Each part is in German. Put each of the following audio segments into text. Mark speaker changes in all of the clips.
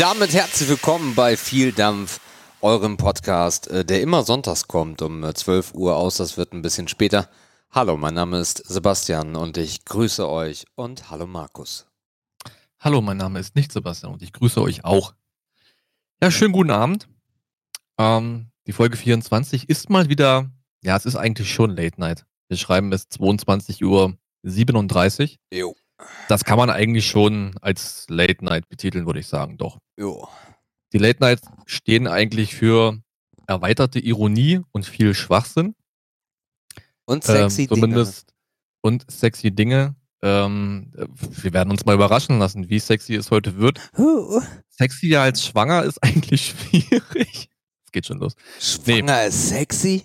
Speaker 1: damit herzlich willkommen bei Viel Dampf, eurem Podcast, äh, der immer sonntags kommt um 12 äh, Uhr aus. Das wird ein bisschen später. Hallo, mein Name ist Sebastian und ich grüße euch und hallo Markus.
Speaker 2: Hallo, mein Name ist nicht Sebastian und ich grüße euch auch. Ja, schönen guten Abend. Ähm, die Folge 24 ist mal wieder, ja, es ist eigentlich schon Late Night. Wir schreiben es 22 Uhr 37.
Speaker 1: Jo.
Speaker 2: Das kann man eigentlich schon als Late Night betiteln, würde ich sagen, doch.
Speaker 1: Jo.
Speaker 2: Die Late Nights stehen eigentlich für erweiterte Ironie und viel Schwachsinn.
Speaker 1: Und sexy
Speaker 2: ähm, zumindest, Dinge. Und sexy Dinge. Ähm, wir werden uns mal überraschen lassen, wie sexy es heute wird.
Speaker 1: Uh.
Speaker 2: Sexy als schwanger ist eigentlich schwierig. Es geht schon los.
Speaker 1: Schwanger nee. ist sexy?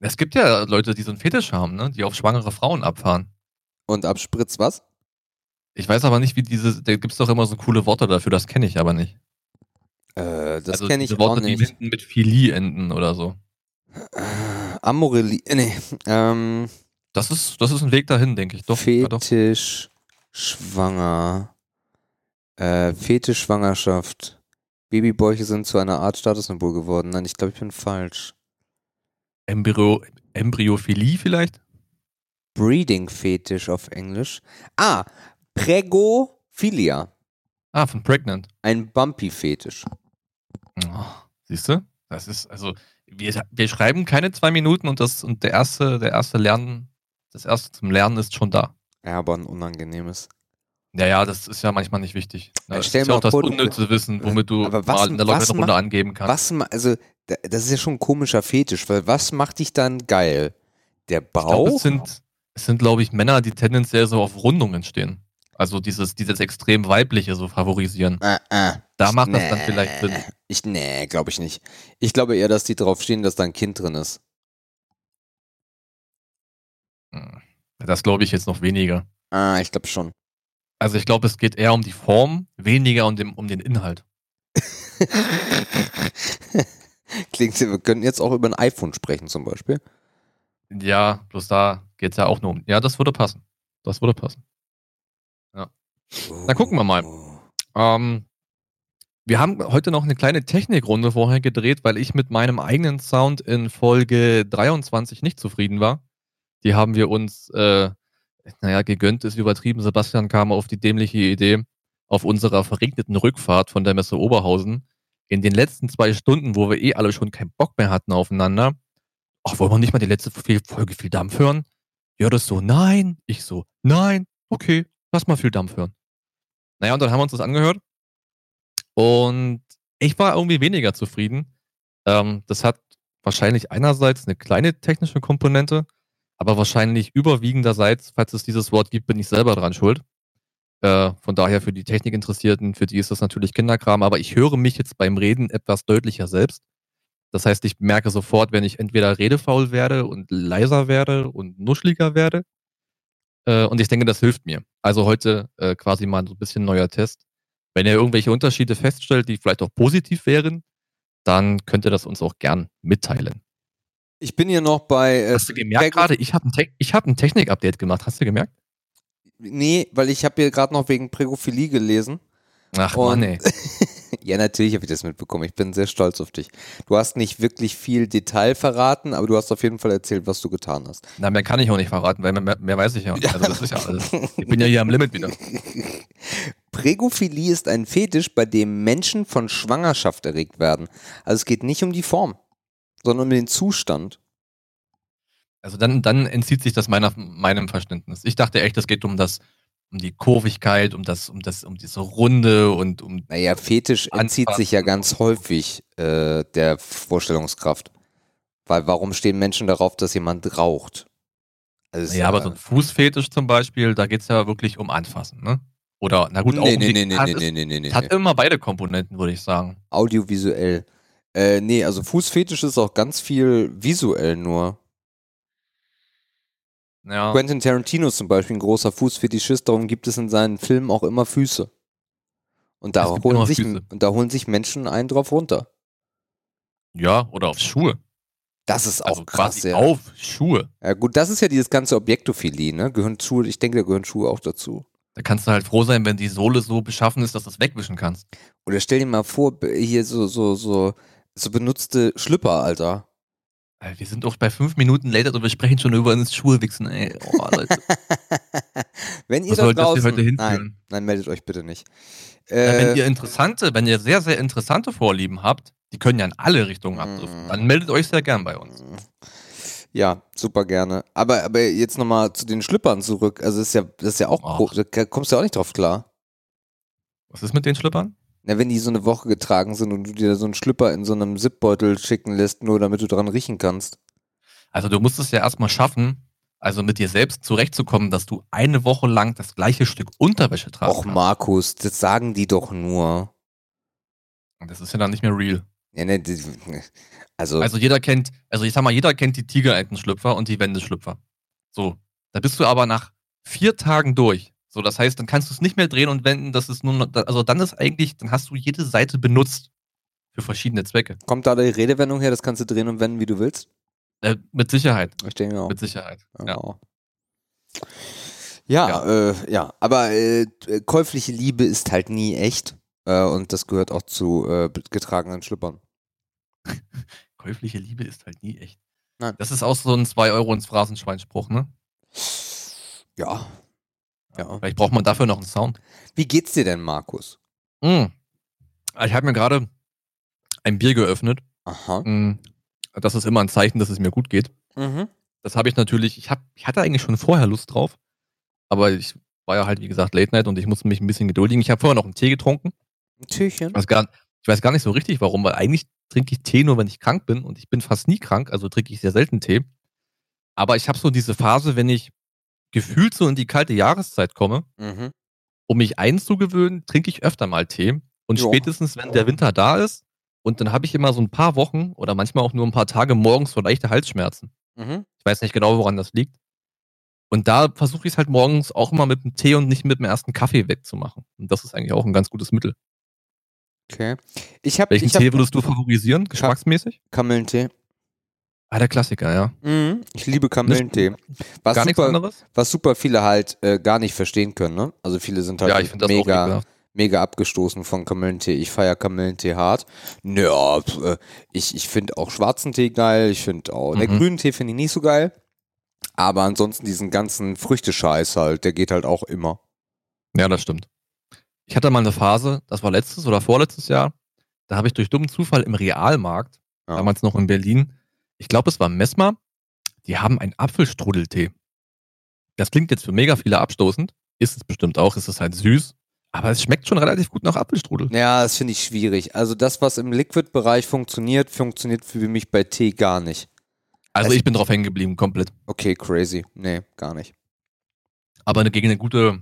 Speaker 2: Es gibt ja Leute, die so einen Fetisch haben, ne? die auf schwangere Frauen abfahren.
Speaker 1: Und abspritzt was?
Speaker 2: Ich weiß aber nicht, wie diese, da gibt es doch immer so coole Worte dafür, das kenne ich aber nicht.
Speaker 1: Äh, das also kenne ich Worte, auch nicht.
Speaker 2: Die hinten mit Philie enden oder so.
Speaker 1: Äh, Amorelie, nee, ähm.
Speaker 2: Das ist, das ist ein Weg dahin, denke ich. Doch,
Speaker 1: Fetisch, ja, doch. schwanger, äh, Fetisch, Schwangerschaft. Babybäuche sind zu einer Art Statussymbol geworden. Nein, ich glaube, ich bin falsch.
Speaker 2: Embryo, Embryophilie vielleicht?
Speaker 1: Breeding-Fetisch auf Englisch. Ah, Pregophilia.
Speaker 2: Ah, von Pregnant.
Speaker 1: Ein Bumpy-Fetisch.
Speaker 2: Oh, siehst du? Das ist, also, wir, wir schreiben keine zwei Minuten und das und der erste, der erste Lernen, das erste zum Lernen ist schon da.
Speaker 1: Ja, aber ein unangenehmes.
Speaker 2: Ja, ja, das ist ja manchmal nicht wichtig. Das
Speaker 1: ist
Speaker 2: ja
Speaker 1: auch
Speaker 2: das unnütze Wissen, womit du
Speaker 1: was,
Speaker 2: mal in der lockeren Runde angeben kannst.
Speaker 1: Was, also, das ist ja schon ein komischer Fetisch, weil was macht dich dann geil? Der Bauch?
Speaker 2: Glaub, es sind, es sind glaube ich, Männer, die tendenziell so auf Rundungen stehen. Also dieses, dieses extrem weibliche so favorisieren.
Speaker 1: Äh, äh,
Speaker 2: da macht nee, das dann vielleicht Sinn.
Speaker 1: Ich, nee, glaube ich nicht. Ich glaube eher, dass die drauf stehen, dass da ein Kind drin ist.
Speaker 2: Hm. Das glaube ich jetzt noch weniger.
Speaker 1: Ah, ich glaube schon.
Speaker 2: Also ich glaube, es geht eher um die Form, weniger um den, um den Inhalt.
Speaker 1: Klingt, wir können jetzt auch über ein iPhone sprechen zum Beispiel.
Speaker 2: Ja, bloß da geht es ja auch nur um. Ja, das würde passen. Das würde passen. Dann gucken wir mal. Ähm, wir haben heute noch eine kleine Technikrunde vorher gedreht, weil ich mit meinem eigenen Sound in Folge 23 nicht zufrieden war. Die haben wir uns, äh, naja, gegönnt ist übertrieben. Sebastian kam auf die dämliche Idee, auf unserer verregneten Rückfahrt von der Messe Oberhausen in den letzten zwei Stunden, wo wir eh alle schon keinen Bock mehr hatten aufeinander, ach, wollen wir nicht mal die letzte Folge viel Dampf hören? Ja, das so, nein. Ich so, nein, okay, lass mal viel Dampf hören. Naja, und dann haben wir uns das angehört. Und ich war irgendwie weniger zufrieden. Ähm, das hat wahrscheinlich einerseits eine kleine technische Komponente, aber wahrscheinlich überwiegenderseits, falls es dieses Wort gibt, bin ich selber dran schuld. Äh, von daher für die Technikinteressierten, für die ist das natürlich Kinderkram, aber ich höre mich jetzt beim Reden etwas deutlicher selbst. Das heißt, ich merke sofort, wenn ich entweder redefaul werde und leiser werde und nuscheliger werde. Äh, und ich denke, das hilft mir. Also heute äh, quasi mal so ein bisschen neuer Test. Wenn ihr irgendwelche Unterschiede feststellt, die vielleicht auch positiv wären, dann könnt ihr das uns auch gern mitteilen.
Speaker 1: Ich bin hier noch bei.
Speaker 2: Äh, Hast du gemerkt gerade? Ich habe ein, Te hab ein Technik-Update gemacht. Hast du gemerkt?
Speaker 1: Nee, weil ich habe hier gerade noch wegen Prägophilie gelesen.
Speaker 2: Ach Mann, ey.
Speaker 1: ja, natürlich habe ich das mitbekommen. Ich bin sehr stolz auf dich. Du hast nicht wirklich viel Detail verraten, aber du hast auf jeden Fall erzählt, was du getan hast.
Speaker 2: Na, mehr kann ich auch nicht verraten, weil mehr, mehr weiß ich ja. Also das ist ja alles. Ich bin ja hier am Limit wieder.
Speaker 1: Prägophilie ist ein Fetisch, bei dem Menschen von Schwangerschaft erregt werden. Also es geht nicht um die Form, sondern um den Zustand.
Speaker 2: Also dann, dann entzieht sich das meiner, meinem Verständnis. Ich dachte echt, es geht um das, um die Kurvigkeit, um das, um das, um diese Runde und um.
Speaker 1: Naja, Fetisch entzieht sich ja ganz häufig äh, der Vorstellungskraft. Weil warum stehen Menschen darauf, dass jemand raucht?
Speaker 2: Also ja, aber so ein Fußfetisch zum Beispiel, da geht es ja wirklich um Anfassen, ne? Oder, na gut,
Speaker 1: nee,
Speaker 2: auch
Speaker 1: nee,
Speaker 2: um
Speaker 1: nee, nee, nee, nee, nee, nee, nee.
Speaker 2: Hat immer beide Komponenten, würde ich sagen.
Speaker 1: Audiovisuell. Äh, nee, also Fußfetisch ist auch ganz viel visuell nur.
Speaker 2: Ja.
Speaker 1: Quentin Tarantino ist zum Beispiel ein großer Fußfetischist, darum gibt es in seinen Filmen auch immer Füße. Und da, holen sich, Füße. und da holen sich Menschen einen drauf runter.
Speaker 2: Ja, oder auf Schuhe.
Speaker 1: Das ist auch
Speaker 2: also
Speaker 1: krass,
Speaker 2: quasi ja. Auf Schuhe.
Speaker 1: Ja, gut, das ist ja dieses ganze Objektophilie, ne? Gehören Schuhe, ich denke, da gehören Schuhe auch dazu.
Speaker 2: Da kannst du halt froh sein, wenn die Sohle so beschaffen ist, dass du es wegwischen kannst.
Speaker 1: Oder stell dir mal vor, hier so, so, so, so benutzte Schlüpper, Alter.
Speaker 2: Äh, Wir sind doch bei fünf Minuten later und wir sprechen schon über ins Schuhe wichsen, ey. Oh, Leute.
Speaker 1: wenn ihr
Speaker 2: soll das
Speaker 1: draußen,
Speaker 2: heute hinführen?
Speaker 1: nein, nein, meldet euch bitte nicht.
Speaker 2: Ja,
Speaker 1: Äh,
Speaker 2: wenn ihr interessante, wenn ihr sehr, sehr interessante Vorlieben habt, die können ja in alle Richtungen abdriften,
Speaker 1: Mm.
Speaker 2: dann meldet euch sehr gern bei uns.
Speaker 1: Ja, super gerne. Aber, aber jetzt nochmal zu den Schlüppern zurück. Also ist ja, das ist ja auch,
Speaker 2: Ach.
Speaker 1: da kommst du ja auch nicht drauf klar.
Speaker 2: Was ist mit den Schlüppern?
Speaker 1: Na, wenn die so eine Woche getragen sind und du dir so einen Schlüpper in so einem Zipbeutel schicken lässt, nur damit du dran riechen kannst.
Speaker 2: Also du musst es ja erstmal schaffen, also mit dir selbst zurechtzukommen, dass du eine Woche lang das gleiche Stück Unterwäsche tragen
Speaker 1: Och. Markus, das sagen die doch nur.
Speaker 2: Das ist ja dann nicht mehr real.
Speaker 1: Ja, ne, also,
Speaker 2: Also jeder kennt, also ich sag mal, jeder kennt die Tigerentenschlüpfer und die Wendeschlüpfer. So, da bist du aber nach vier Tagen durch. So, das heißt, dann kannst du es nicht mehr drehen und wenden, das ist nur noch, also dann ist eigentlich, dann hast du jede Seite benutzt für verschiedene Zwecke.
Speaker 1: kommt da die Redewendung her, das kannst du drehen und wenden, wie du willst?
Speaker 2: Äh, mit Sicherheit,
Speaker 1: Ich denke auch.
Speaker 2: mit Sicherheit. Ja.
Speaker 1: Ja. Ja. Äh, ja, aber äh, äh, käufliche Liebe ist halt nie echt. Äh, und das gehört auch zu äh, getragenen Schlüppern.
Speaker 2: Käufliche Liebe ist halt nie echt.
Speaker 1: Nein.
Speaker 2: Das ist auch so ein 2 Euro ins Phrasenschwein-Spruch, ne?
Speaker 1: Ja. Ja.
Speaker 2: Vielleicht braucht man dafür noch einen Sound.
Speaker 1: Wie geht's dir denn, Markus?
Speaker 2: Mm. Ich habe mir gerade ein Bier geöffnet.
Speaker 1: Aha.
Speaker 2: Mm. Das ist immer ein Zeichen, dass es mir gut geht.
Speaker 1: Mhm.
Speaker 2: Das habe ich natürlich, ich, hab, ich hatte eigentlich schon vorher Lust drauf, aber ich war ja halt, wie gesagt, Late Night und ich musste mich ein bisschen geduldigen. Ich habe vorher noch einen Tee getrunken.
Speaker 1: Ein Türchen.
Speaker 2: Weiß, gar, ich weiß gar nicht so richtig warum, weil eigentlich trinke ich Tee nur, wenn ich krank bin und ich bin fast nie krank, also trinke ich sehr selten Tee. Aber ich habe so diese Phase, wenn ich gefühlt so in die kalte Jahreszeit komme,
Speaker 1: Mhm.
Speaker 2: um mich einzugewöhnen, trinke ich öfter mal Tee. Und
Speaker 1: Jo.
Speaker 2: spätestens, wenn der Winter da ist, und dann habe ich immer so ein paar Wochen oder manchmal auch nur ein paar Tage morgens so leichte Halsschmerzen.
Speaker 1: Mhm.
Speaker 2: Ich weiß nicht genau, woran das liegt. Und da versuche ich es halt morgens auch immer mit dem Tee und nicht mit dem ersten Kaffee wegzumachen. Und das ist eigentlich auch ein ganz gutes Mittel.
Speaker 1: Okay. Ich habe
Speaker 2: Welchen
Speaker 1: ich hab
Speaker 2: Tee würdest du favorisieren, geschmacksmäßig?
Speaker 1: Kamillentee.
Speaker 2: Ah, der Klassiker, ja.
Speaker 1: Mhm. Ich liebe Kamillentee. Was
Speaker 2: Gar nichts
Speaker 1: super,
Speaker 2: anderes?
Speaker 1: was super viele halt äh, gar nicht verstehen können, ne? Also viele sind halt
Speaker 2: Ja, ich das
Speaker 1: mega, mega abgestoßen von Kamillentee. Ich feiere Kamillentee hart. Naja, pf, äh, ich, ich finde auch schwarzen Tee geil. Ich finde auch, der
Speaker 2: Mhm.
Speaker 1: grünen Tee finde ich nicht so geil. Aber ansonsten diesen ganzen Früchtescheiß halt, der geht halt auch immer.
Speaker 2: Ja, das stimmt. Ich hatte mal eine Phase, das war letztes oder vorletztes Jahr, da habe ich durch dummen Zufall im Realmarkt,
Speaker 1: Ja.
Speaker 2: damals noch in Berlin, ich glaube, es war Messmer, die haben einen Apfelstrudeltee. Das klingt jetzt für mega viele abstoßend, ist es bestimmt auch, ist es halt süß, aber es schmeckt schon relativ gut nach Apfelstrudel.
Speaker 1: Ja, das finde ich schwierig. Also das, was im Liquid-Bereich funktioniert, funktioniert für mich bei Tee gar nicht.
Speaker 2: Also
Speaker 1: Es-
Speaker 2: ich bin drauf hängen geblieben, komplett.
Speaker 1: Okay, crazy. Nee, gar nicht.
Speaker 2: Aber gegen eine gute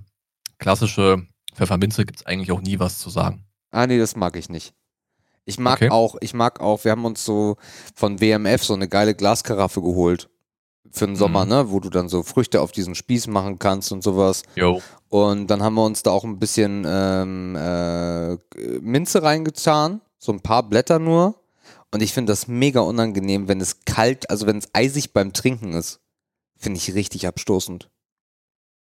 Speaker 2: klassische Pfefferminze gibt es eigentlich auch nie was zu sagen.
Speaker 1: Ah, nee, das mag ich nicht. Ich mag
Speaker 2: Okay.
Speaker 1: auch, ich mag auch, wir haben uns so von WMF so eine geile Glaskaraffe geholt. Für den Sommer,
Speaker 2: Mhm.
Speaker 1: ne? Wo du dann so Früchte auf diesen Spieß machen kannst und sowas.
Speaker 2: Jo.
Speaker 1: Und dann haben wir uns da auch ein bisschen ähm, äh, Minze reingetan. So ein paar Blätter nur. Und ich finde das mega unangenehm, wenn es kalt, also wenn es eisig beim Trinken ist. Finde ich richtig abstoßend.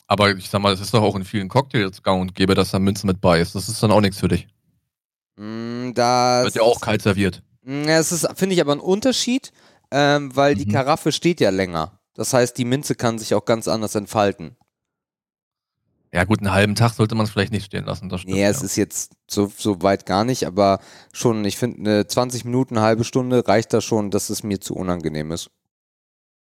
Speaker 2: Aber ich sag mal, es ist doch auch in vielen Cocktails gang und gäbe, dass da Minze mit bei ist. Das ist dann auch nichts für dich.
Speaker 1: Mm, das
Speaker 2: Wird ja auch kalt serviert.
Speaker 1: Mm, Ja, es ist, finde ich, aber ein Unterschied, ähm, weil die
Speaker 2: Mhm.
Speaker 1: Karaffe steht ja länger. Das heißt, die Minze kann sich auch ganz anders entfalten.
Speaker 2: Ja, gut, einen halben Tag sollte man es vielleicht nicht stehen lassen. Das stimmt.
Speaker 1: Nee, es
Speaker 2: ja.
Speaker 1: ist jetzt so, so weit gar nicht, aber schon, ich finde, eine 20 Minuten, eine halbe Stunde reicht da schon, dass es mir zu unangenehm ist.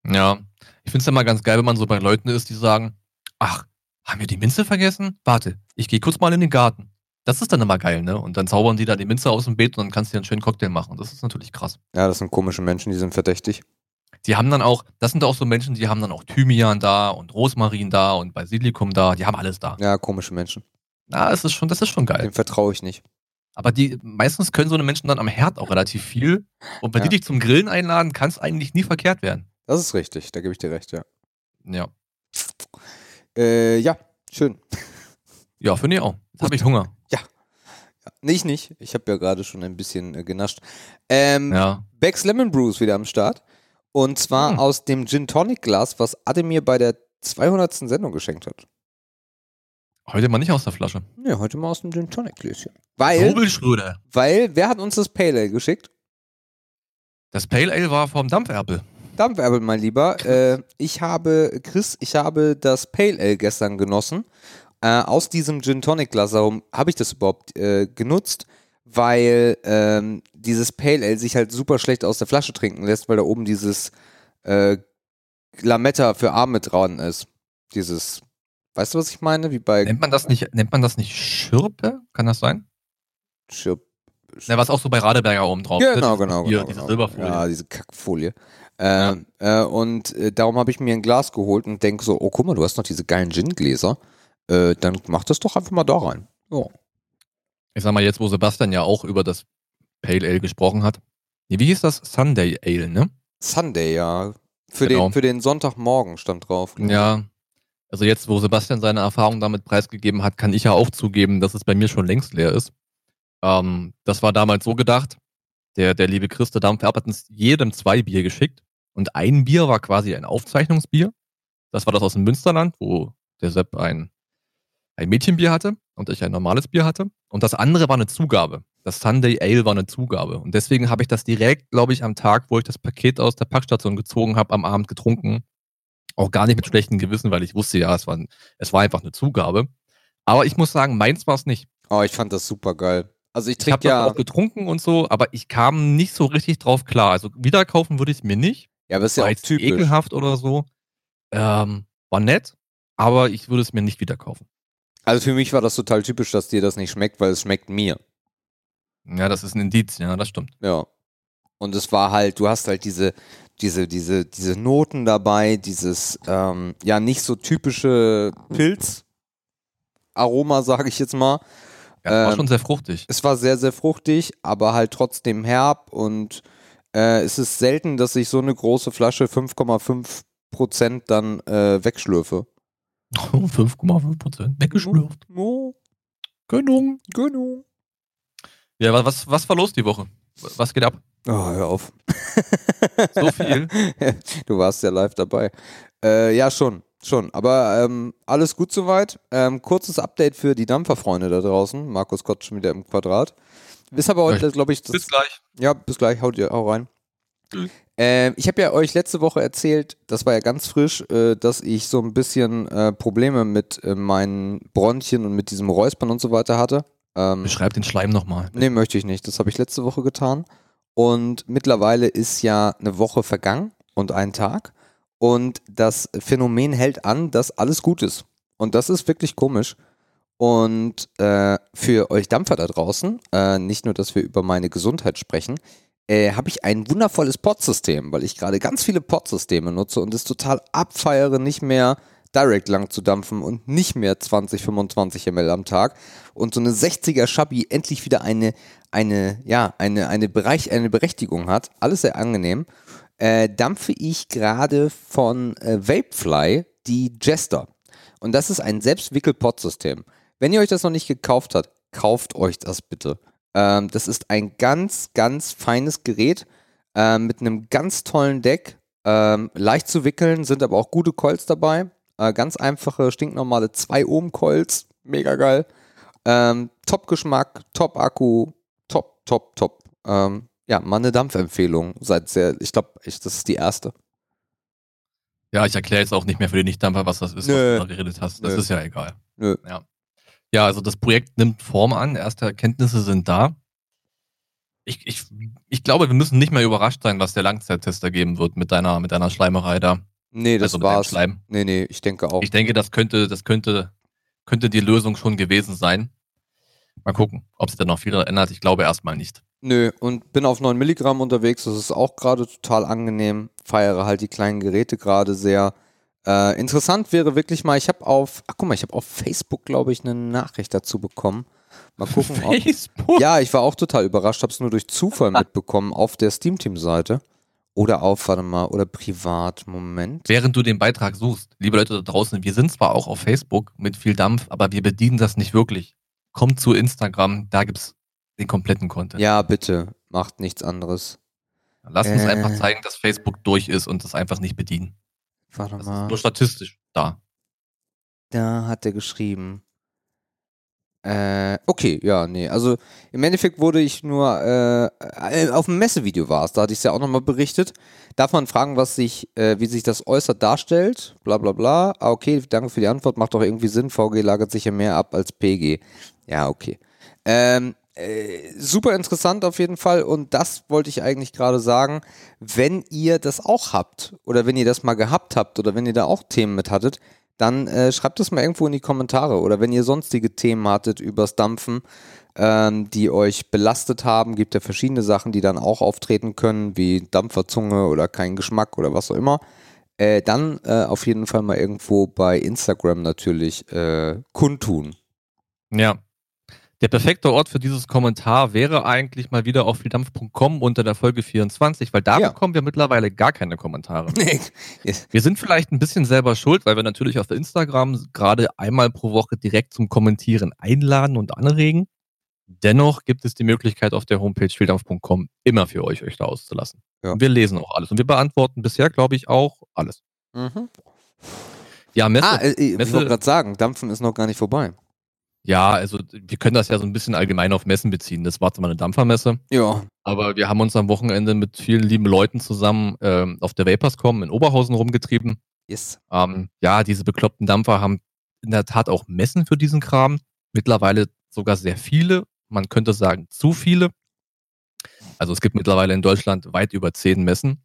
Speaker 2: ja. Ich finde es ja mal ganz geil, wenn man so bei Leuten ist, die sagen, ach, haben wir die Minze vergessen? Warte, ich gehe kurz mal in den Garten. Das ist dann immer geil, ne? Und dann zaubern die da die Minze aus dem Beet und dann kannst du dir einen schönen Cocktail machen. Das ist natürlich krass.
Speaker 1: Ja, das sind komische Menschen, die sind verdächtig.
Speaker 2: Die haben dann auch, das sind auch so Menschen, die haben dann auch Thymian da und Rosmarin da und Basilikum da. Die haben alles da.
Speaker 1: Ja, komische Menschen.
Speaker 2: Ja, es ist schon, das ist schon geil.
Speaker 1: Dem vertraue ich nicht.
Speaker 2: Aber die, meistens können so eine Menschen dann am Herd auch relativ viel. Und wenn
Speaker 1: Ja.
Speaker 2: die dich zum Grillen einladen, kann es eigentlich nie verkehrt werden.
Speaker 1: Das ist richtig, da gebe ich dir recht, ja.
Speaker 2: Ja.
Speaker 1: Äh, ja, schön.
Speaker 2: Ja, finde ich auch. Habe ich Hunger.
Speaker 1: Nee, ich nicht. Ich habe ja gerade schon ein bisschen äh, genascht. Ähm,
Speaker 2: Ja.
Speaker 1: Beck's Lemon Brew ist wieder am Start. Und zwar
Speaker 2: Hm.
Speaker 1: aus dem Gin Tonic Glas, was Ade mir bei der 200. Sendung geschenkt hat.
Speaker 2: Heute mal nicht aus der Flasche.
Speaker 1: Nee, heute mal aus dem Gin Tonic Gläschen. Weil, weil, wer hat uns das Pale Ale geschickt?
Speaker 2: Das Pale Ale war vom Dampferpel.
Speaker 1: Dampferbel, mein Lieber. Äh, ich habe, Chris, ich habe das Pale Ale gestern genossen. Äh, aus diesem Gin Tonic Glas, warum habe ich das überhaupt äh, genutzt? Weil ähm, dieses Pale Ale sich halt super schlecht aus der Flasche trinken lässt, weil da oben dieses äh, Lametta für Arme dran ist. Dieses, weißt du, was ich meine? Wie bei
Speaker 2: Nennt man das nicht, nennt man das nicht Schirpe? Kann das sein?
Speaker 1: Chip.
Speaker 2: Ne, was auch so bei Radeberger oben drauf
Speaker 1: Genau,
Speaker 2: ist.
Speaker 1: genau,
Speaker 2: Hier,
Speaker 1: genau.
Speaker 2: diese
Speaker 1: genau.
Speaker 2: Silberfolie.
Speaker 1: Ja, diese Kackfolie. Äh, äh, und äh, darum habe ich mir ein Glas geholt und denke so, oh guck mal, du hast noch diese geilen Gin-Gläser. Äh, dann mach das doch einfach mal da rein. Ja.
Speaker 2: Ich sag mal, jetzt, wo Sebastian ja auch über das Pale Ale gesprochen hat. Nee, wie hieß das? Sunday Ale, ne?
Speaker 1: Sunday, ja. Für,
Speaker 2: Genau.
Speaker 1: den, für den Sonntagmorgen stand drauf.
Speaker 2: Ja. Also jetzt, wo Sebastian seine Erfahrung damit preisgegeben hat, kann ich ja auch zugeben, dass es bei mir schon längst leer ist. Ähm, das war damals so gedacht. Der, der liebe Chris, der Dampfer, hat uns jedem zwei Bier geschickt. Und ein Bier war quasi ein Aufzeichnungsbier. Das war das aus dem Münsterland, wo der Sepp ein, ein Mädchenbier hatte und ich ein normales Bier hatte. Und das andere war eine Zugabe. Das Sunday Ale war eine Zugabe. Und deswegen habe ich das direkt, glaube ich, am Tag, wo ich das Paket aus der Packstation gezogen habe, am Abend getrunken. Auch gar nicht mit schlechtem Gewissen, weil ich wusste ja, es war, es war einfach eine Zugabe. Aber ich muss sagen, meins war es nicht.
Speaker 1: Oh, ich fand das super geil. Also ich trinke ja,
Speaker 2: auch getrunken und so, aber ich kam nicht so richtig drauf klar. Also wieder kaufen würde ich es mir nicht.
Speaker 1: ja, aber ist ja auch typisch.
Speaker 2: ekelhaft oder so. Ähm, war nett, aber ich würde es mir nicht wieder kaufen.
Speaker 1: Also für mich war das total typisch, dass dir das nicht schmeckt, weil es schmeckt mir.
Speaker 2: Ja, das ist ein Indiz, ja, das stimmt.
Speaker 1: Ja. Und es war halt, du hast halt diese, diese, diese, diese Noten dabei, dieses, ähm, ja, nicht so typische Pilz-Aroma, sage ich jetzt mal.
Speaker 2: Ja, war
Speaker 1: Ähm,
Speaker 2: schon sehr fruchtig.
Speaker 1: Es war sehr, sehr fruchtig, aber halt trotzdem herb und äh, es ist selten, dass ich so eine große Flasche 5,5 Prozent dann äh, wegschlürfe.
Speaker 2: 5,5 Prozent. Weggeschlürft.
Speaker 1: Oh,
Speaker 2: Gönnung.
Speaker 1: genau.
Speaker 2: Ja, wa- was, was war los die Woche? Was geht ab?
Speaker 1: Oh, hör auf.
Speaker 2: So viel?
Speaker 1: du warst ja live dabei. Äh, ja, schon, schon. Aber ähm, alles gut soweit. Ähm, kurzes Update für die Dampferfreunde da draußen. Markus Gott schon wieder im Quadrat. Ist aber heute, glaube ich, das,
Speaker 2: Bis gleich.
Speaker 1: ja, bis gleich, haut ihr hau rein.
Speaker 2: Tschüss.
Speaker 1: Ähm, ich habe ja euch letzte Woche erzählt, das war ja ganz frisch, äh, dass ich so ein bisschen äh, Probleme mit äh, meinen Bronchien und mit diesem Räuspern und so weiter hatte. Ähm,
Speaker 2: Beschreib den Schleim nochmal.
Speaker 1: Nee, möchte ich nicht. Das habe ich letzte Woche getan. Und mittlerweile ist ja eine Woche vergangen und ein Tag. Und das Phänomen hält an, dass alles gut ist. Und das ist wirklich komisch. Und äh, für euch Dampfer da draußen, äh, nicht nur, dass wir über meine Gesundheit sprechen, äh, habe ich ein wundervolles Pod-System, weil ich gerade ganz viele Pod-Systeme nutze und es total abfeiere, nicht mehr direct lang zu dampfen und nicht mehr 20, 25 ml am Tag und so eine 60er Schabi endlich wieder eine, eine, ja, eine, eine, Bereich, eine Berechtigung hat. Alles sehr angenehm. Äh, dampfe ich gerade von äh, Vapefly die Jester. Und das ist ein Selbstwickel-Pod-System. Wenn ihr euch das noch nicht gekauft habt, kauft euch das bitte. Ähm, das ist ein ganz, ganz feines Gerät ähm, mit einem ganz tollen Deck. Ähm, leicht zu wickeln, sind aber auch gute Coils dabei. Äh, ganz einfache, stinknormale 2 Ohm Coils. Mega geil. Ähm, top Geschmack, top Akku, top, top, top. Ähm, ja, mal eine Dampfempfehlung. Seit sehr, ich glaube, das ist die erste.
Speaker 2: Ja, ich erkläre jetzt auch nicht mehr für den Nichtdampfer, was das ist,
Speaker 1: Nö.
Speaker 2: was du da geredet hast. Das
Speaker 1: Nö.
Speaker 2: ist ja egal.
Speaker 1: Nö.
Speaker 2: Ja. Ja, also das Projekt nimmt Form an, erste Erkenntnisse sind da. Ich, ich, ich glaube, wir müssen nicht mehr überrascht sein, was der Langzeittest ergeben wird mit deiner, mit deiner Schleimerei da.
Speaker 1: Nee, das
Speaker 2: also
Speaker 1: war's.
Speaker 2: Schleim.
Speaker 1: Nee, nee, ich denke auch.
Speaker 2: Ich denke, das könnte, das könnte, könnte die Lösung schon gewesen sein. Mal gucken, ob sich da noch viel ändert. Ich glaube erstmal nicht.
Speaker 1: Nö, und bin auf 9 Milligramm unterwegs. Das ist auch gerade total angenehm. Feiere halt die kleinen Geräte gerade sehr. Äh, interessant wäre wirklich mal, ich habe auf, ach guck mal, ich habe auf Facebook, glaube ich, eine Nachricht dazu bekommen. Mal gucken, ob,
Speaker 2: Facebook?
Speaker 1: Ja, ich war auch total überrascht, habe es nur durch Zufall mitbekommen auf der Steam-Team-Seite. Oder auf, warte mal, oder privat, Moment.
Speaker 2: Während du den Beitrag suchst, liebe Leute da draußen, wir sind zwar auch auf Facebook mit viel Dampf, aber wir bedienen das nicht wirklich. Kommt zu Instagram, da gibt's den kompletten Content.
Speaker 1: Ja, bitte, macht nichts anderes.
Speaker 2: Lass uns
Speaker 1: Äh.
Speaker 2: einfach zeigen, dass Facebook durch ist und das einfach nicht bedienen.
Speaker 1: Warte
Speaker 2: Das
Speaker 1: mal.
Speaker 2: ist nur statistisch da.
Speaker 1: Da hat er geschrieben. Äh, okay, ja, nee. Also im Endeffekt wurde ich nur äh, äh auf dem Messevideo war es, da hatte ich es ja auch nochmal berichtet. Darf man fragen, was sich, äh, wie sich das äußert darstellt? Bla bla bla. Ah, okay, danke für die Antwort, macht doch irgendwie Sinn. VG lagert sich ja mehr ab als PG. Ja, okay. Ähm, äh, super interessant auf jeden Fall und das wollte ich eigentlich gerade sagen. Wenn ihr das auch habt oder wenn ihr das mal gehabt habt oder wenn ihr da auch Themen mit hattet, dann äh, schreibt es mal irgendwo in die Kommentare. Oder wenn ihr sonstige Themen hattet übers Dampfen, ähm, die euch belastet haben, gibt ja verschiedene Sachen, die dann auch auftreten können, wie Dampferzunge oder kein Geschmack oder was auch immer. Äh, dann äh, auf jeden Fall mal irgendwo bei Instagram natürlich äh, kundtun.
Speaker 2: Ja, der perfekte Ort für dieses Kommentar wäre eigentlich mal wieder auf vieldampf.com unter der Folge 24, weil da ja. bekommen wir mittlerweile gar keine Kommentare. Wir sind vielleicht ein bisschen selber schuld, weil wir natürlich auf Instagram gerade einmal pro Woche direkt zum Kommentieren einladen und anregen. Dennoch gibt es die Möglichkeit auf der Homepage vieldampf.com immer für euch, euch da auszulassen. Ja. wir lesen auch alles und wir beantworten bisher, glaube ich, auch alles. Mhm.
Speaker 1: Ja, Messe. Ah, äh, ich wollte gerade sagen, Dampfen ist noch gar nicht vorbei.
Speaker 2: Ja, also wir können das ja so ein bisschen allgemein auf Messen beziehen. Das war zwar eine Dampfermesse.
Speaker 1: Ja.
Speaker 2: Aber wir haben uns am Wochenende mit vielen lieben Leuten zusammen ähm, auf der Vaporscom in Oberhausen rumgetrieben.
Speaker 1: Yes.
Speaker 2: Ähm, ja, diese bekloppten Dampfer haben in der Tat auch Messen für diesen Kram. Mittlerweile sogar sehr viele. Man könnte sagen, zu viele. Also es gibt mittlerweile in Deutschland weit über zehn Messen.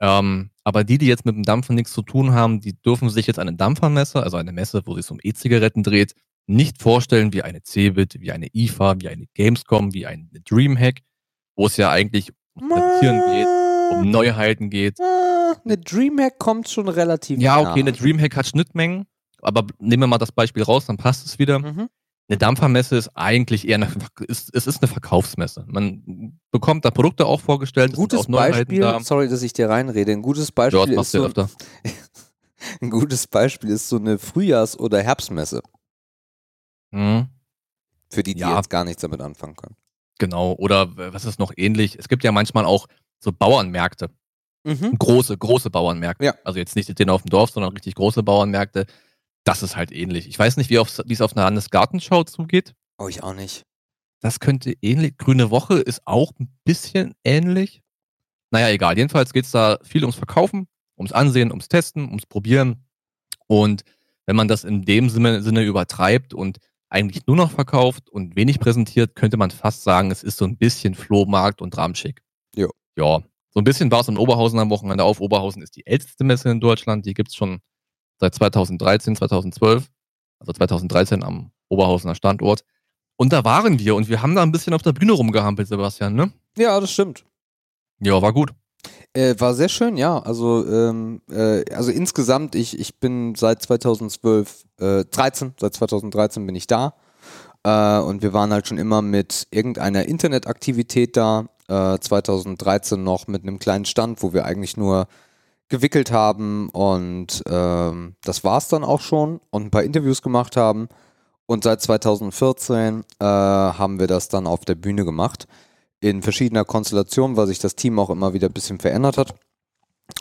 Speaker 2: Ähm, aber die, die jetzt mit dem Dampfen nichts zu tun haben, die dürfen sich jetzt eine Dampfermesse, also eine Messe, wo es um E-Zigaretten dreht, nicht vorstellen wie eine Cebit, wie eine IFA, wie eine Gamescom, wie eine Dreamhack, wo es ja eigentlich um Präsentieren geht, um Neuheiten geht.
Speaker 1: Eine Dreamhack kommt schon relativ
Speaker 2: Ja, okay, nah. eine Dreamhack hat Schnittmengen, aber nehmen wir mal das Beispiel raus, dann passt es wieder. Mhm. Eine Dampfermesse ist eigentlich eher eine, ist, es ist eine Verkaufsmesse. Man bekommt da Produkte auch vorgestellt.
Speaker 1: Ein gutes Beispiel, da. sorry, dass ich dir reinrede, ein gutes Beispiel
Speaker 2: ist so,
Speaker 1: ein gutes Beispiel ist so eine Frühjahrs- oder Herbstmesse. Mhm. Für die, die ja. jetzt gar nichts damit anfangen können.
Speaker 2: Genau, oder was ist noch ähnlich? Es gibt ja manchmal auch so Bauernmärkte. Mhm. Große, große Bauernmärkte. Ja. Also jetzt nicht den auf dem Dorf, sondern richtig große Bauernmärkte. Das ist halt ähnlich. Ich weiß nicht, wie es auf einer Landesgartenschau zugeht.
Speaker 1: Oh, ich auch nicht.
Speaker 2: Das könnte ähnlich. Grüne Woche ist auch ein bisschen ähnlich. Naja, egal. Jedenfalls geht es da viel ums Verkaufen, ums Ansehen, ums Testen, ums Probieren. Und wenn man das in dem Sinne, Sinne übertreibt und eigentlich nur noch verkauft und wenig präsentiert, könnte man fast sagen, es ist so ein bisschen Flohmarkt und Ramschick.
Speaker 1: Ja.
Speaker 2: Ja. So ein bisschen war es in Oberhausen am Wochenende auf. Oberhausen ist die älteste Messe in Deutschland. Die gibt es schon seit 2013, 2012. Also 2013 am Oberhausener Standort. Und da waren wir und wir haben da ein bisschen auf der Bühne rumgehampelt, Sebastian, ne?
Speaker 1: Ja, das stimmt.
Speaker 2: Ja, war gut.
Speaker 1: Äh, war sehr schön, ja. Also, ähm, äh, also insgesamt, ich, ich bin seit 2012, äh, 13, seit 2013 bin ich da. Äh, und wir waren halt schon immer mit irgendeiner Internetaktivität da. 2013 äh, noch mit einem kleinen Stand, wo wir eigentlich nur gewickelt haben und ähm, das war es dann auch schon und ein paar Interviews gemacht haben. Und seit 2014 äh, haben wir das dann auf der Bühne gemacht in verschiedener Konstellation, weil sich das Team auch immer wieder ein bisschen verändert hat.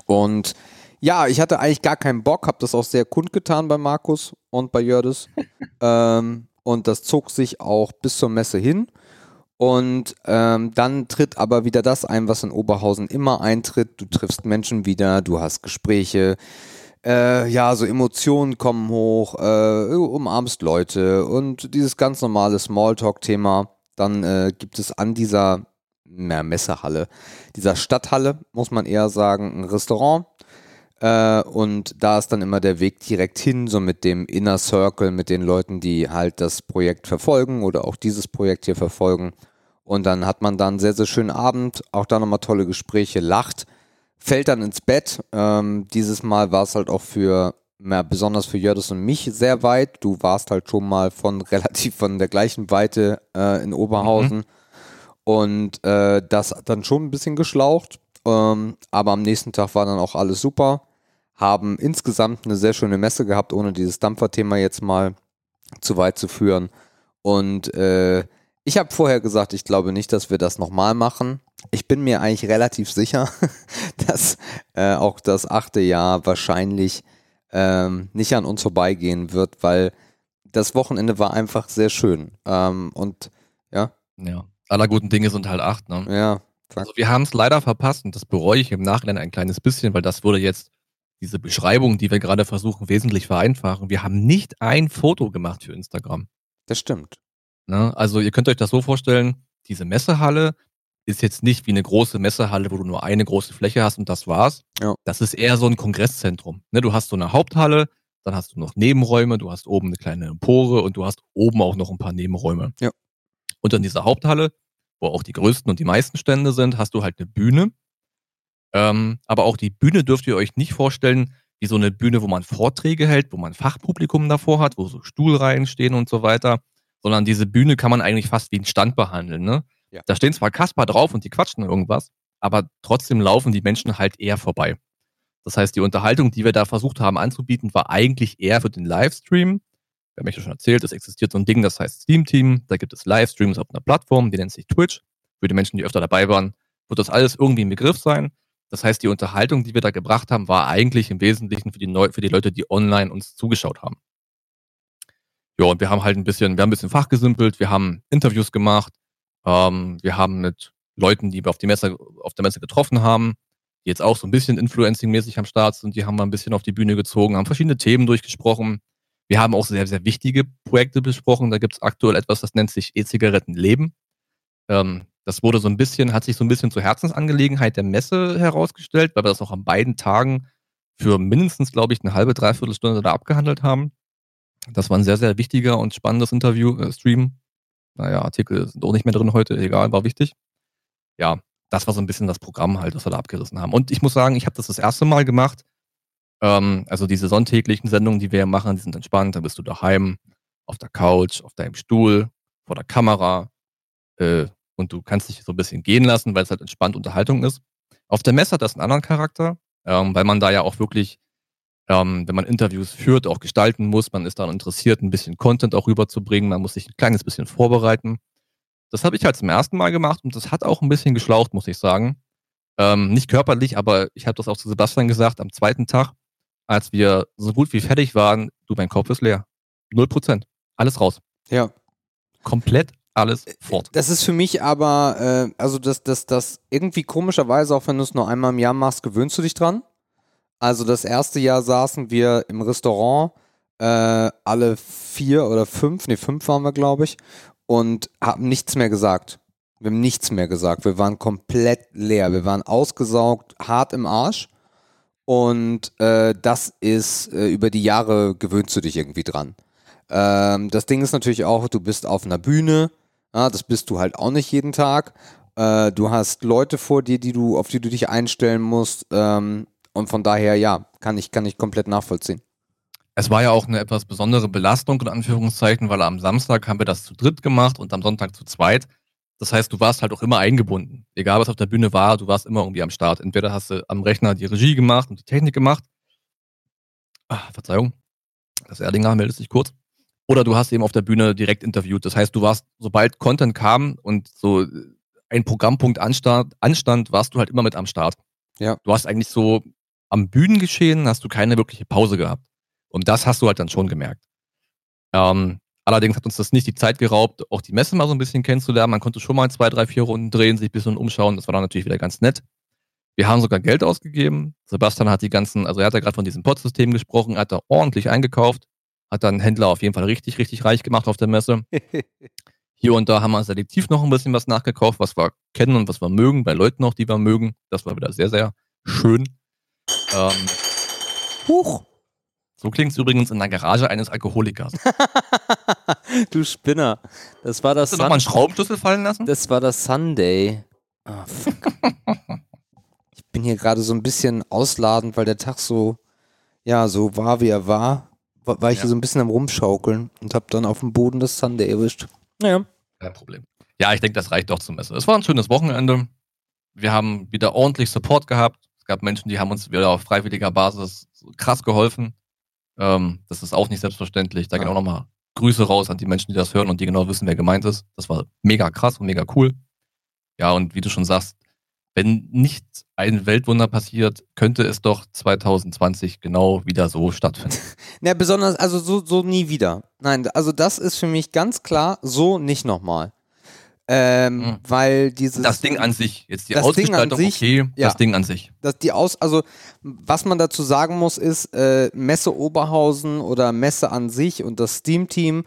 Speaker 1: Und ja, ich hatte eigentlich gar keinen Bock, habe das auch sehr kundgetan bei Markus und bei Jördis. ähm, und das zog sich auch bis zur Messe hin. Und ähm, dann tritt aber wieder das ein, was in Oberhausen immer eintritt. Du triffst Menschen wieder, du hast Gespräche, äh, ja, so Emotionen kommen hoch, äh, umarmst Leute und dieses ganz normale Smalltalk-Thema. Dann äh, gibt es an dieser mehr Messehalle, dieser Stadthalle, muss man eher sagen, ein Restaurant. Äh, und da ist dann immer der Weg direkt hin, so mit dem Inner Circle, mit den Leuten, die halt das Projekt verfolgen oder auch dieses Projekt hier verfolgen. Und dann hat man dann einen sehr, sehr schönen Abend, auch da nochmal tolle Gespräche, lacht, fällt dann ins Bett. Ähm, dieses Mal war es halt auch für, ja, besonders für Jördis und mich sehr weit. Du warst halt schon mal von relativ von der gleichen Weite äh, in Oberhausen. Mhm. Und äh, das hat dann schon ein bisschen geschlaucht. Ähm, aber am nächsten Tag war dann auch alles super. Haben insgesamt eine sehr schöne Messe gehabt, ohne dieses Dampferthema jetzt mal zu weit zu führen. Und äh, ich habe vorher gesagt, ich glaube nicht, dass wir das nochmal machen. Ich bin mir eigentlich relativ sicher, dass äh, auch das achte Jahr wahrscheinlich ähm, nicht an uns vorbeigehen wird, weil das Wochenende war einfach sehr schön. Ähm, und ja.
Speaker 2: Ja. Aller guten Dinge sind halt acht, ne?
Speaker 1: Ja.
Speaker 2: Also wir haben es leider verpasst und das bereue ich im Nachhinein ein kleines bisschen, weil das würde jetzt diese Beschreibung, die wir gerade versuchen, wesentlich vereinfachen. Wir haben nicht ein Foto gemacht für Instagram.
Speaker 1: Das stimmt.
Speaker 2: Ne? Also ihr könnt euch das so vorstellen, diese Messehalle ist jetzt nicht wie eine große Messehalle, wo du nur eine große Fläche hast und das war's.
Speaker 1: Ja.
Speaker 2: Das ist eher so ein Kongresszentrum. Ne? Du hast so eine Haupthalle, dann hast du noch Nebenräume, du hast oben eine kleine Empore und du hast oben auch noch ein paar Nebenräume.
Speaker 1: Ja.
Speaker 2: Und in dieser Haupthalle, wo auch die größten und die meisten Stände sind, hast du halt eine Bühne. Ähm, aber auch die Bühne dürft ihr euch nicht vorstellen, wie so eine Bühne, wo man Vorträge hält, wo man Fachpublikum davor hat, wo so Stuhlreihen stehen und so weiter, sondern diese Bühne kann man eigentlich fast wie einen Stand behandeln. Ne?
Speaker 1: Ja.
Speaker 2: Da stehen zwar Kasper drauf und die quatschen irgendwas, aber trotzdem laufen die Menschen halt eher vorbei. Das heißt, die Unterhaltung, die wir da versucht haben anzubieten, war eigentlich eher für den Livestream. Wir haben euch ja schon erzählt, es existiert so ein Ding, das heißt Steam Team. Da gibt es Livestreams auf einer Plattform, die nennt sich Twitch. Für die Menschen, die öfter dabei waren, wird das alles irgendwie ein Begriff sein. Das heißt, die Unterhaltung, die wir da gebracht haben, war eigentlich im Wesentlichen für die, Neu für die Leute, die online uns zugeschaut haben. Ja, und wir haben halt ein bisschen, wir haben ein bisschen fachgesimpelt, wir haben Interviews gemacht, ähm, wir haben mit Leuten, die wir auf, die Messe, auf der Messe getroffen haben, die jetzt auch so ein bisschen Influencing-mäßig am Start sind, die haben wir ein bisschen auf die Bühne gezogen, haben verschiedene Themen durchgesprochen. Wir haben auch sehr, sehr wichtige Projekte besprochen. Da gibt es aktuell etwas, das nennt sich E-Zigaretten leben. Ähm, das wurde so ein bisschen, hat sich so ein bisschen zur Herzensangelegenheit der Messe herausgestellt, weil wir das auch an beiden Tagen für mindestens, glaube ich, eine halbe, dreiviertel Stunde da abgehandelt haben. Das war ein sehr, sehr wichtiger und spannendes Interview-Stream. Naja, Artikel sind auch nicht mehr drin heute, egal, war wichtig. Ja, das war so ein bisschen das Programm halt, das wir da abgerissen haben. Und ich muss sagen, ich habe das das erste Mal gemacht. Ähm, also diese sonntäglichen Sendungen, die wir machen, die sind entspannt. Da bist du daheim, auf der Couch, auf deinem Stuhl, vor der Kamera. Äh, und du kannst dich so ein bisschen gehen lassen, weil es halt entspannt Unterhaltung ist. Auf der Messe hat das einen anderen Charakter, ähm, weil man da ja auch wirklich, ähm, wenn man Interviews führt, auch gestalten muss. Man ist daran interessiert, ein bisschen Content auch rüberzubringen. Man muss sich ein kleines bisschen vorbereiten. Das habe ich halt zum ersten Mal gemacht und das hat auch ein bisschen geschlaucht, muss ich sagen. Ähm, nicht körperlich, aber ich habe das auch zu Sebastian gesagt am zweiten Tag, als wir so gut wie fertig waren. Du, mein Kopf ist leer. Null Prozent. Alles raus.
Speaker 1: Ja.
Speaker 2: Komplett alles fort.
Speaker 1: Das ist für mich aber, äh, also das, das, das irgendwie komischerweise, auch wenn du es nur einmal im Jahr machst, gewöhnst du dich dran. Also das erste Jahr saßen wir im Restaurant, äh, alle vier oder fünf, nee, fünf waren wir, glaube ich, und haben nichts mehr gesagt. Wir haben nichts mehr gesagt. Wir waren komplett leer. Wir waren ausgesaugt, hart im Arsch. Und äh, das ist, äh, über die Jahre gewöhnst du dich irgendwie dran. Ähm, das Ding ist natürlich auch, du bist auf einer Bühne, ja, das bist du halt auch nicht jeden Tag. Äh, du hast Leute vor dir, die du, auf die du dich einstellen musst. Ähm, und von daher, ja, kann ich, kann ich komplett nachvollziehen.
Speaker 2: Es war ja auch eine etwas besondere Belastung, in Anführungszeichen, weil am Samstag haben wir das zu dritt gemacht und am Sonntag zu zweit. Das heißt, du warst halt auch immer eingebunden. Egal, was auf der Bühne war, du warst immer irgendwie am Start. Entweder hast du am Rechner die Regie gemacht und die Technik gemacht. Ach, Verzeihung. Das Erdinger meldet sich kurz. Oder du hast eben auf der Bühne direkt interviewt. Das heißt, du warst, sobald Content kam und so ein Programmpunkt anstand, anstand, warst du halt immer mit am Start.
Speaker 1: Ja.
Speaker 2: Du hast eigentlich so am Bühnengeschehen hast du keine wirkliche Pause gehabt. Und das hast du halt dann schon gemerkt. Ähm, allerdings hat uns das nicht die Zeit geraubt, auch die Messe mal so ein bisschen kennenzulernen. Man konnte schon mal zwei, drei, vier Runden drehen, sich ein bisschen umschauen. Das war dann natürlich wieder ganz nett. Wir haben sogar Geld ausgegeben. Sebastian hat die ganzen, also er hat ja gerade von diesem Pod-System gesprochen, hat da ordentlich eingekauft hat dann Händler auf jeden Fall richtig, richtig reich gemacht auf der Messe. Hier und da haben wir selektiv noch ein bisschen was nachgekauft, was wir kennen und was wir mögen, bei Leuten auch, die wir mögen. Das war wieder sehr, sehr schön. Ähm,
Speaker 1: Huch.
Speaker 2: So klingt es übrigens in der Garage eines Alkoholikers.
Speaker 1: du Spinner. Das war das.
Speaker 2: Hast du nochmal einen Schraubenschlüssel fallen lassen?
Speaker 1: Das war das Sunday. Ah, fuck. ich bin hier gerade so ein bisschen ausladend, weil der Tag so, ja, so war, wie er war war ich ja. hier so ein bisschen am Rumschaukeln und habe dann auf dem Boden das Sunday erwischt.
Speaker 2: Naja. Kein Problem. Ja, ich denke, das reicht doch zum Messen. Es war ein schönes Wochenende. Wir haben wieder ordentlich Support gehabt. Es gab Menschen, die haben uns wieder auf freiwilliger Basis krass geholfen. Ähm, das ist auch nicht selbstverständlich. Da ja. gehen auch nochmal Grüße raus an die Menschen, die das hören und die genau wissen, wer gemeint ist. Das war mega krass und mega cool. Ja, und wie du schon sagst, wenn nicht ein Weltwunder passiert, könnte es doch 2020 genau wieder so stattfinden.
Speaker 1: Na, besonders, also so, so nie wieder. Nein, also das ist für mich ganz klar, so nicht nochmal. Ähm, mhm. Weil dieses.
Speaker 2: Das Ding an sich, jetzt die Ausgestaltung, sich, okay, ja, das Ding an sich.
Speaker 1: Das, die Aus, also, was man dazu sagen muss, ist, äh, Messe Oberhausen oder Messe an sich und das Steam-Team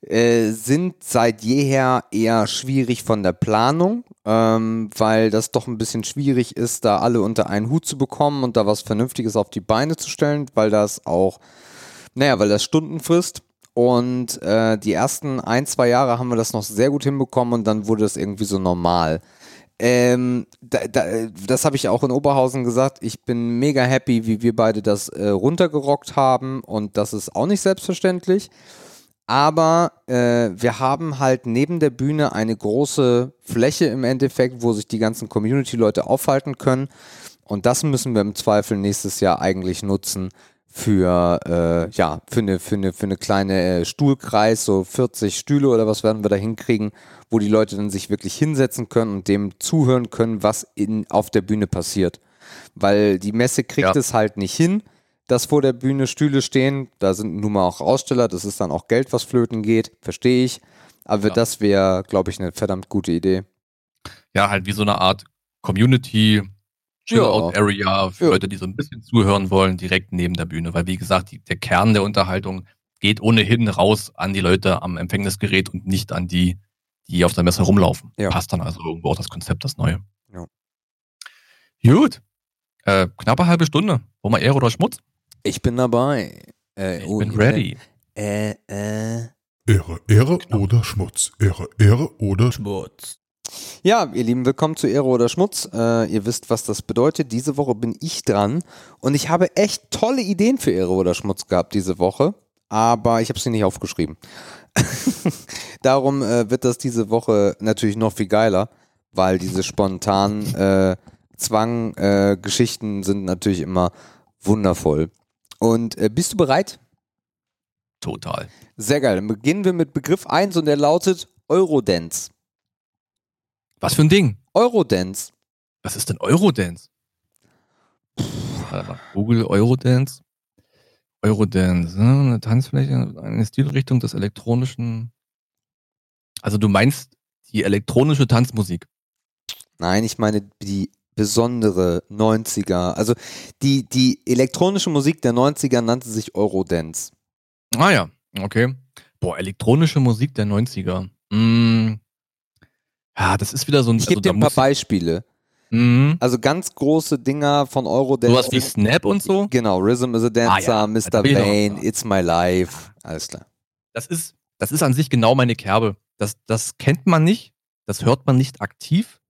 Speaker 1: äh, sind seit jeher eher schwierig von der Planung, ähm, weil das doch ein bisschen schwierig ist, da alle unter einen Hut zu bekommen und da was Vernünftiges auf die Beine zu stellen, weil das auch, naja, weil das Stunden frisst. Und äh, die ersten ein, zwei Jahre haben wir das noch sehr gut hinbekommen und dann wurde das irgendwie so normal. Ähm, da, da, das habe ich auch in Oberhausen gesagt. Ich bin mega happy, wie wir beide das äh, runtergerockt haben und das ist auch nicht selbstverständlich. Aber äh, wir haben halt neben der Bühne eine große Fläche im Endeffekt, wo sich die ganzen Community-Leute aufhalten können. Und das müssen wir im Zweifel nächstes Jahr eigentlich nutzen für, äh, ja, für eine, für eine, für eine kleine äh, Stuhlkreis, so 40 Stühle oder was werden wir da hinkriegen, wo die Leute dann sich wirklich hinsetzen können und dem zuhören können, was in, auf der Bühne passiert. Weil die Messe kriegt ja. es halt nicht hin dass vor der Bühne Stühle stehen. Da sind nun mal auch Aussteller, das ist dann auch Geld, was flöten geht, verstehe ich. Aber ja. das wäre, glaube ich, eine verdammt gute Idee.
Speaker 2: Ja, halt wie so eine Art Community Chill-Out Area für ja. Leute, die so ein bisschen zuhören wollen, direkt neben der Bühne. Weil, wie gesagt, die, der Kern der Unterhaltung geht ohnehin raus an die Leute am Empfängnisgerät und nicht an die, die auf der Messe rumlaufen. Ja. Passt dann also irgendwo auch das Konzept, das Neue. Ja. Gut. Äh, knappe halbe Stunde. Wollen wir Ehre oder Schmutz?
Speaker 1: Ich bin dabei.
Speaker 2: Äh, ich oh, bin ready.
Speaker 1: Äh, äh.
Speaker 3: Ehre, Ehre genau. oder Schmutz. Ehre, Ehre oder Schmutz.
Speaker 1: Ja, ihr Lieben, willkommen zu Ehre oder Schmutz. Äh, ihr wisst, was das bedeutet. Diese Woche bin ich dran und ich habe echt tolle Ideen für Ehre oder Schmutz gehabt diese Woche, aber ich habe sie nicht aufgeschrieben. Darum äh, wird das diese Woche natürlich noch viel geiler, weil diese spontanen äh, Zwang-Geschichten sind natürlich immer wundervoll. Und äh, bist du bereit?
Speaker 2: Total.
Speaker 1: Sehr geil. Dann beginnen wir mit Begriff 1 und der lautet Eurodance.
Speaker 2: Was für ein Ding?
Speaker 1: Eurodance.
Speaker 2: Was ist denn Eurodance? Google Eurodance. Eurodance, ne? eine Tanzfläche, eine Stilrichtung des elektronischen. Also du meinst die elektronische Tanzmusik?
Speaker 1: Nein, ich meine die besondere 90er. Also die, die elektronische Musik der 90er nannte sich Eurodance.
Speaker 2: Ah ja, okay. Boah, elektronische Musik der 90er. Mm. Ja, das ist wieder so ein...
Speaker 1: Ich gebe also, dir ein paar Beispiele. Mhm. Also ganz große Dinger von Eurodance.
Speaker 2: Sowas wie Snap und so?
Speaker 1: Genau, Rhythm is a Dancer, ah, ja. Mr. Bane, It's My Life, alles klar.
Speaker 2: Das ist, das ist an sich genau meine Kerbe. Das, das kennt man nicht, das hört man nicht aktiv,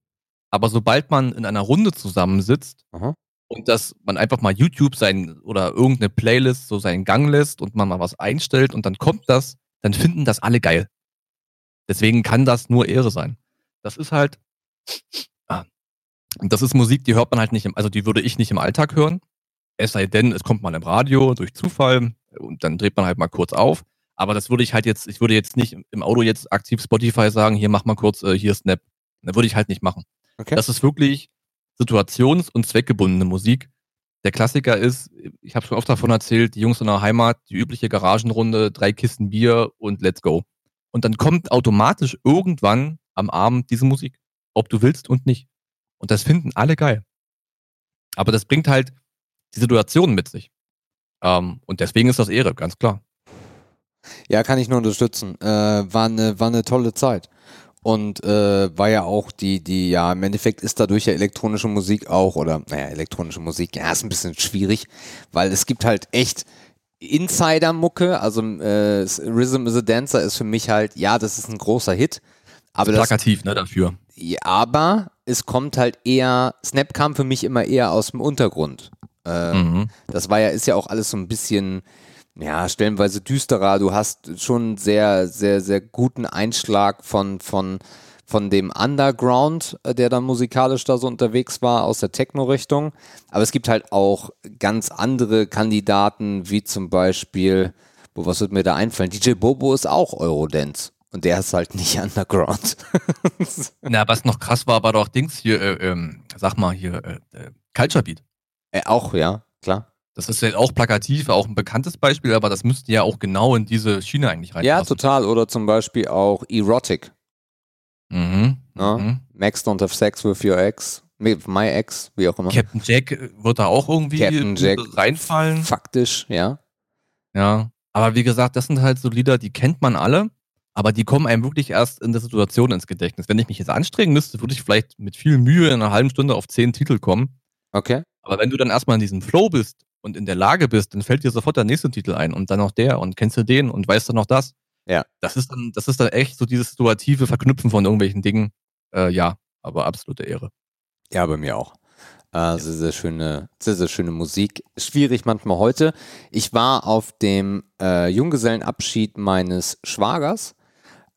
Speaker 2: aber sobald man in einer Runde zusammensitzt Aha. und dass man einfach mal YouTube sein oder irgendeine Playlist so seinen Gang lässt und man mal was einstellt und dann kommt das, dann finden das alle geil. Deswegen kann das nur Ehre sein. Das ist halt, ah, das ist Musik, die hört man halt nicht, im, also die würde ich nicht im Alltag hören. Es sei denn, es kommt mal im Radio durch Zufall und dann dreht man halt mal kurz auf. Aber das würde ich halt jetzt, ich würde jetzt nicht im Auto jetzt aktiv Spotify sagen, hier mach mal kurz, äh, hier Snap. Das würde ich halt nicht machen. Okay. Das ist wirklich situations- und zweckgebundene Musik. Der Klassiker ist, ich habe schon oft davon erzählt, die Jungs in der Heimat, die übliche Garagenrunde, drei Kisten Bier und let's go. Und dann kommt automatisch irgendwann am Abend diese Musik, ob du willst und nicht. Und das finden alle geil. Aber das bringt halt die Situation mit sich. Ähm, und deswegen ist das Ehre, ganz klar.
Speaker 1: Ja, kann ich nur unterstützen. Äh, war, eine, war eine tolle Zeit. Und äh, war ja auch die, die, ja, im Endeffekt ist dadurch ja elektronische Musik auch, oder, naja, elektronische Musik, ja, ist ein bisschen schwierig, weil es gibt halt echt Insider-Mucke, also äh, Rhythm is a Dancer ist für mich halt, ja, das ist ein großer Hit. Aber
Speaker 2: das, plakativ, ne, dafür.
Speaker 1: Ja, aber es kommt halt eher, Snap kam für mich immer eher aus dem Untergrund. Äh, mhm. Das war ja, ist ja auch alles so ein bisschen, ja, stellenweise düsterer. Du hast schon sehr, sehr, sehr guten Einschlag von, von, von dem Underground, äh, der dann musikalisch da so unterwegs war, aus der Techno-Richtung. Aber es gibt halt auch ganz andere Kandidaten, wie zum Beispiel, wo was wird mir da einfallen? DJ Bobo ist auch Eurodance. Und der ist halt nicht underground.
Speaker 2: Na, was noch krass war, war doch Dings hier, äh, ähm, sag mal hier, äh, äh, Culture Beat.
Speaker 1: äh, auch, ja, klar.
Speaker 2: Das ist ja auch plakativ, auch ein bekanntes Beispiel, aber das müsste ja auch genau in diese Schiene eigentlich reinpassen.
Speaker 1: Ja, total. Oder zum Beispiel auch Erotic.
Speaker 2: Mhm.
Speaker 1: Ja.
Speaker 2: Mhm.
Speaker 1: Max don't have sex with your ex. My ex, wie auch immer.
Speaker 2: Captain Jack äh, wird da auch irgendwie
Speaker 1: Captain Jack.
Speaker 2: reinfallen.
Speaker 1: Faktisch, ja.
Speaker 2: Ja. Aber wie gesagt, das sind halt so Lieder, die kennt man alle, aber die kommen einem wirklich erst in der Situation ins Gedächtnis. Wenn ich mich jetzt anstrengen müsste, würde ich vielleicht mit viel Mühe in einer halben Stunde auf zehn Titel kommen.
Speaker 1: Okay.
Speaker 2: Aber wenn du dann erstmal in diesem Flow bist und in der Lage bist, dann fällt dir sofort der nächste Titel ein und dann noch der und kennst du den und weißt du noch das.
Speaker 1: Ja.
Speaker 2: Das ist dann, das ist dann echt so dieses situative Verknüpfen von irgendwelchen Dingen. Äh, ja, aber absolute Ehre.
Speaker 1: Ja, bei mir auch. Äh, sehr, sehr schöne, sehr, sehr schöne Musik. Schwierig manchmal heute. Ich war auf dem äh, Junggesellenabschied meines Schwagers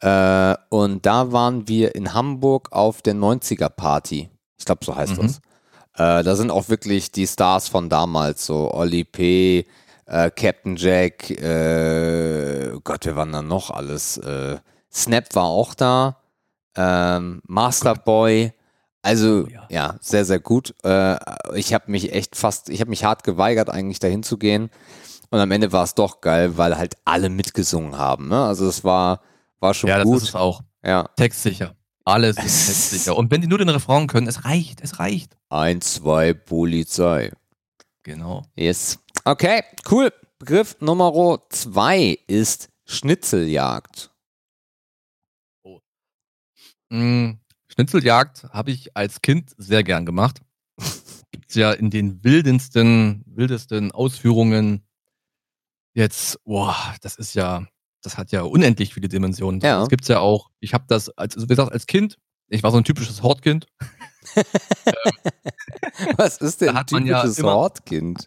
Speaker 1: äh, und da waren wir in Hamburg auf der 90er Party. Ich glaube, so heißt
Speaker 2: Mhm.
Speaker 1: das. Äh, da sind auch wirklich die Stars von damals, so Olli P., äh, Captain Jack, äh, Gott, wir waren da noch alles. Äh, Snap war auch da, ähm, Masterboy. Also
Speaker 2: Oh ja.
Speaker 1: ja, sehr, sehr gut. Äh, ich habe mich echt fast, ich habe mich hart geweigert, eigentlich dahin zu gehen. Und am Ende war es doch geil, weil halt alle mitgesungen haben. Ne? Also es war, war schon
Speaker 2: Ja, das
Speaker 1: gut.
Speaker 2: ist es auch.
Speaker 1: ja.
Speaker 2: Textsicher. Alles ist
Speaker 1: Es-
Speaker 2: textsicher. Und wenn die nur den Refrain können, es reicht, es reicht.
Speaker 1: Eins, zwei, Polizei.
Speaker 2: Genau.
Speaker 1: Yes. Okay, cool. Begriff Nummer zwei ist Schnitzeljagd.
Speaker 2: Mm, Schnitzeljagd habe ich als Kind sehr gern gemacht. Gibt's ja in den wildesten, wildesten Ausführungen jetzt, boah, das ist ja, das hat ja unendlich viele Dimensionen.
Speaker 1: Ja.
Speaker 2: Das gibt's ja auch. Ich habe das, als, also wie gesagt, als Kind, ich war so ein typisches Hortkind.
Speaker 1: Was ist denn ein
Speaker 2: man ja
Speaker 1: typisches
Speaker 2: immer-
Speaker 1: Hortkind?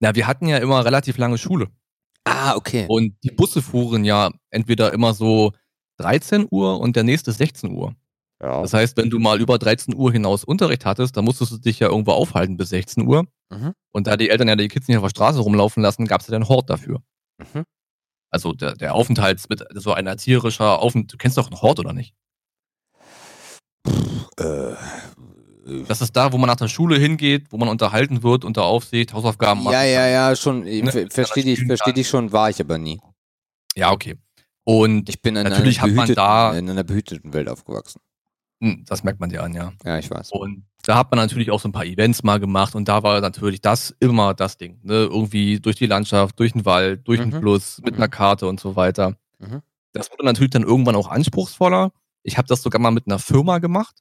Speaker 2: Na, wir hatten ja immer relativ lange Schule.
Speaker 1: Ah, okay.
Speaker 2: Und die Busse fuhren ja entweder immer so 13 Uhr und der nächste 16 Uhr.
Speaker 1: Ja.
Speaker 2: Das heißt, wenn du mal über 13 Uhr hinaus Unterricht hattest, dann musstest du dich ja irgendwo aufhalten bis 16 Uhr.
Speaker 1: Mhm.
Speaker 2: Und da die Eltern ja die Kids nicht auf der Straße rumlaufen lassen, gab es ja dann Hort dafür.
Speaker 1: Mhm.
Speaker 2: Also der, der Aufenthalt mit so ein erzieherischer Aufenthalt. Du kennst doch einen Hort, oder nicht?
Speaker 1: Äh,
Speaker 2: Das ist da, wo man nach der Schule hingeht, wo man unterhalten wird, unter Aufsicht, Hausaufgaben macht.
Speaker 1: ja, ja, ja, schon. Ich
Speaker 2: Ne?
Speaker 1: ver- verstehe dich, versteh dich schon, war ich aber nie.
Speaker 2: Ja, okay. Und
Speaker 1: Ich bin in,
Speaker 2: Natürlich
Speaker 1: einer,
Speaker 2: hat man da-
Speaker 1: in einer behüteten Welt aufgewachsen.
Speaker 2: Hm, das merkt man dir an, ja.
Speaker 1: Ja, ich weiß.
Speaker 2: Und da hat man natürlich auch so ein paar Events mal gemacht und da war natürlich das immer das Ding. Ne? Irgendwie durch die Landschaft, durch den Wald, durch
Speaker 1: Mhm.
Speaker 2: den Fluss, mit
Speaker 1: Mhm.
Speaker 2: einer Karte und so weiter.
Speaker 1: Mhm.
Speaker 2: Das wurde natürlich dann irgendwann auch anspruchsvoller. Ich habe das sogar mal mit einer Firma gemacht.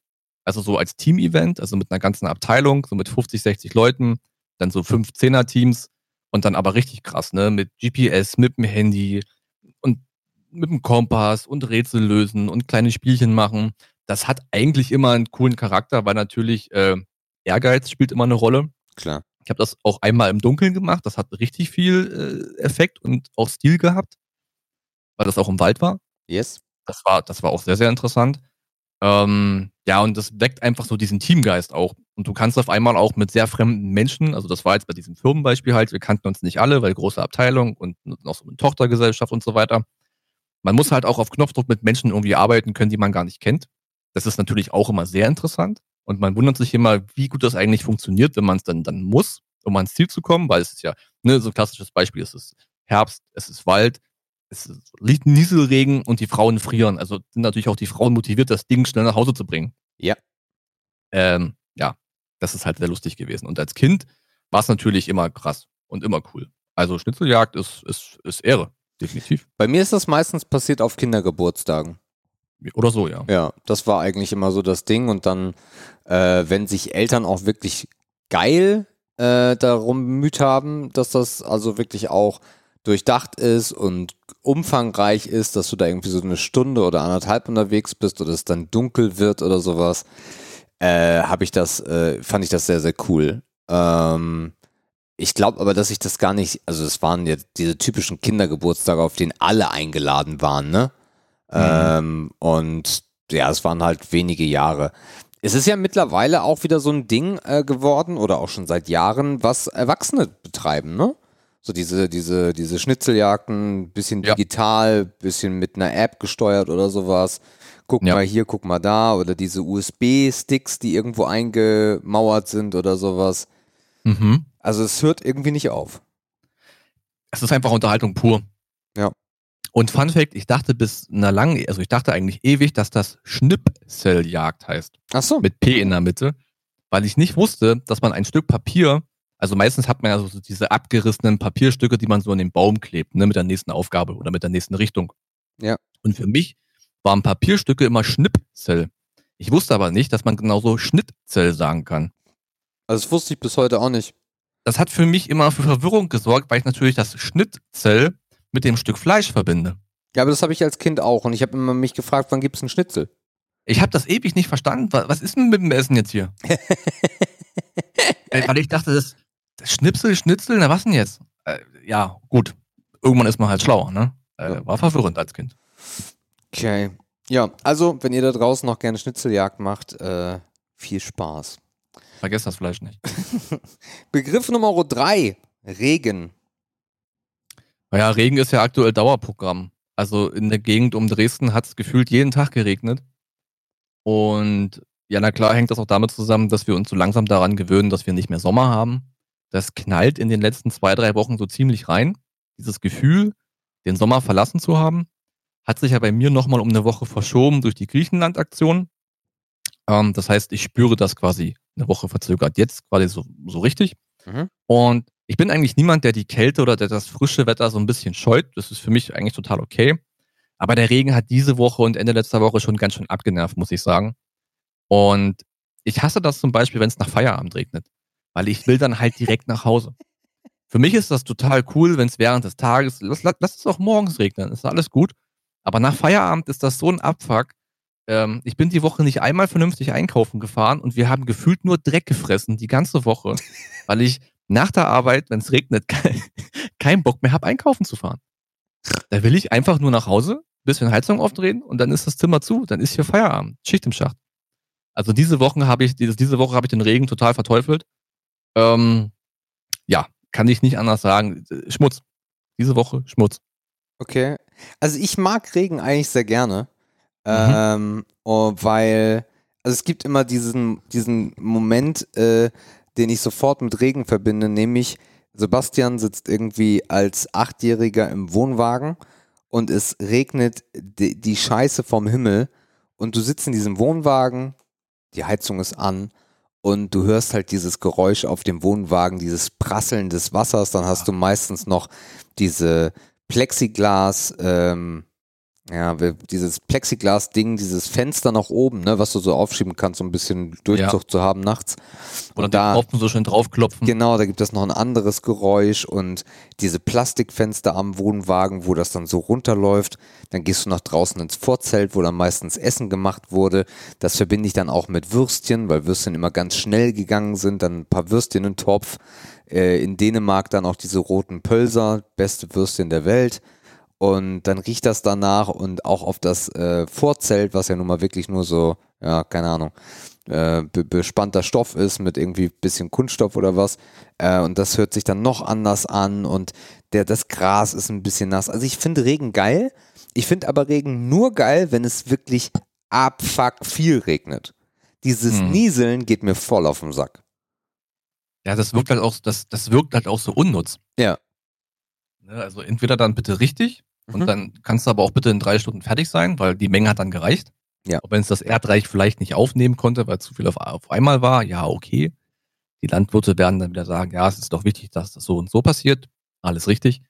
Speaker 2: Also so als Team-Event, also mit einer ganzen Abteilung, so mit 50, 60 Leuten, dann so fünf Zehner-Teams und dann aber richtig krass, ne? Mit GPS, mit dem Handy und mit dem Kompass und Rätsel lösen und kleine Spielchen machen. Das hat eigentlich immer einen coolen Charakter, weil natürlich äh, Ehrgeiz spielt immer eine Rolle.
Speaker 1: Klar.
Speaker 2: Ich habe das auch einmal im Dunkeln gemacht. Das hat richtig viel äh, Effekt und auch Stil gehabt, weil das auch im Wald war.
Speaker 1: Yes.
Speaker 2: Das war, das war auch sehr, sehr interessant. Ähm, ja, und das weckt einfach so diesen Teamgeist auch. Und du kannst auf einmal auch mit sehr fremden Menschen, also das war jetzt bei diesem Firmenbeispiel halt, wir kannten uns nicht alle, weil große Abteilung und noch so eine Tochtergesellschaft und so weiter. Man muss halt auch auf Knopfdruck mit Menschen irgendwie arbeiten können, die man gar nicht kennt. Das ist natürlich auch immer sehr interessant. Und man wundert sich immer, wie gut das eigentlich funktioniert, wenn man es dann, dann muss, um ans Ziel zu kommen, weil es ist ja, ne, so ein klassisches Beispiel, es ist Herbst, es ist Wald, es ist, liegt Nieselregen und die Frauen frieren. Also sind natürlich auch die Frauen motiviert, das Ding schnell nach Hause zu bringen.
Speaker 1: Ja.
Speaker 2: Ähm, ja, das ist halt sehr lustig gewesen. Und als Kind war es natürlich immer krass und immer cool. Also Schnitzeljagd ist, ist, ist Ehre, definitiv.
Speaker 1: Bei mir ist das meistens passiert auf Kindergeburtstagen.
Speaker 2: Oder so, ja.
Speaker 1: Ja, das war eigentlich immer so das Ding. Und dann, äh, wenn sich Eltern auch wirklich geil äh, darum bemüht haben, dass das also wirklich auch durchdacht ist und umfangreich ist, dass du da irgendwie so eine Stunde oder anderthalb unterwegs bist oder es dann dunkel wird oder sowas, äh, habe ich das, äh, fand ich das sehr, sehr cool. Ähm, ich glaube aber, dass ich das gar nicht, also es waren ja diese typischen Kindergeburtstage, auf denen alle eingeladen waren, ne? Ähm, und ja, es waren halt wenige Jahre. Es ist ja mittlerweile auch wieder so ein Ding äh, geworden oder auch schon seit Jahren, was Erwachsene betreiben, ne? So diese, diese, diese Schnitzeljagden, bisschen
Speaker 2: Ja.
Speaker 1: digital, bisschen mit einer App gesteuert oder sowas. Guck
Speaker 2: Ja.
Speaker 1: mal hier, guck mal da. Oder diese USB-Sticks, die irgendwo eingemauert sind oder sowas.
Speaker 2: Mhm.
Speaker 1: Also es hört irgendwie nicht auf.
Speaker 2: Es ist einfach Unterhaltung pur.
Speaker 1: Ja.
Speaker 2: Und Fun Fact, ich dachte bis einer langen, also ich dachte eigentlich ewig, dass das Schnipseljagd heißt.
Speaker 1: Ach so.
Speaker 2: Mit P in der Mitte. Weil ich nicht wusste, dass man ein Stück Papier, also meistens hat man ja so diese abgerissenen Papierstücke, die man so an den Baum klebt, ne, mit der nächsten Aufgabe oder mit der nächsten Richtung.
Speaker 1: Ja.
Speaker 2: Und für mich waren Papierstücke immer Schnipsel. Ich wusste aber nicht, dass man genauso Schnitzel sagen kann.
Speaker 1: Also das wusste ich bis heute auch nicht.
Speaker 2: Das hat für mich immer für Verwirrung gesorgt, weil ich natürlich das Schnitzel mit dem Stück Fleisch verbinde.
Speaker 1: Ja, aber das habe ich als Kind auch. Und ich habe immer mich gefragt, wann gibt es einen Schnitzel?
Speaker 2: Ich habe das ewig nicht verstanden. Wa- Was ist denn mit dem Essen jetzt hier? Weil ich dachte, das, das Schnipsel, Schnitzel, na was denn jetzt? Äh, ja, gut. Irgendwann ist man halt schlauer, ne? Äh, war verwirrend als Kind.
Speaker 1: Okay. Ja, also, wenn ihr da draußen noch gerne Schnitzeljagd macht, äh, viel Spaß.
Speaker 2: Vergesst das Fleisch nicht.
Speaker 1: Begriff Nummer drei. Regen.
Speaker 2: Naja, Regen ist ja aktuell Dauerprogramm. Also in der Gegend um Dresden hat es gefühlt jeden Tag geregnet. Und ja, na klar hängt das auch damit zusammen, dass wir uns so langsam daran gewöhnen, dass wir nicht mehr Sommer haben. Das knallt in den letzten zwei, drei Wochen so ziemlich rein. Dieses Gefühl, den Sommer verlassen zu haben, hat sich ja bei mir nochmal um eine Woche verschoben durch die Griechenland-Aktion. Ähm, das heißt, ich spüre das quasi eine Woche verzögert. Jetzt quasi so, so richtig.
Speaker 1: Mhm.
Speaker 2: Und ich bin eigentlich niemand, der die Kälte oder der das frische Wetter so ein bisschen scheut. Das ist für mich eigentlich total okay. Aber der Regen hat diese Woche und Ende letzter Woche schon ganz schön abgenervt, muss ich sagen. Und ich hasse das zum Beispiel, wenn es nach Feierabend regnet. Weil ich will dann halt direkt nach Hause. Für mich ist das total cool, wenn es während des Tages, lass, lass, lass es auch morgens regnen, ist alles gut. Aber nach Feierabend ist das so ein Abfuck. Ähm, ich bin die Woche nicht einmal vernünftig einkaufen gefahren und wir haben gefühlt nur Dreck gefressen die ganze Woche, weil ich nach der Arbeit, wenn es regnet, kein, keinen Bock mehr habe, einkaufen zu fahren. Da will ich einfach nur nach Hause, bisschen Heizung aufdrehen und dann ist das Zimmer zu, dann ist hier Feierabend, Schicht im Schacht. Also diese Wochen habe ich, diese, Woche habe ich den Regen total verteufelt. Ähm, ja, kann ich nicht anders sagen. Schmutz. Diese Woche Schmutz.
Speaker 1: Okay. Also ich mag Regen eigentlich sehr gerne. Ähm, oh, weil, also es gibt immer diesen, diesen Moment, äh, den ich sofort mit Regen verbinde, nämlich Sebastian sitzt irgendwie als Achtjähriger im Wohnwagen und es regnet die, die Scheiße vom Himmel und du sitzt in diesem Wohnwagen, die Heizung ist an und du hörst halt dieses Geräusch auf dem Wohnwagen, dieses Prasseln des Wassers, dann hast du meistens noch diese Plexiglas, ähm, ja, dieses Plexiglas-Ding, dieses Fenster nach oben, ne, was du so aufschieben kannst, um ein bisschen Durchzug zu haben nachts.
Speaker 2: Oder
Speaker 1: Und da,
Speaker 2: den Tropfen so schön draufklopfen.
Speaker 1: genau, da gibt es noch ein anderes Geräusch und diese Plastikfenster am Wohnwagen, wo das dann so runterläuft. Dann gehst du nach draußen ins Vorzelt, wo dann meistens Essen gemacht wurde. Das verbinde ich dann auch mit Würstchen, weil Würstchen immer ganz schnell gegangen sind. Dann ein paar Würstchen im Topf. Äh, in Dänemark dann auch diese roten Pölser, beste Würstchen der Welt. Und dann riecht das danach und auch auf das äh, Vorzelt, was ja nun mal wirklich nur so, ja, keine Ahnung, äh, be bespannter Stoff ist mit irgendwie bisschen Kunststoff oder was. Äh, und das hört sich dann noch anders an und der, das Gras ist ein bisschen nass. Also ich finde Regen geil. Ich finde aber Regen nur geil, wenn es wirklich abfuck viel regnet. Dieses
Speaker 2: Hm.
Speaker 1: Nieseln geht mir voll auf den Sack.
Speaker 2: Ja, das wirkt halt auch, das, das wirkt halt auch so unnutz.
Speaker 1: Ja.
Speaker 2: Ne, Also entweder dann bitte richtig
Speaker 1: Mhm.
Speaker 2: und dann kannst du aber auch bitte in drei Stunden fertig sein, weil die Menge hat dann gereicht.
Speaker 1: Ja.
Speaker 2: Auch wenn es das Erdreich vielleicht nicht aufnehmen konnte, weil zu viel auf, auf einmal war, ja, okay. Die Landwirte werden dann wieder sagen, ja, es ist doch wichtig, dass das so und so passiert. Alles richtig.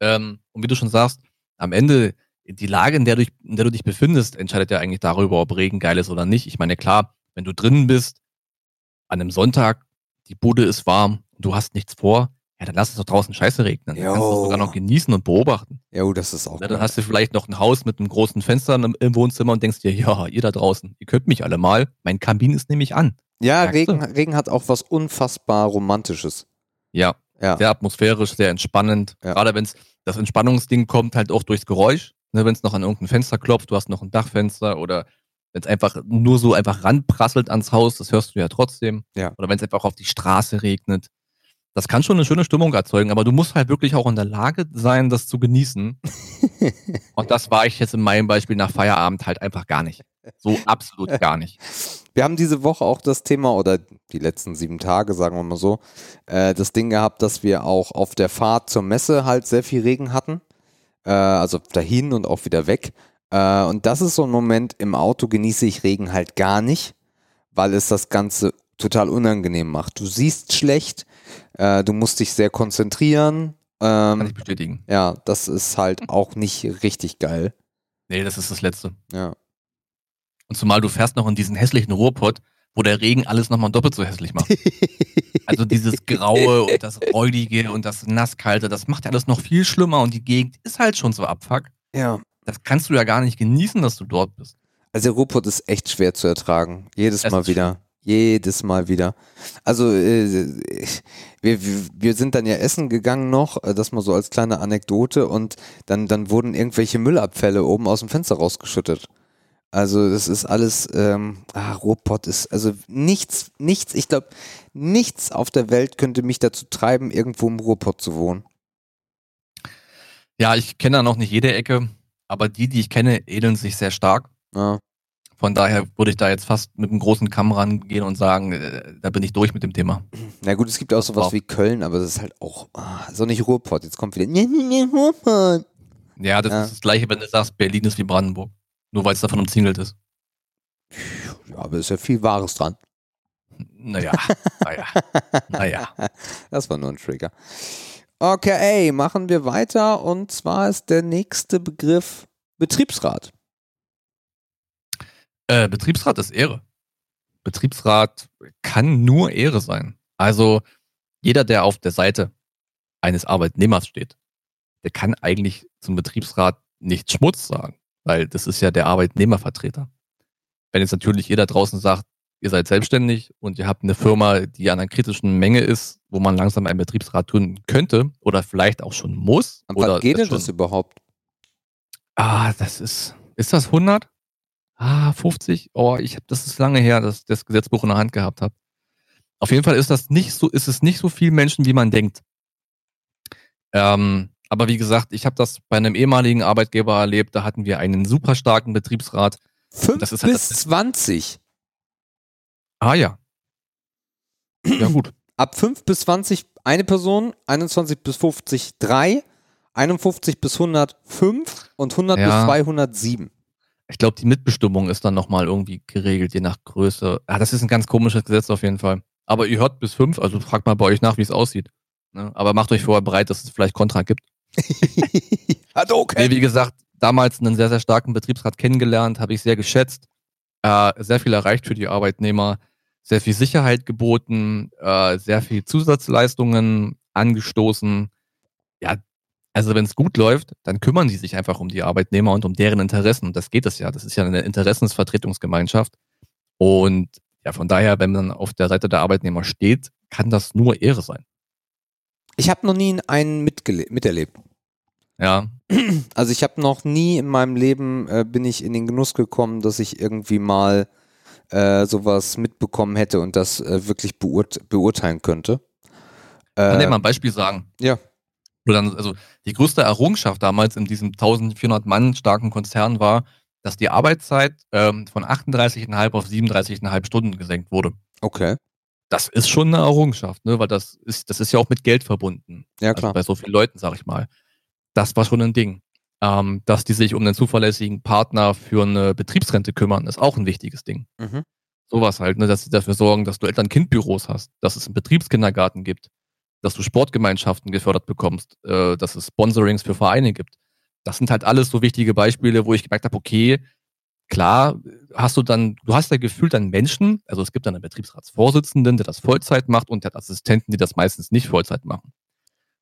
Speaker 2: Ähm, und wie du schon sagst, am Ende, die Lage, in der, du, in der du dich befindest, entscheidet ja eigentlich darüber, ob Regen geil ist oder nicht. Ich meine, klar, wenn du drinnen bist, an einem Sonntag, die Bude ist warm, du hast nichts vor, ja, dann lass es doch draußen scheiße regnen. Dann kannst du sogar noch genießen und beobachten.
Speaker 1: Ja, oh, das ist auch.
Speaker 2: Ne, dann hast du vielleicht noch ein Haus mit einem großen Fenster im, im Wohnzimmer und denkst dir, ja, ihr da draußen, ihr könnt mich alle mal. Mein Kamin ist nämlich an.
Speaker 1: ja,
Speaker 2: merkst du?
Speaker 1: Regen, Regen hat auch was unfassbar Romantisches.
Speaker 2: Ja,
Speaker 1: Ja.
Speaker 2: sehr atmosphärisch, sehr entspannend.
Speaker 1: Ja.
Speaker 2: Gerade wenn es das Entspannungsding kommt halt auch durchs Geräusch. Ne, wenn es noch an irgendein Fenster klopft, du hast noch ein Dachfenster oder wenn es einfach nur so einfach ranprasselt ans Haus, das hörst du ja trotzdem.
Speaker 1: Ja.
Speaker 2: Oder wenn es einfach auf die Straße regnet. Das kann schon eine schöne Stimmung erzeugen, aber du musst halt wirklich auch in der Lage sein, das zu genießen. Und das war ich jetzt in meinem Beispiel nach Feierabend halt einfach gar nicht. So absolut gar nicht.
Speaker 1: Wir haben diese Woche auch das Thema, oder die letzten sieben Tage, sagen wir mal so, äh, das Ding gehabt, dass wir auch auf der Fahrt zur Messe halt sehr viel Regen hatten. Äh, also dahin und auch wieder weg. Äh, und das ist so ein Moment, im Auto genieße ich Regen halt gar nicht, weil es das Ganze total unangenehm macht. Du siehst schlecht, äh, du musst dich sehr konzentrieren.
Speaker 2: Kann
Speaker 1: Ähm,
Speaker 2: ich bestätigen.
Speaker 1: ja, das ist halt auch nicht richtig geil.
Speaker 2: Nee, das ist das Letzte.
Speaker 1: Ja.
Speaker 2: Und zumal du fährst noch in diesen hässlichen Ruhrpott, wo der Regen alles nochmal doppelt so hässlich macht. Also dieses Graue und das Räudige und das Nasskalte, das macht ja alles noch viel schlimmer und die Gegend ist halt schon so abfuck.
Speaker 1: ja.
Speaker 2: Das kannst du ja gar nicht genießen, dass du dort bist.
Speaker 1: Also der Ruhrpott ist echt schwer zu ertragen. Jedes
Speaker 2: Es
Speaker 1: Mal wieder. Jedes Mal wieder. Also äh, wir, wir, sind dann ja essen gegangen noch, äh, das mal so als kleine Anekdote und dann, dann wurden irgendwelche Müllabfälle oben aus dem Fenster rausgeschüttet. Also das ist alles, ähm, ah, Ruhrpott ist, also nichts, nichts, ich glaube, nichts auf der Welt könnte mich dazu treiben, irgendwo im Ruhrpott zu wohnen.
Speaker 2: Ja, ich kenne da noch nicht jede Ecke, aber die, die ich kenne, ähneln sich sehr stark.
Speaker 1: Ja.
Speaker 2: Von daher würde ich da jetzt fast mit einem großen Kamm rangehen und sagen, äh, da bin ich durch mit dem Thema.
Speaker 1: Na gut, es gibt auch sowas
Speaker 2: Wow.
Speaker 1: wie Köln, aber das ist halt auch, ah, so nicht Ruhrpott, jetzt kommt wieder, nee, nee, nee, Ruhrpott.
Speaker 2: Ja, das
Speaker 1: Ja.
Speaker 2: ist das gleiche, wenn du sagst, Berlin ist wie Brandenburg. Nur weil es davon umzingelt ist.
Speaker 1: Ja, aber ist ja viel Wahres dran.
Speaker 2: Naja, naja, naja.
Speaker 1: Das war nur ein Trigger. Okay, machen wir weiter und zwar ist der nächste Begriff Betriebsrat.
Speaker 2: Äh, Betriebsrat ist Ehre. Betriebsrat kann nur Ehre sein. Also jeder, der auf der Seite eines Arbeitnehmers steht, der kann eigentlich zum Betriebsrat nicht Schmutz sagen, weil das ist ja der Arbeitnehmervertreter. Wenn jetzt natürlich jeder draußen sagt, ihr seid selbstständig und ihr habt eine Firma, die an einer kritischen Menge ist, wo man langsam einen Betriebsrat tun könnte oder vielleicht auch schon muss.
Speaker 1: Ab
Speaker 2: oder
Speaker 1: wann geht denn das überhaupt?
Speaker 2: Ah, das ist, ist das 100? Ah, 50? Oh, ich habe, das ist lange her, dass ich das Gesetzbuch in der Hand gehabt habe. Auf jeden Fall ist das nicht so, ist es nicht so viel Menschen, wie man denkt. Ähm, aber wie gesagt, ich habe das bei einem ehemaligen Arbeitgeber erlebt, da hatten wir einen super starken Betriebsrat.
Speaker 1: 5
Speaker 2: das ist halt
Speaker 1: bis 20.
Speaker 2: Ah ja. Ja gut.
Speaker 1: Ab 5 bis 20 eine Person, 21 bis 50 drei, 51 bis 100 5 und 100
Speaker 2: Ja.
Speaker 1: bis 200 7.
Speaker 2: Ich glaube, die Mitbestimmung ist dann nochmal irgendwie geregelt, je nach Größe. Ah, das ist ein ganz komisches Gesetz auf jeden Fall. Aber ihr hört bis fünf, also fragt mal bei euch nach, wie es aussieht. Ne? Aber macht euch vorher bereit, dass es vielleicht Kontra gibt.
Speaker 1: Also
Speaker 2: Nee,
Speaker 1: okay.
Speaker 2: wie gesagt, damals einen sehr, sehr starken Betriebsrat kennengelernt, habe ich sehr geschätzt. Äh, sehr viel erreicht für die Arbeitnehmer, sehr viel Sicherheit geboten, äh, sehr viel Zusatzleistungen angestoßen. Ja, also wenn es gut läuft, dann kümmern sie sich einfach um die Arbeitnehmer und um deren Interessen. Und das geht es ja. Das ist ja eine Interessensvertretungsgemeinschaft. Und ja, von daher, wenn man auf der Seite der Arbeitnehmer steht, kann das nur Ehre sein.
Speaker 1: Ich habe noch nie einen miterlebt.
Speaker 2: Ja,
Speaker 1: Also ich habe noch nie in meinem Leben äh, bin ich in den Genuss gekommen, dass ich irgendwie mal äh, sowas mitbekommen hätte und das äh, wirklich beurt beurteilen könnte.
Speaker 2: kann ich mal ein Beispiel sagen?
Speaker 1: ja.
Speaker 2: Oder dann, also die größte Errungenschaft damals in diesem 1400 Mann starken Konzern war, dass die Arbeitszeit ähm, von 38,5 auf 37,5 Stunden gesenkt wurde.
Speaker 1: Okay.
Speaker 2: Das ist schon eine Errungenschaft, ne? weil das ist, das ist ja auch mit Geld verbunden.
Speaker 1: Ja,
Speaker 2: Also
Speaker 1: klar.
Speaker 2: bei so vielen Leuten, sag ich mal. Das war schon ein Ding. Ähm, dass die sich um einen zuverlässigen Partner für eine Betriebsrente kümmern, ist auch ein wichtiges Ding.
Speaker 1: Mhm.
Speaker 2: Sowas halt, ne, dass sie dafür sorgen, dass du Eltern-Kind-Büros hast, dass es einen Betriebskindergarten gibt, dass du Sportgemeinschaften gefördert bekommst, äh, dass es Sponsorings für Vereine gibt. Das sind halt alles so wichtige Beispiele, wo ich gemerkt habe, okay, klar, hast du dann, du hast ja gefühlt dann Menschen, also es gibt dann einen Betriebsratsvorsitzenden, der das Vollzeit macht und der hat Assistenten, die das meistens nicht Vollzeit machen.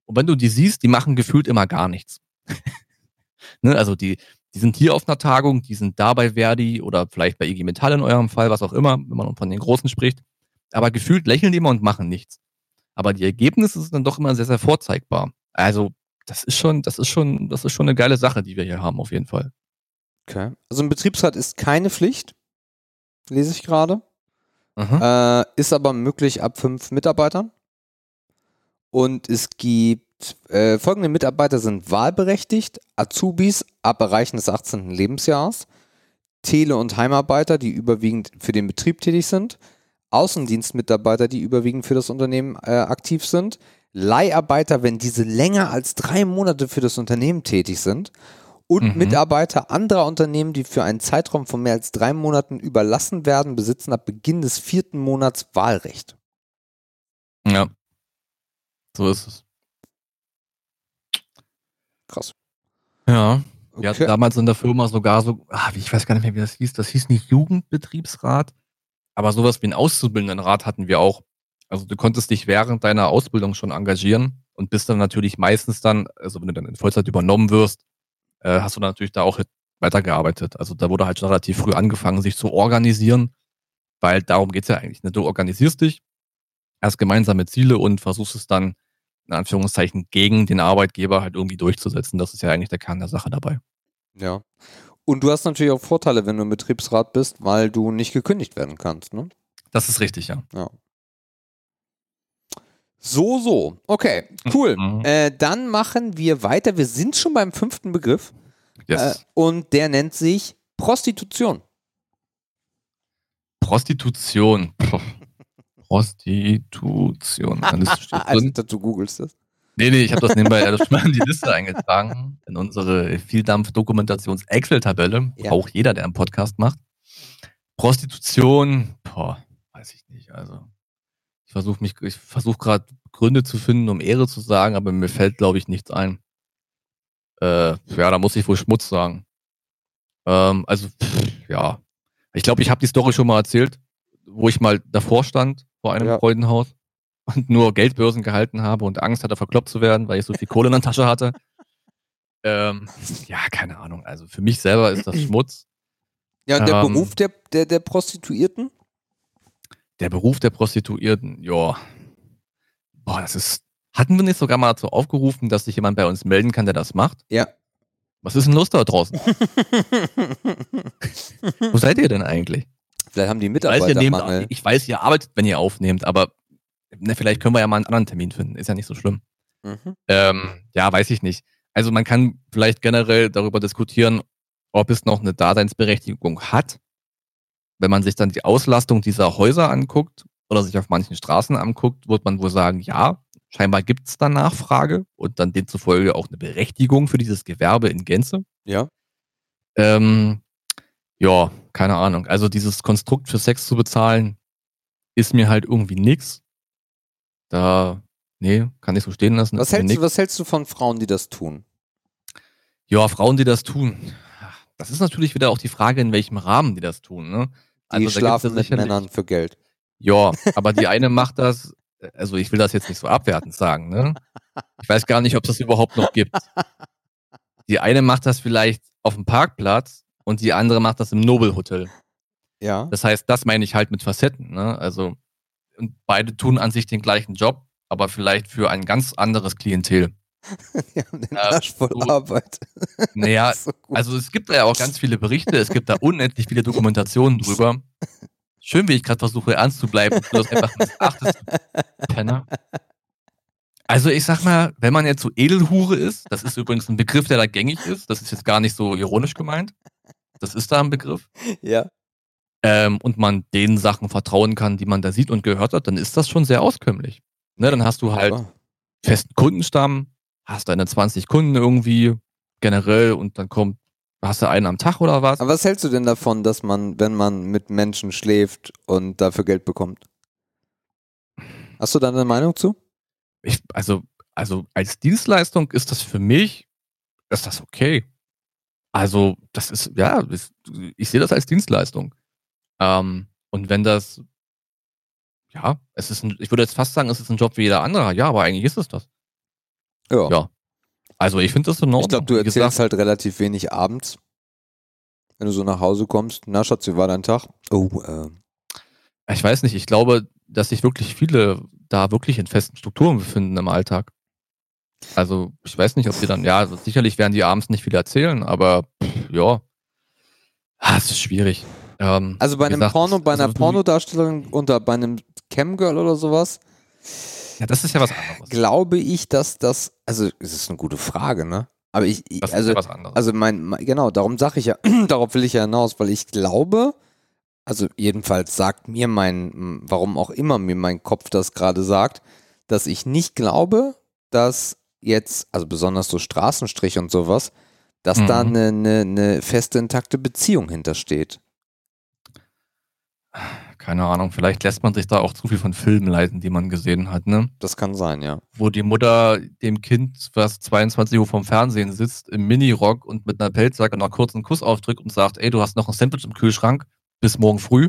Speaker 2: Und wenn du die siehst, die machen gefühlt immer gar nichts. ne, also die, die sind hier auf einer Tagung, die sind da bei Verdi oder vielleicht bei IG Metall in eurem Fall, was auch immer, wenn man von den Großen spricht. Aber gefühlt lächeln die immer und machen nichts. Aber die Ergebnisse sind dann doch immer sehr, sehr vorzeigbar. Also, das ist schon, das ist schon, das ist schon eine geile Sache, die wir hier haben, auf jeden Fall.
Speaker 1: okay. Also ein Betriebsrat ist keine Pflicht, lese ich gerade.
Speaker 2: Mhm.
Speaker 1: Äh, ist aber möglich ab fünf Mitarbeitern. Und es gibt äh, folgende Mitarbeiter sind wahlberechtigt, Azubis ab Erreichen des 18. Lebensjahres, Tele- und Heimarbeiter, die überwiegend für den Betrieb tätig sind, Außendienstmitarbeiter, die überwiegend für das Unternehmen äh, aktiv sind, Leiharbeiter, wenn diese länger als drei Monate für das Unternehmen tätig sind und
Speaker 2: Mhm.
Speaker 1: Mitarbeiter anderer Unternehmen, die für einen Zeitraum von mehr als drei Monaten überlassen werden, besitzen ab Beginn des vierten Monats Wahlrecht.
Speaker 2: Ja. So ist es.
Speaker 1: Krass.
Speaker 2: Ja. Wir hatten
Speaker 1: Okay.
Speaker 2: damals in der Firma sogar so, ah, ich weiß gar nicht mehr, wie das hieß. Das hieß nicht Jugendbetriebsrat, aber sowas wie einen Auszubildendenrat hatten wir auch. Also du konntest dich während deiner Ausbildung schon engagieren und bist dann natürlich meistens dann, also wenn du dann in Vollzeit übernommen wirst, äh, hast du dann natürlich da auch weitergearbeitet. Also da wurde halt schon relativ früh angefangen, sich zu organisieren, weil darum geht's ja eigentlich. Ne? Du organisierst dich, hast gemeinsame Ziele und versuchst es dann in Anführungszeichen gegen den Arbeitgeber halt irgendwie durchzusetzen. Das ist ja eigentlich der Kern der Sache dabei.
Speaker 1: Ja. Und du hast natürlich auch Vorteile, wenn du im Betriebsrat bist, weil du nicht gekündigt werden kannst. Ne?
Speaker 2: Das ist richtig, ja.
Speaker 1: So, so. Okay, cool.
Speaker 2: Mhm.
Speaker 1: Äh, dann machen wir weiter. Wir sind schon beim fünften Begriff. Äh,
Speaker 2: Yes.
Speaker 1: und der nennt sich Prostitution.
Speaker 2: Prostitution. Prostitution. Ist steht
Speaker 1: Also,
Speaker 2: drin.
Speaker 1: du googelst das.
Speaker 2: Nee, nee, ich habe das nebenbei alles schon mal in die Liste eingetragen. In unsere Vieldampf-Dokumentations-Excel-Tabelle.
Speaker 1: Ja.
Speaker 2: Braucht jeder, der einen Podcast macht. Prostitution, boah, weiß ich nicht. Also, ich versuche mich, ich versuche gerade Gründe zu finden, um Ehre zu sagen, aber mir fällt, glaube ich, nichts ein. Äh, ja, da muss ich wohl Schmutz sagen. Ähm, also, pff, ja. Ich glaube, ich habe die Story schon mal erzählt, wo ich mal davor stand, vor einem
Speaker 1: Ja.
Speaker 2: Freudenhaus und nur Geldbörsen gehalten habe und Angst hatte, verkloppt zu werden, weil ich so viel Kohle in der Tasche hatte. Ähm, ja, keine Ahnung. Also für mich selber ist das Schmutz.
Speaker 1: Ja, und der
Speaker 2: Ähm.
Speaker 1: Beruf der, der, der Prostituierten?
Speaker 2: Der Beruf der Prostituierten, ja. Boah, das ist. Hatten wir nicht sogar mal dazu aufgerufen, dass sich jemand bei uns melden kann, der das macht?
Speaker 1: Ja.
Speaker 2: Was ist denn los da draußen? Wo seid ihr denn eigentlich?
Speaker 1: Vielleicht haben die
Speaker 2: Ich weiß, ihr nehmt, ich weiß, ihr arbeitet, wenn ihr aufnehmt, aber ne, vielleicht können wir ja mal einen anderen Termin finden. Ist ja nicht so schlimm.
Speaker 1: Mhm.
Speaker 2: Ähm, ja, weiß ich nicht. Also man kann vielleicht generell darüber diskutieren, ob es noch eine Daseinsberechtigung hat. Wenn man sich dann die Auslastung dieser Häuser anguckt oder sich auf manchen Straßen anguckt, wird man wohl sagen, ja, scheinbar gibt es da Nachfrage und dann demzufolge auch eine Berechtigung für dieses Gewerbe in Gänze.
Speaker 1: Ja.
Speaker 2: Ähm, ja, keine Ahnung. Also dieses Konstrukt für Sex zu bezahlen, ist mir halt irgendwie nix. Da, nee, kann ich so stehen lassen.
Speaker 1: Was hältst, du, was hältst du von Frauen, die das tun?
Speaker 2: Ja, Frauen, die das tun. Das ist natürlich wieder auch die Frage, in welchem Rahmen die das tun. Ne?
Speaker 1: Die
Speaker 2: da gibt's
Speaker 1: schlafen mit Männern für Geld.
Speaker 2: Ja, aber die eine macht das, also ich will das jetzt nicht so abwertend sagen, ne? Ich weiß gar nicht, ob es das überhaupt noch gibt. Die eine macht das vielleicht auf dem Parkplatz und die andere macht das im Nobel Hotel.
Speaker 1: Ja.
Speaker 2: Das heißt, das meine ich halt mit Facetten. Ne? Also, und beide tun an sich den gleichen Job, aber vielleicht für ein ganz anderes Klientel.
Speaker 1: Die haben den Arsch voll
Speaker 2: du-
Speaker 1: Arbeit.
Speaker 2: Naja,
Speaker 1: So
Speaker 2: also es gibt da ja auch ganz viele Berichte, es gibt da unendlich viele Dokumentationen drüber. Schön, wie ich gerade versuche, ernst zu bleiben, du das einfach missachtest, Penner. Also ich sag mal, wenn man jetzt so Edelhure ist, das ist übrigens ein Begriff, der da gängig ist, das ist jetzt gar nicht so ironisch gemeint, das ist da ein Begriff,
Speaker 1: ja.
Speaker 2: Ähm, und man den Sachen vertrauen kann, die man da sieht und gehört hat, dann ist das schon sehr auskömmlich. Ne, dann hast du halt
Speaker 1: Oh.
Speaker 2: festen Kundenstamm, hast deine 20 Kunden irgendwie generell und dann kommt, hast du einen am Tag oder was?
Speaker 1: Aber was hältst du denn davon, dass man, wenn man mit Menschen schläft und dafür Geld bekommt? Hast du da eine Meinung zu?
Speaker 2: Ich, also, also als Dienstleistung ist das für mich, ist das okay. Also, das ist, ja, das, ich sehe das als Dienstleistung. Ähm, und wenn das, ja, es ist ein, ich würde jetzt fast sagen, es ist ein Job wie jeder andere. Ja, aber eigentlich ist es das.
Speaker 1: Ja.
Speaker 2: Ja. Also, ich finde das in Ordnung.
Speaker 1: ich glaube, du erzählst
Speaker 2: gesagt,
Speaker 1: halt relativ wenig abends. Wenn du so nach Hause kommst, na Schatz, wie war dein Tag? Oh, äh,
Speaker 2: Ich weiß nicht, ich glaube, dass sich wirklich viele da wirklich in festen Strukturen befinden im Alltag. Also, ich weiß nicht, ob die dann, ja, also sicherlich werden die abends nicht viel erzählen, aber pff, ja. Ah, es ist schwierig. Ähm,
Speaker 1: Also bei einem
Speaker 2: gesagt,
Speaker 1: Porno, bei einer
Speaker 2: also
Speaker 1: Pornodarstellerin oder bei einem Camgirl oder sowas,
Speaker 2: Ja, das ist ja was anderes.
Speaker 1: glaube ich, dass das, also es ist eine gute Frage, ne? Aber ich, ich
Speaker 2: Das
Speaker 1: also,
Speaker 2: ist ja was anderes.
Speaker 1: also mein, mein genau, darum sage ich ja, darauf will ich ja hinaus, weil ich glaube, also jedenfalls sagt mir mein, warum auch immer mir mein Kopf das gerade sagt, dass ich nicht glaube, dass jetzt, also besonders so Straßenstrich und sowas, dass da
Speaker 2: Mhm.
Speaker 1: eine, eine, eine feste, intakte Beziehung hintersteht.
Speaker 2: Keine Ahnung, vielleicht lässt man sich da auch zu viel von Filmen leiten, die man gesehen hat, ne?
Speaker 1: Das kann sein, ja.
Speaker 2: Wo die Mutter dem Kind, was 22 Uhr vom Fernsehen sitzt, im Minirock und mit einer Pelzjacke noch kurz einen Kuss aufdrückt und sagt, ey, du hast noch ein Sandwich im Kühlschrank, bis morgen früh.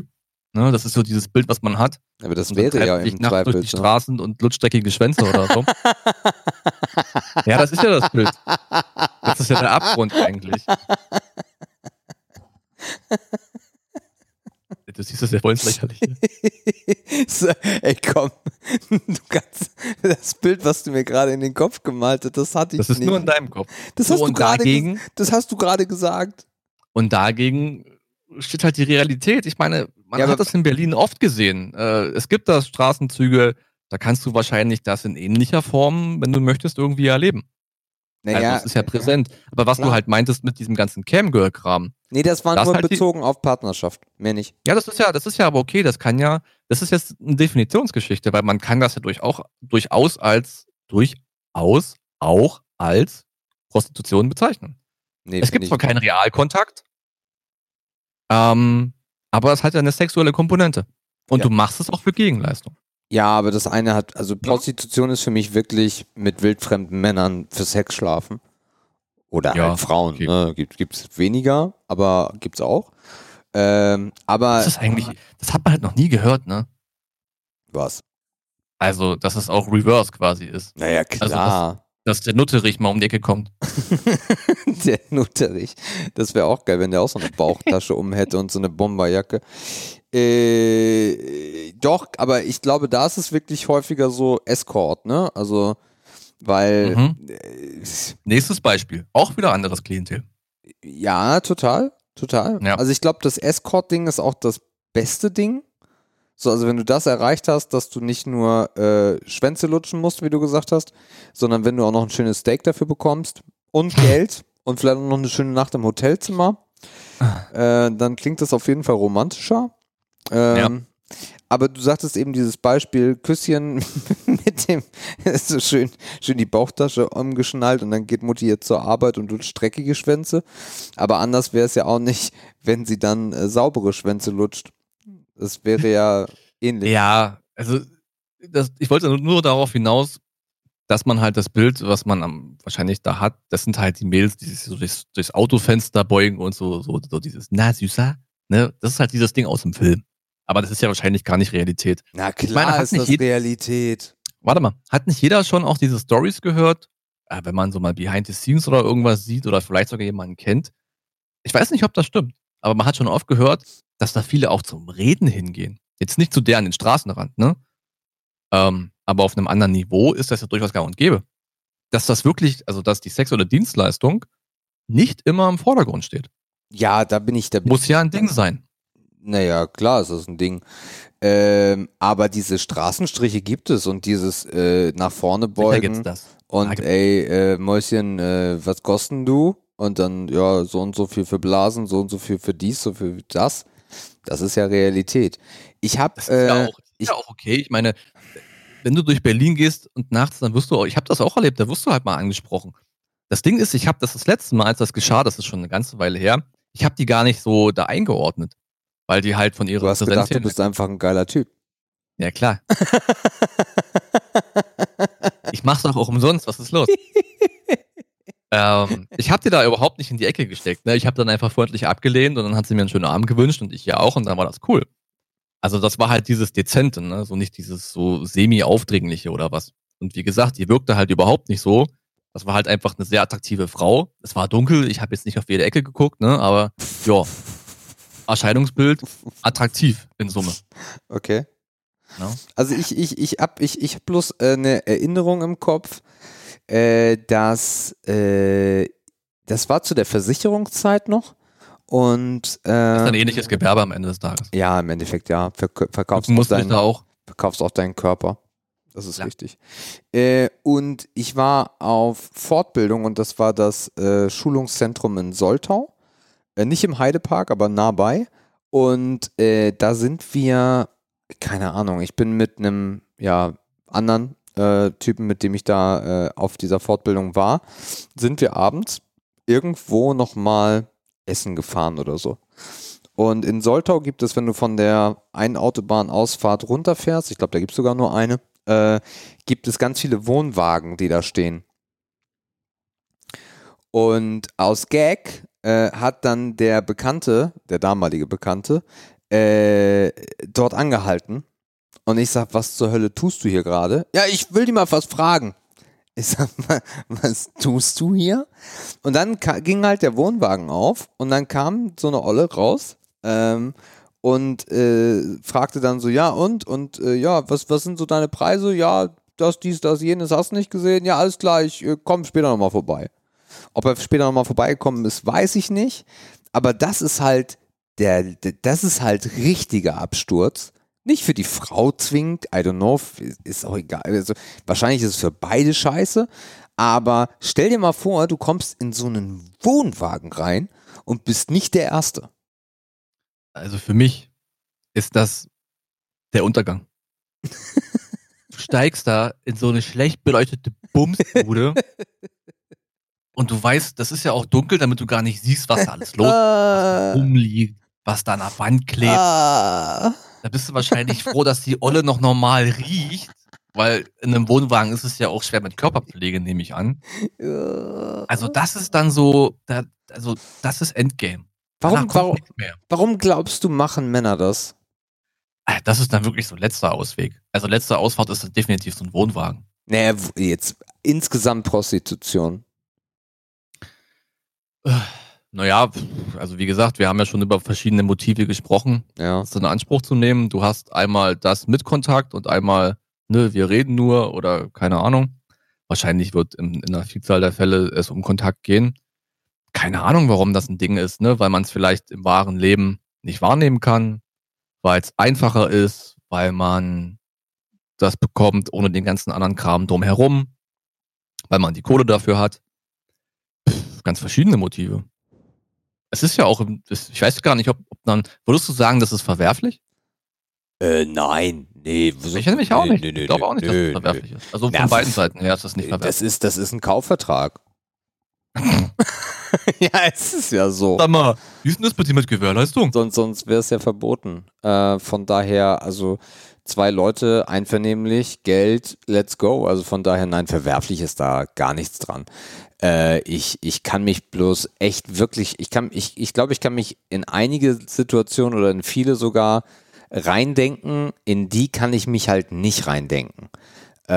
Speaker 2: Ne? Das ist so dieses Bild, was man hat.
Speaker 1: Aber das
Speaker 2: Und
Speaker 1: wäre ja im Zweifel
Speaker 2: durch die
Speaker 1: so.
Speaker 2: Straßen und lutscht dreckige Schwänze oder so. ja, das ist ja das Bild. Das ist ja der Abgrund eigentlich. Du siehst das ja voll ins Lächerliche.
Speaker 1: so, ey, komm. Du kannst, das Bild, was du mir gerade in den Kopf gemalt hast, das hatte ich
Speaker 2: Das ist
Speaker 1: nicht.
Speaker 2: nur in deinem Kopf.
Speaker 1: das,
Speaker 2: So,
Speaker 1: hast du gerade ges-
Speaker 2: dagegen,
Speaker 1: das hast du gerade gesagt.
Speaker 2: und dagegen steht halt die Realität. Ich meine, man
Speaker 1: Ja,
Speaker 2: hat das in Berlin oft gesehen. Äh, es gibt da Straßenzüge, da kannst du wahrscheinlich das in ähnlicher Form, wenn du möchtest, irgendwie erleben.
Speaker 1: Naja,
Speaker 2: also es ist ja präsent. Aber was
Speaker 1: klar.
Speaker 2: du halt meintest mit diesem ganzen Camgirl-Kram,
Speaker 1: nee, das war
Speaker 2: Das
Speaker 1: nur
Speaker 2: halt
Speaker 1: bezogen auf Partnerschaft. Mehr nicht.
Speaker 2: Ja, das ist ja, das ist ja aber okay. Das kann ja, das ist jetzt eine Definitionsgeschichte, weil man kann das ja durch auch, durchaus als, durchaus auch als Prostitution bezeichnen.
Speaker 1: Nee,
Speaker 2: es gibt zwar keinen Realkontakt, ähm, aber es hat ja eine sexuelle Komponente. Und
Speaker 1: Ja.
Speaker 2: du machst es auch für Gegenleistung.
Speaker 1: Ja, aber das eine hat, also Prostitution ist für mich wirklich mit wildfremden Männern für Sex schlafen. Oder
Speaker 2: Ja,
Speaker 1: halt Frauen.
Speaker 2: okay.
Speaker 1: Ne? Gibt, gibt's weniger, aber gibt's auch. Ähm, aber
Speaker 2: Das ist eigentlich, das hat man halt noch nie gehört, ne?
Speaker 1: was?
Speaker 2: Also, dass es auch reverse quasi ist.
Speaker 1: Naja,
Speaker 2: Also
Speaker 1: klar.
Speaker 2: Dass der Nutterich mal um die Ecke kommt.
Speaker 1: der Nutterich. Das wäre auch geil, wenn der auch so eine Bauchtasche um hätte und so eine Bomberjacke. Äh, doch, aber ich glaube, da ist es wirklich häufiger so Escort, ne? Also, weil,
Speaker 2: Mhm.
Speaker 1: äh,
Speaker 2: Nächstes Beispiel. Auch wieder anderes Klientel.
Speaker 1: ja, total, total.
Speaker 2: Ja.
Speaker 1: Also ich glaube, das Escort-Ding ist auch das beste Ding. So, also wenn du das erreicht hast, dass du nicht nur äh, Schwänze lutschen musst, wie du gesagt hast, sondern wenn du auch noch ein schönes Steak dafür bekommst und Geld und vielleicht auch noch eine schöne Nacht im Hotelzimmer, äh, dann klingt das auf jeden Fall romantischer. Ähm, Aber du sagtest eben dieses Beispiel Küsschen mit dem so schön, schön die Bauchtasche umgeschnallt und dann geht Mutti jetzt zur Arbeit und lutscht dreckige Schwänze. Aber anders wäre es ja auch nicht, wenn sie dann äh, saubere Schwänze lutscht. Das wäre ja ähnlich.
Speaker 2: Ja, also das, ich wollte nur- darauf hinaus, dass man halt das Bild, was man am, wahrscheinlich da hat, das sind halt die Mails, die sich so durchs, durchs Autofenster beugen und so, so, so dieses, na süßer, ne? Das ist halt dieses Ding aus dem Film. Aber das ist ja wahrscheinlich gar nicht Realität.
Speaker 1: Na
Speaker 2: meine,
Speaker 1: klar
Speaker 2: hat
Speaker 1: ist
Speaker 2: nicht
Speaker 1: das Realität.
Speaker 2: Warte mal, hat nicht jeder schon auch diese Stories gehört? Äh, wenn man so mal Behind the Scenes oder irgendwas sieht oder vielleicht sogar jemanden kennt. Ich weiß nicht, ob das stimmt, aber man hat schon oft gehört, dass da viele auch zum Reden hingehen. Jetzt nicht zu der an den Straßenrand, ne? Ähm, aber auf einem anderen Niveau ist das ja durchaus gar und gäbe. Dass das wirklich, also dass die sexuelle Dienstleistung nicht immer im Vordergrund steht.
Speaker 1: Ja, da bin ich, da bin
Speaker 2: Muss ja ein Ding sein.
Speaker 1: Naja, klar ist das ein Ding. Ähm, aber diese Straßenstriche gibt es und dieses äh, nach vorne
Speaker 2: Sicher gibt's
Speaker 1: beugen
Speaker 2: das.
Speaker 1: und ey, äh, Mäuschen, äh, was kosten du? Und dann, ja, so und so viel für Blasen, so und so viel für dies, so für das. Das ist ja Realität. Ich habe,
Speaker 2: Das ist, ja,
Speaker 1: äh,
Speaker 2: auch, ist ja auch okay. Ich meine, wenn du durch Berlin gehst und nachts, dann wirst du auch, ich habe das auch erlebt, da wirst du halt mal angesprochen. Das Ding ist, ich habe das das letzte Mal, als das geschah, das ist schon eine ganze Weile her, ich habe die gar nicht so da eingeordnet, weil die halt von ihrer
Speaker 1: du hast
Speaker 2: Präsenz
Speaker 1: gedacht, du bist einfach ein geiler Typ.
Speaker 2: Ja, klar. ich mach's doch auch umsonst, was ist los? ähm, ich habe die da überhaupt nicht in die Ecke gesteckt. Ne? Ich habe dann einfach freundlich abgelehnt und dann hat sie mir einen schönen Abend gewünscht und ich ja auch und dann war das cool. Also das war halt dieses Dezente, ne? so nicht dieses so semi-aufdringliche oder was. Und wie gesagt, die wirkte halt überhaupt nicht so. Das war halt einfach eine sehr attraktive Frau. Es war dunkel, ich habe jetzt nicht auf jede Ecke geguckt, ne? aber ja, Erscheinungsbild attraktiv in Summe.
Speaker 1: Okay.
Speaker 2: Ne?
Speaker 1: Also ich, ich, ich hab, ich, ich hab bloß äh, eine Erinnerung im Kopf, äh, dass äh, das war zu der Versicherungszeit noch und
Speaker 2: Das ist ein
Speaker 1: äh,
Speaker 2: ähnliches Gewerbe am Ende des Tages.
Speaker 1: ja, im Endeffekt ja, verk
Speaker 2: Du
Speaker 1: verkaufst, auch
Speaker 2: musst
Speaker 1: deinen,
Speaker 2: auch.
Speaker 1: verkaufst auch deinen Körper. das ist
Speaker 2: Ja.
Speaker 1: richtig. Äh, und ich war auf Fortbildung und das war das äh, Schulungszentrum in Soltau. Äh, nicht im Heidepark, aber nah bei. Und äh, da sind wir, keine Ahnung, ich bin mit einem ja, anderen äh, Typen, mit dem ich da äh, auf dieser Fortbildung war, sind wir abends irgendwo nochmal essen gefahren oder so. Und in Soltau gibt es, wenn du von der einen Autobahnausfahrt runterfährst, ich glaube, da gibt es sogar nur eine, äh, gibt es ganz viele Wohnwagen, die da stehen. Und aus Gag äh, hat dann der Bekannte, der damalige Bekannte, äh, dort angehalten. Und ich sag, was zur Hölle tust du hier gerade? Ja, ich will dir mal was fragen. Ich sag, "Wa- was tust du hier? Und dann ging halt der Wohnwagen auf und dann kam so eine Olle raus ähm, und äh, fragte dann so, ja und? Und äh, ja, was, was sind so deine Preise? Ja, das, dies, das, jenes, hast du nicht gesehen? Ja, alles klar, ich äh, komme später nochmal vorbei. Ob er später nochmal vorbeigekommen ist, weiß ich nicht. Aber das ist halt der, der, das ist halt richtiger Absturz. Nicht für die Frau zwingend, I don't know, ist auch egal. Also, wahrscheinlich ist es für beide scheiße. Aber stell dir mal vor, du kommst in so einen Wohnwagen rein und bist nicht der Erste.
Speaker 2: Also für mich ist das der Untergang. du steigst da in so eine schlecht beleuchtete Bumsbude und du weißt, das ist ja auch dunkel, damit du gar nicht siehst, was da alles los
Speaker 1: Ah,
Speaker 2: rumliegt, was da an der Wand klebt.
Speaker 1: ah.
Speaker 2: Da bist du wahrscheinlich froh, dass die Olle noch normal riecht, weil in einem Wohnwagen ist es ja auch schwer mit Körperpflege, nehme ich an. Also das ist dann so, da, also das ist Endgame.
Speaker 1: warum, warum, warum glaubst du, machen Männer das?
Speaker 2: Ah, Das ist dann wirklich so letzter Ausweg. Also letzte Ausfahrt ist dann definitiv so ein Wohnwagen.
Speaker 1: Naja, jetzt insgesamt Prostitution.
Speaker 2: Naja, also wie gesagt, wir haben ja schon über verschiedene Motive gesprochen,
Speaker 1: Ja.
Speaker 2: das in Anspruch zu nehmen. Du hast einmal das mit Kontakt und einmal, ne, wir reden nur oder keine Ahnung. Wahrscheinlich wird in, in einer Vielzahl der Fälle es um Kontakt gehen. Keine Ahnung, warum das ein Ding ist, ne? Weil man es vielleicht im wahren Leben nicht wahrnehmen kann, weil es einfacher ist, weil man das bekommt ohne den ganzen anderen Kram drumherum, weil man die Kohle dafür hat. Pff, ganz verschiedene Motive. Es ist ja auch, ich weiß gar nicht, ob, ob dann, würdest du sagen, das ist verwerflich?
Speaker 1: Äh, nein. Nee.
Speaker 2: Ich nämlich auch
Speaker 1: nee,
Speaker 2: nicht.
Speaker 1: nee, nee,
Speaker 2: ich glaube auch nicht, dass es verwerflich ist. Also
Speaker 1: Ja,
Speaker 2: von beiden
Speaker 1: f-
Speaker 2: Seiten her ist das nicht.
Speaker 1: Das
Speaker 2: verwerflich.
Speaker 1: ist, das ist ein Kaufvertrag. ja, es ist ja so.
Speaker 2: Sag mal, wie ist denn das bitte mit Gewährleistung?
Speaker 1: Sonst, sonst wäre es ja verboten. Äh, von daher, also zwei Leute einvernehmlich, Geld, let's go. Also von daher, nein, verwerflich ist da gar nichts dran. Äh, ich, ich kann mich bloß echt wirklich, ich kann, ich, ich glaube, ich kann mich in einige Situationen oder in viele sogar reindenken, in die kann ich mich halt nicht reindenken. Äh,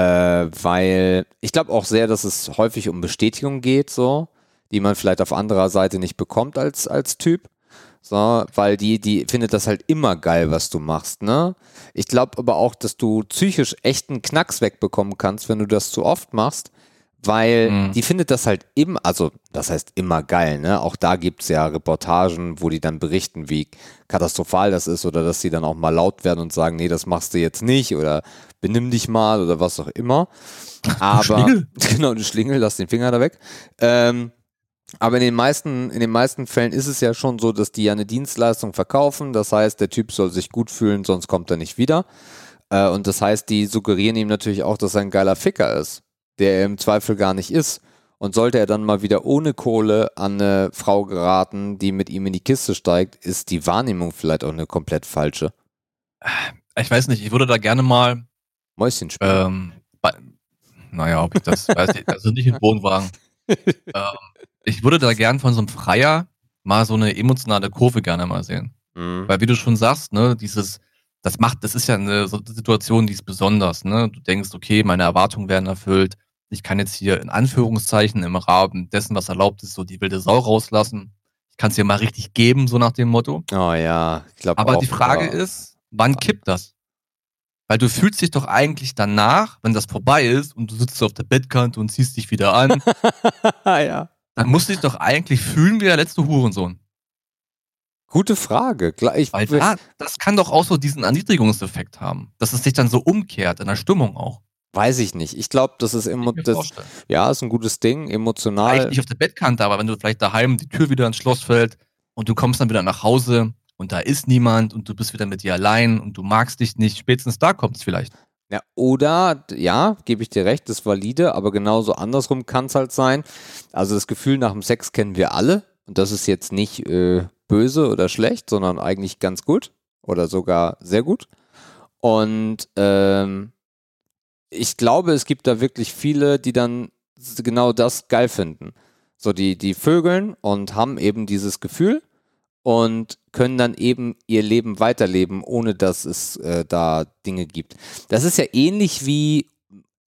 Speaker 1: weil ich glaube auch sehr, dass es häufig um Bestätigung geht, so, die man vielleicht auf anderer Seite nicht bekommt als, als Typ. So, weil die, die findet das halt immer geil, was du machst, ne? Ich glaube aber auch, dass du psychisch echt einen Knacks wegbekommen kannst, wenn du das zu oft machst, weil
Speaker 2: Mhm.
Speaker 1: die findet das halt immer, also das heißt immer geil, ne? Auch da gibt's ja Reportagen, wo die dann berichten, wie katastrophal das ist oder dass sie dann auch mal laut werden und sagen, nee, das machst du jetzt nicht oder benimm dich mal oder was auch immer. Aber
Speaker 2: Schlingel.
Speaker 1: genau, du Schlingel, lass den Finger da weg. Ähm, aber in den meisten, in den meisten Fällen ist es ja schon so, dass die ja eine Dienstleistung verkaufen. Das heißt, der Typ soll sich gut fühlen, sonst kommt er nicht wieder. Äh, und das heißt, die suggerieren ihm natürlich auch, dass er ein geiler Ficker ist, der er im Zweifel gar nicht ist. Und sollte er dann mal wieder ohne Kohle an eine Frau geraten, die mit ihm in die Kiste steigt, ist die Wahrnehmung vielleicht auch eine komplett falsche.
Speaker 2: Ich weiß nicht, ich würde da gerne mal,
Speaker 1: Mäuschen spielen.
Speaker 2: ähm, naja, ob ich das weiß, ich, also nicht im Wohnwagen. ähm, ich würde da gern von so einem Freier mal so eine emotionale Kurve gerne mal sehen.
Speaker 1: Mhm.
Speaker 2: Weil wie du schon sagst, ne, dieses, das macht, das ist ja eine Situation, die ist besonders, ne? Du denkst, okay, meine Erwartungen werden erfüllt. Ich kann jetzt hier in Anführungszeichen im Rahmen dessen, was erlaubt ist, so die wilde Sau rauslassen. Ich kann es dir mal richtig geben, so nach dem Motto.
Speaker 1: Oh ja, ich glaube
Speaker 2: Aber
Speaker 1: auch.
Speaker 2: die Frage
Speaker 1: aber-
Speaker 2: ist, wann kippt das? Weil du fühlst dich doch eigentlich danach, wenn das vorbei ist und du sitzt auf der Bettkante und ziehst dich wieder an,
Speaker 1: ja.
Speaker 2: dann musst du dich doch eigentlich fühlen wie der letzte Hurensohn.
Speaker 1: Gute Frage. Ich,
Speaker 2: Weil da, das kann doch auch so diesen Erniedrigungseffekt haben, dass es sich dann so umkehrt in der Stimmung auch.
Speaker 1: weiß ich nicht. Ich glaube, das ist immer, das,
Speaker 2: vorstellen.
Speaker 1: ja, ist ein gutes Ding, emotional.
Speaker 2: Vielleicht nicht auf der Bettkante, aber wenn du vielleicht daheim die Tür wieder ins Schloss fällt und du kommst dann wieder nach Hause und da ist niemand und du bist wieder mit dir allein und du magst dich nicht, spätestens da kommt es vielleicht.
Speaker 1: Ja, oder, ja, gebe ich dir recht, das ist valide, aber genauso andersrum kann es halt sein. Also das Gefühl nach dem Sex kennen wir alle und das ist jetzt nicht äh, böse oder schlecht, sondern eigentlich ganz gut oder sogar sehr gut. Und ähm, ich glaube, es gibt da wirklich viele, die dann genau das geil finden. So, die, die vögeln und haben eben dieses Gefühl und können dann eben ihr Leben weiterleben, ohne dass es äh, da Dinge gibt. Das ist ja ähnlich wie,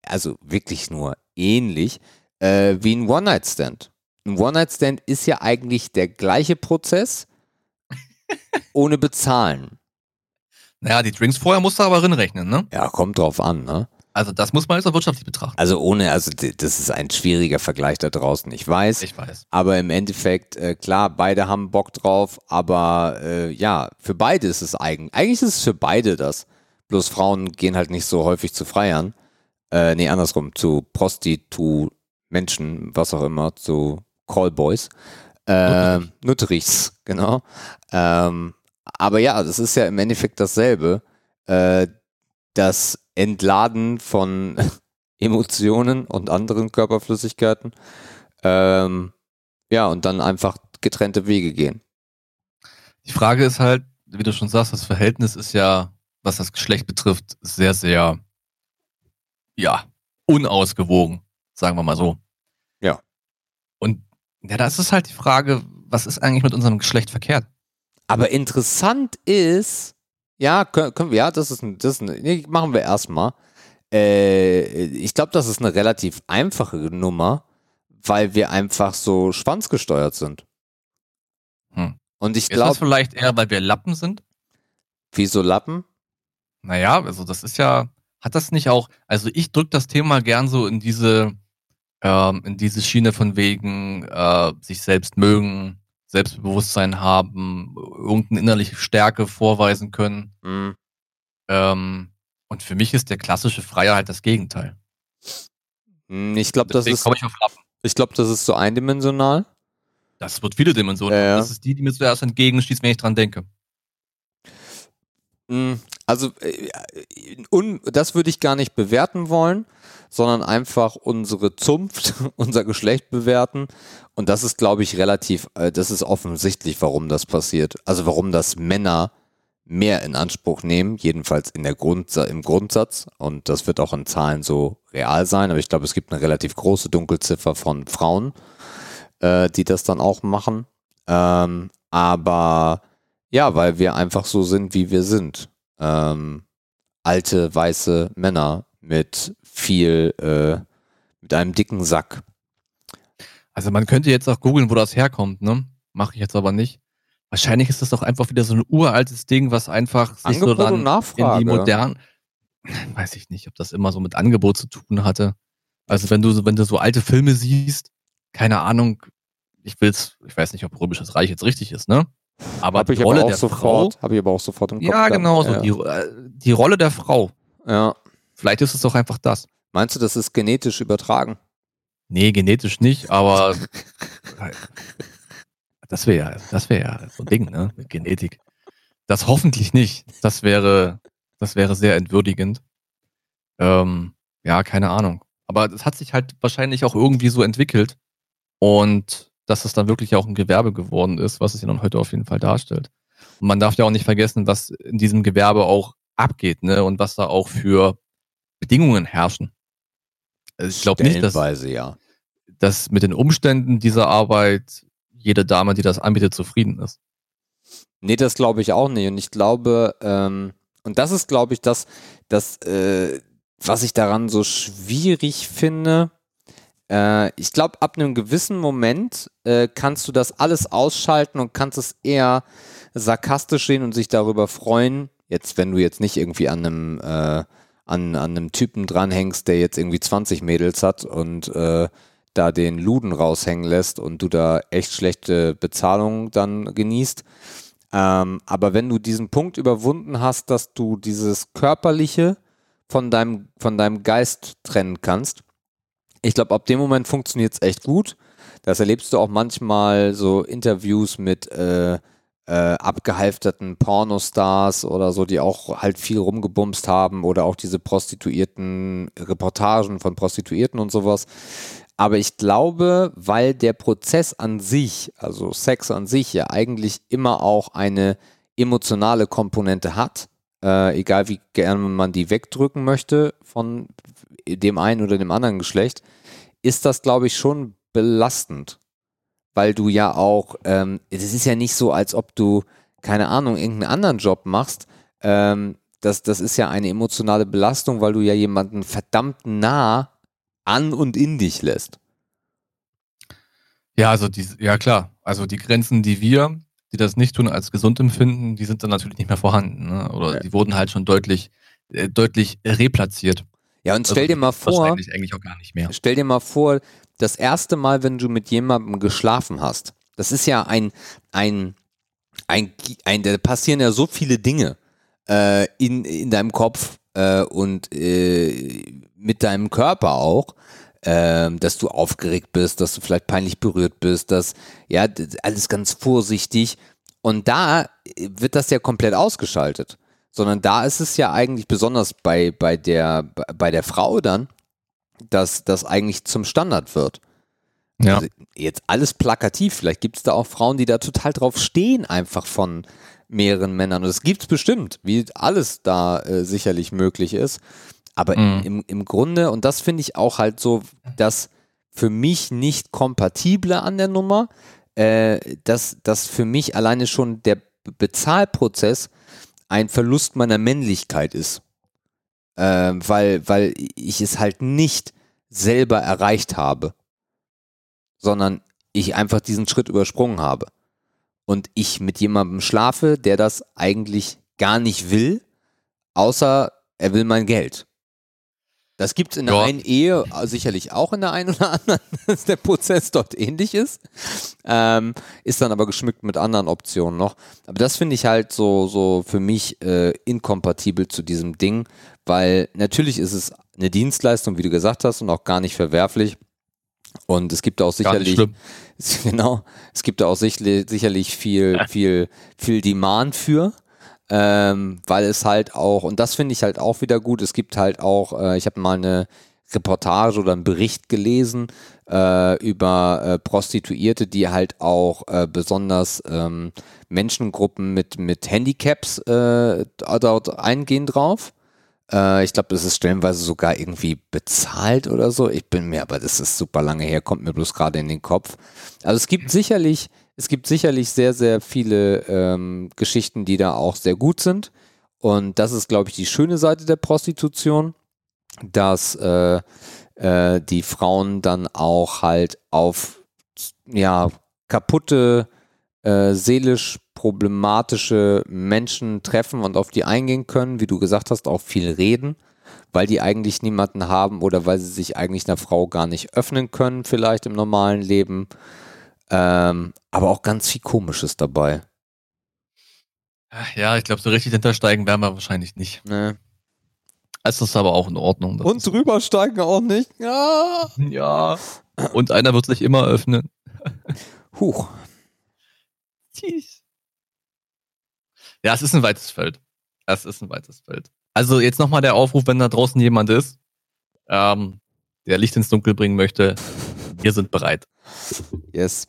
Speaker 1: also wirklich nur ähnlich, äh, wie ein One-Night-Stand. Ein One-Night-Stand ist ja eigentlich der gleiche Prozess, ohne bezahlen.
Speaker 2: Naja, die Drinks vorher musst du aber reinrechnen, ne?
Speaker 1: Ja, kommt drauf an, ne?
Speaker 2: Also das muss man jetzt auch wirtschaftlich betrachten.
Speaker 1: Also ohne, also das ist ein schwieriger Vergleich da draußen, ich weiß.
Speaker 2: Ich weiß.
Speaker 1: Aber im Endeffekt, äh, klar, beide haben Bock drauf, aber äh, ja, für beide ist es eigentlich. Eigentlich ist es für beide das. Bloß Frauen gehen halt nicht so häufig zu Freiern. Äh, nee, andersrum, zu Prostitu Menschen, was auch immer, zu Callboys. Äh, Nutterichs, genau. Ähm, aber ja, das ist ja im Endeffekt dasselbe. Äh, das Entladen von Emotionen und anderen Körperflüssigkeiten. Ähm, ja, und dann einfach getrennte Wege gehen.
Speaker 2: Die Frage ist halt, wie du schon sagst, das Verhältnis ist ja, was das Geschlecht betrifft, sehr, sehr, ja, unausgewogen, sagen wir mal so.
Speaker 1: Ja.
Speaker 2: Und ja, da ist es halt die Frage, was ist eigentlich mit unserem Geschlecht verkehrt?
Speaker 1: Aber interessant ist, ja, können, können wir, ja, das ist ein, das ist ein, nee, machen wir erstmal. Äh, ich glaube, das ist eine relativ einfache Nummer, weil wir einfach so schwanzgesteuert sind.
Speaker 2: Hm.
Speaker 1: Und ich
Speaker 2: Ist das
Speaker 1: glaube,
Speaker 2: vielleicht eher, weil wir Lappen sind?
Speaker 1: wieso Lappen?
Speaker 2: Naja, also das ist ja, hat das nicht auch, also ich drück das Thema gern so in diese, ähm, in diese Schiene von wegen, äh, sich selbst mögen, Selbstbewusstsein haben, irgendeine innerliche Stärke vorweisen können.
Speaker 1: Hm.
Speaker 2: Ähm, und für mich ist der klassische Freier halt das Gegenteil.
Speaker 1: Hm, Ich glaube, das ist,
Speaker 2: ich
Speaker 1: ich glaube, das ist so eindimensional.
Speaker 2: Das wird viele Dimensionen.
Speaker 1: Ja.
Speaker 2: Das ist die, die mir zuerst entgegenschießt, wenn ich dran denke.
Speaker 1: Mm, Also, äh, un, das würde ich gar nicht bewerten wollen, sondern einfach unsere Zunft, unser Geschlecht bewerten. Und das ist, glaube ich, relativ, äh, das ist offensichtlich, warum das passiert. Also, warum das Männer mehr in Anspruch nehmen, jedenfalls in der Grundsa im Grundsatz. Und das wird auch in Zahlen so real sein. Aber ich glaube, es gibt eine relativ große Dunkelziffer von Frauen, äh, die das dann auch machen. Ähm, aber ja, weil wir einfach so sind, wie wir sind. Ähm, alte, weiße Männer mit viel, äh, mit einem dicken Sack.
Speaker 2: Also man könnte jetzt auch googeln, wo das herkommt, ne? Mache ich jetzt aber nicht. Wahrscheinlich ist das doch einfach wieder so ein uraltes Ding, was einfach sich
Speaker 1: Angebot
Speaker 2: so dann
Speaker 1: und Nachfrage.
Speaker 2: in die modernen, weiß ich nicht, ob das immer so mit Angebot zu tun hatte. Also wenn du, so- wenn du so alte Filme siehst, keine Ahnung, ich will's, ich weiß nicht, ob Römisches Reich jetzt richtig ist, ne? Aber
Speaker 1: ich
Speaker 2: die
Speaker 1: aber
Speaker 2: Rolle
Speaker 1: auch
Speaker 2: der
Speaker 1: sofort, habe ich aber auch sofort im
Speaker 2: Frau,
Speaker 1: Kopf.
Speaker 2: ja genau so,
Speaker 1: Ja.
Speaker 2: die, äh, die Rolle der Frau.
Speaker 1: ja.
Speaker 2: Vielleicht ist es doch einfach das.
Speaker 1: Meinst du, das ist genetisch übertragen?
Speaker 2: Nee, genetisch nicht, aber das wäre ja, das wäre ja so ein Ding, ne? Mit Genetik. Das hoffentlich nicht. Das wäre, das wäre sehr entwürdigend. Ähm, ja, keine Ahnung. Aber es hat sich halt wahrscheinlich auch irgendwie so entwickelt und dass es dann wirklich auch ein Gewerbe geworden ist, was es ja dann heute auf jeden Fall darstellt. Und man darf ja auch nicht vergessen, was in diesem Gewerbe auch abgeht, ne? Und was da auch für Bedingungen herrschen. Also ich glaube nicht, dass,
Speaker 1: ja.
Speaker 2: dass mit den Umständen dieser Arbeit jede Dame, die das anbietet, zufrieden ist.
Speaker 1: Nee, das glaube ich auch nicht. Und ich glaube, ähm, und das ist, glaube ich, das, das äh, was ich daran so schwierig finde. Äh, ich glaube, ab einem gewissen Moment äh, kannst du das alles ausschalten und kannst es eher sarkastisch sehen und sich darüber freuen. Jetzt, wenn du jetzt nicht irgendwie an einem, äh, an, an einem Typen dranhängst, der jetzt irgendwie 20 Mädels hat und äh, da den Luden raushängen lässt und du da echt schlechte Bezahlung dann genießt. Ähm, aber wenn du diesen Punkt überwunden hast, dass du dieses körperliche von deinem, von deinem Geist trennen kannst. Ich glaube, ab dem Moment funktioniert es echt gut. Das erlebst du auch manchmal so Interviews mit äh, äh, abgehalfterten Pornostars oder so, die auch halt viel rumgebumst haben oder auch diese Prostituierten, Reportagen von Prostituierten und sowas. Aber ich glaube, weil der Prozess an sich, also Sex an sich ja eigentlich immer auch eine emotionale Komponente hat, äh, egal wie gerne man die wegdrücken möchte von dem einen oder dem anderen Geschlecht, ist das, glaube ich, schon belastend. Weil du ja auch, ähm, es ist ja nicht so, als ob du, keine Ahnung, irgendeinen anderen Job machst. Ähm, das, das ist ja eine emotionale Belastung, weil du ja jemanden verdammt nah an und in dich lässt.
Speaker 2: Ja, also die, ja klar. Also die Grenzen, die wir, die das nicht tun, als gesund empfinden, die sind dann natürlich nicht mehr vorhanden. Ne? Oder ja. die wurden halt schon deutlich, äh, deutlich replatziert.
Speaker 1: Ja, und stell also, dir mal vor,
Speaker 2: eigentlich auch gar nicht mehr.
Speaker 1: Stell dir mal vor, das erste Mal, wenn du mit jemandem geschlafen hast, das ist ja ein, ein, ein, ein da passieren ja so viele Dinge äh, in, in deinem Kopf äh, und äh, mit deinem Körper auch, äh, dass du aufgeregt bist, dass du vielleicht peinlich berührt bist, dass, ja, alles ganz vorsichtig. Und da wird das ja komplett ausgeschaltet. Sondern da ist es ja eigentlich besonders bei, bei, der, bei der Frau dann, dass das eigentlich zum Standard wird. Ja. Also jetzt alles plakativ. Vielleicht gibt es da auch Frauen, die da total drauf stehen, einfach von mehreren Männern. Und das gibt es bestimmt, wie alles da äh, sicherlich möglich ist. Aber mhm. im, im Grunde, und das finde ich auch halt so, das für mich nicht kompatible an der Nummer, äh, dass das für mich alleine schon der Bezahlprozess ein Verlust meiner Männlichkeit ist äh, weil, weil ich es halt nicht selber erreicht habe, sondern ich einfach diesen Schritt übersprungen habe. Und ich mit jemandem schlafe, der das eigentlich gar nicht will, außer er will mein Geld. Das gibt es in der ja. einen Ehe sicherlich auch in der einen oder anderen, dass der Prozess dort ähnlich ist. Ähm, ist dann aber geschmückt mit anderen Optionen noch. Aber das finde ich halt so, so für mich äh, inkompatibel zu diesem Ding, weil natürlich ist es eine Dienstleistung, wie du gesagt hast, und auch gar nicht verwerflich. Und es gibt auch sicherlich, genau, es gibt auch sicherlich viel, viel, viel Demand für, ähm, weil es halt auch, und das finde ich halt auch wieder gut, es gibt halt auch, äh, ich habe mal eine Reportage oder einen Bericht gelesen äh, über äh, Prostituierte, die halt auch äh, besonders ähm, Menschengruppen mit, mit Handicaps äh, dort eingehen drauf. Äh, ich glaube, das ist stellenweise sogar irgendwie bezahlt oder so. Ich bin mir, aber das ist super lange her, kommt mir bloß gerade in den Kopf. Also es gibt sicherlich, es gibt sicherlich sehr, sehr viele ähm, Geschichten, die da auch sehr gut sind. Und das ist, glaube ich, die schöne Seite der Prostitution, dass äh, äh, die Frauen dann auch halt auf ja kaputte äh, seelisch problematische Menschen treffen und auf die eingehen können, wie du gesagt hast, auch viel reden, weil die eigentlich niemanden haben oder weil sie sich eigentlich einer Frau gar nicht öffnen können, vielleicht im normalen Leben. Ähm, aber auch ganz viel Komisches dabei.
Speaker 2: Ja, ich glaube, so richtig hintersteigen werden wir wahrscheinlich nicht. Nee. Es ist aber auch in Ordnung.
Speaker 1: Und drüber steigen auch nicht. Ja.
Speaker 2: ja. Und einer wird sich immer öffnen.
Speaker 1: Huch.
Speaker 2: Tschüss. Ja, es ist ein weites Feld. Es ist ein weites Feld. Also jetzt nochmal der Aufruf, wenn da draußen jemand ist, ähm, der Licht ins Dunkel bringen möchte. Wir sind bereit.
Speaker 1: Yes.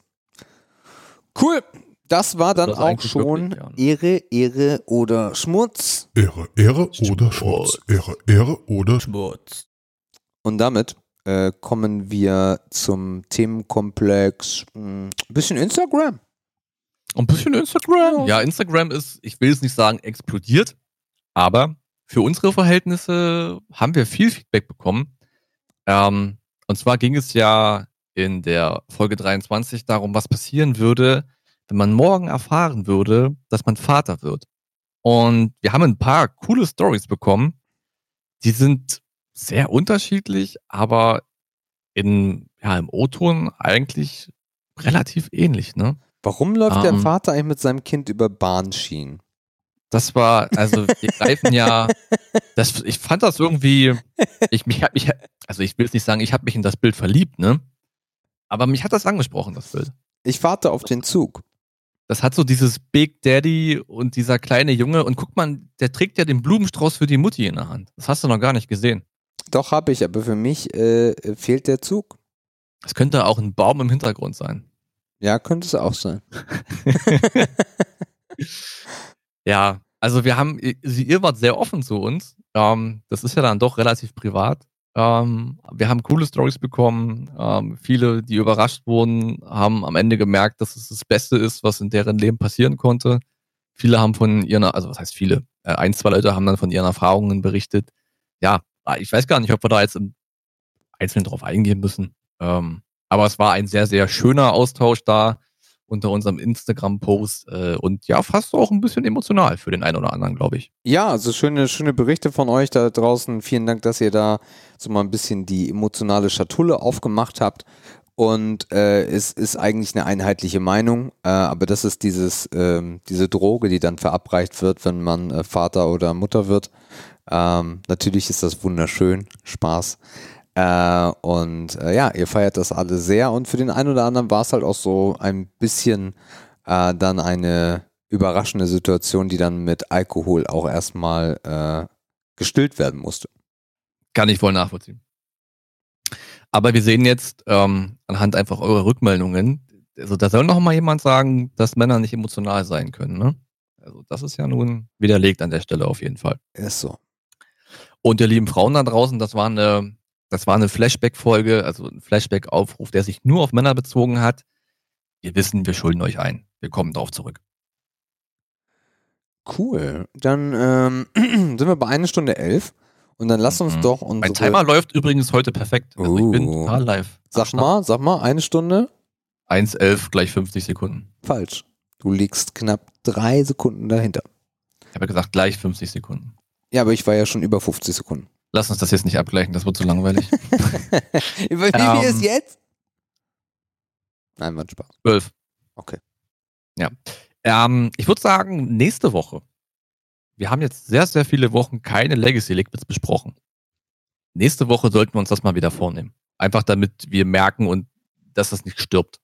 Speaker 1: Cool. Das war dann das auch schon wirklich, ja. Ehre, Ehre oder Schmutz.
Speaker 3: Ehre, Ehre Schmutz. oder Schmutz. Ehre, Ehre oder Schmutz.
Speaker 1: Und damit äh, kommen wir zum Themenkomplex ein hm, bisschen Instagram.
Speaker 2: Ein bisschen Instagram. Ja, Instagram ist, ich will es nicht sagen, explodiert, aber für unsere Verhältnisse haben wir viel Feedback bekommen. Ähm, und zwar ging es ja in der Folge 23 darum, was passieren würde, wenn man morgen erfahren würde, dass man Vater wird. Und wir haben ein paar coole Stories bekommen. Die sind sehr unterschiedlich, aber in, ja, im O-Ton eigentlich relativ ähnlich, ne?
Speaker 1: Warum läuft um, der ähm. Vater eigentlich mit seinem Kind über Bahnschienen?
Speaker 2: Das war, also wir greifen ja, das, ich fand das irgendwie, ich mich, mich also ich will jetzt nicht sagen, ich habe mich in das Bild verliebt, ne? Aber mich hat das angesprochen, das Bild.
Speaker 1: Ich warte auf den Zug.
Speaker 2: Das hat so dieses Big Daddy und dieser kleine Junge und guck mal, der trägt ja den Blumenstrauß für die Mutti in der Hand. Das hast du noch gar nicht gesehen.
Speaker 1: Doch, habe ich, aber für mich äh, fehlt der Zug.
Speaker 2: Es könnte auch ein Baum im Hintergrund sein.
Speaker 1: Ja, könnte es auch sein.
Speaker 2: ja, also wir haben, ihr wart sehr offen zu uns. Ähm, das ist ja dann doch relativ privat. Ähm, wir haben coole Stories bekommen. Ähm, viele, die überrascht wurden, haben am Ende gemerkt, dass es das Beste ist, was in deren Leben passieren konnte. Viele haben von ihren, also was heißt viele? Äh, ein, zwei Leute haben dann von ihren Erfahrungen berichtet. Ja, ich weiß gar nicht, ob wir da jetzt im Einzelnen drauf eingehen müssen. Ähm, aber es war ein sehr, sehr schöner Austausch da unter unserem Instagram-Post äh, und ja, fast auch ein bisschen emotional für den einen oder anderen, glaube ich.
Speaker 1: Ja, also schöne, schöne Berichte von euch da draußen. Vielen Dank, dass ihr da so mal ein bisschen die emotionale Schatulle aufgemacht habt. Und äh, es ist eigentlich eine einheitliche Meinung, äh, aber das ist dieses, ähm, diese Droge, die dann verabreicht wird, wenn man äh, Vater oder Mutter wird. Ähm, natürlich ist das wunderschön, Spaß. Äh, und äh, ja, ihr feiert das alle sehr und für den einen oder anderen war es halt auch so ein bisschen äh, dann eine überraschende Situation, die dann mit Alkohol auch erstmal äh, gestillt werden musste.
Speaker 2: Kann ich voll nachvollziehen. Aber wir sehen jetzt ähm, anhand einfach eurer Rückmeldungen, also da soll noch mal jemand sagen, dass Männer nicht emotional sein können. Ne? Also das ist ja nun widerlegt an der Stelle auf jeden Fall.
Speaker 1: Ist so.
Speaker 2: Und ihr lieben Frauen da draußen, das war eine das war eine Flashback-Folge, also ein Flashback-Aufruf, der sich nur auf Männer bezogen hat. Wir wissen, wir schulden euch ein. Wir kommen darauf zurück.
Speaker 1: Cool. Dann ähm, sind wir bei einer Stunde elf. Und dann lass uns mhm. doch unsere...
Speaker 2: Mein Timer läuft übrigens heute perfekt. Also uh. ich bin uh. total live.
Speaker 1: Sag mal, sag mal, eine Stunde?
Speaker 2: 1,11 gleich 50 Sekunden.
Speaker 1: Falsch. Du liegst knapp drei Sekunden dahinter.
Speaker 2: Ich habe gesagt, gleich 50 Sekunden.
Speaker 1: Ja, aber ich war ja schon über 50 Sekunden.
Speaker 2: Lass uns das jetzt nicht abgleichen, das wird zu langweilig.
Speaker 1: Wie viel ist jetzt? Nein, war Spaß.
Speaker 2: Zwölf.
Speaker 1: Okay.
Speaker 2: Ja. Ähm, ich würde sagen, nächste Woche. Wir haben jetzt sehr, sehr viele Wochen keine Legacy Liquids besprochen. Nächste Woche sollten wir uns das mal wieder vornehmen. Einfach damit wir merken und dass das nicht stirbt.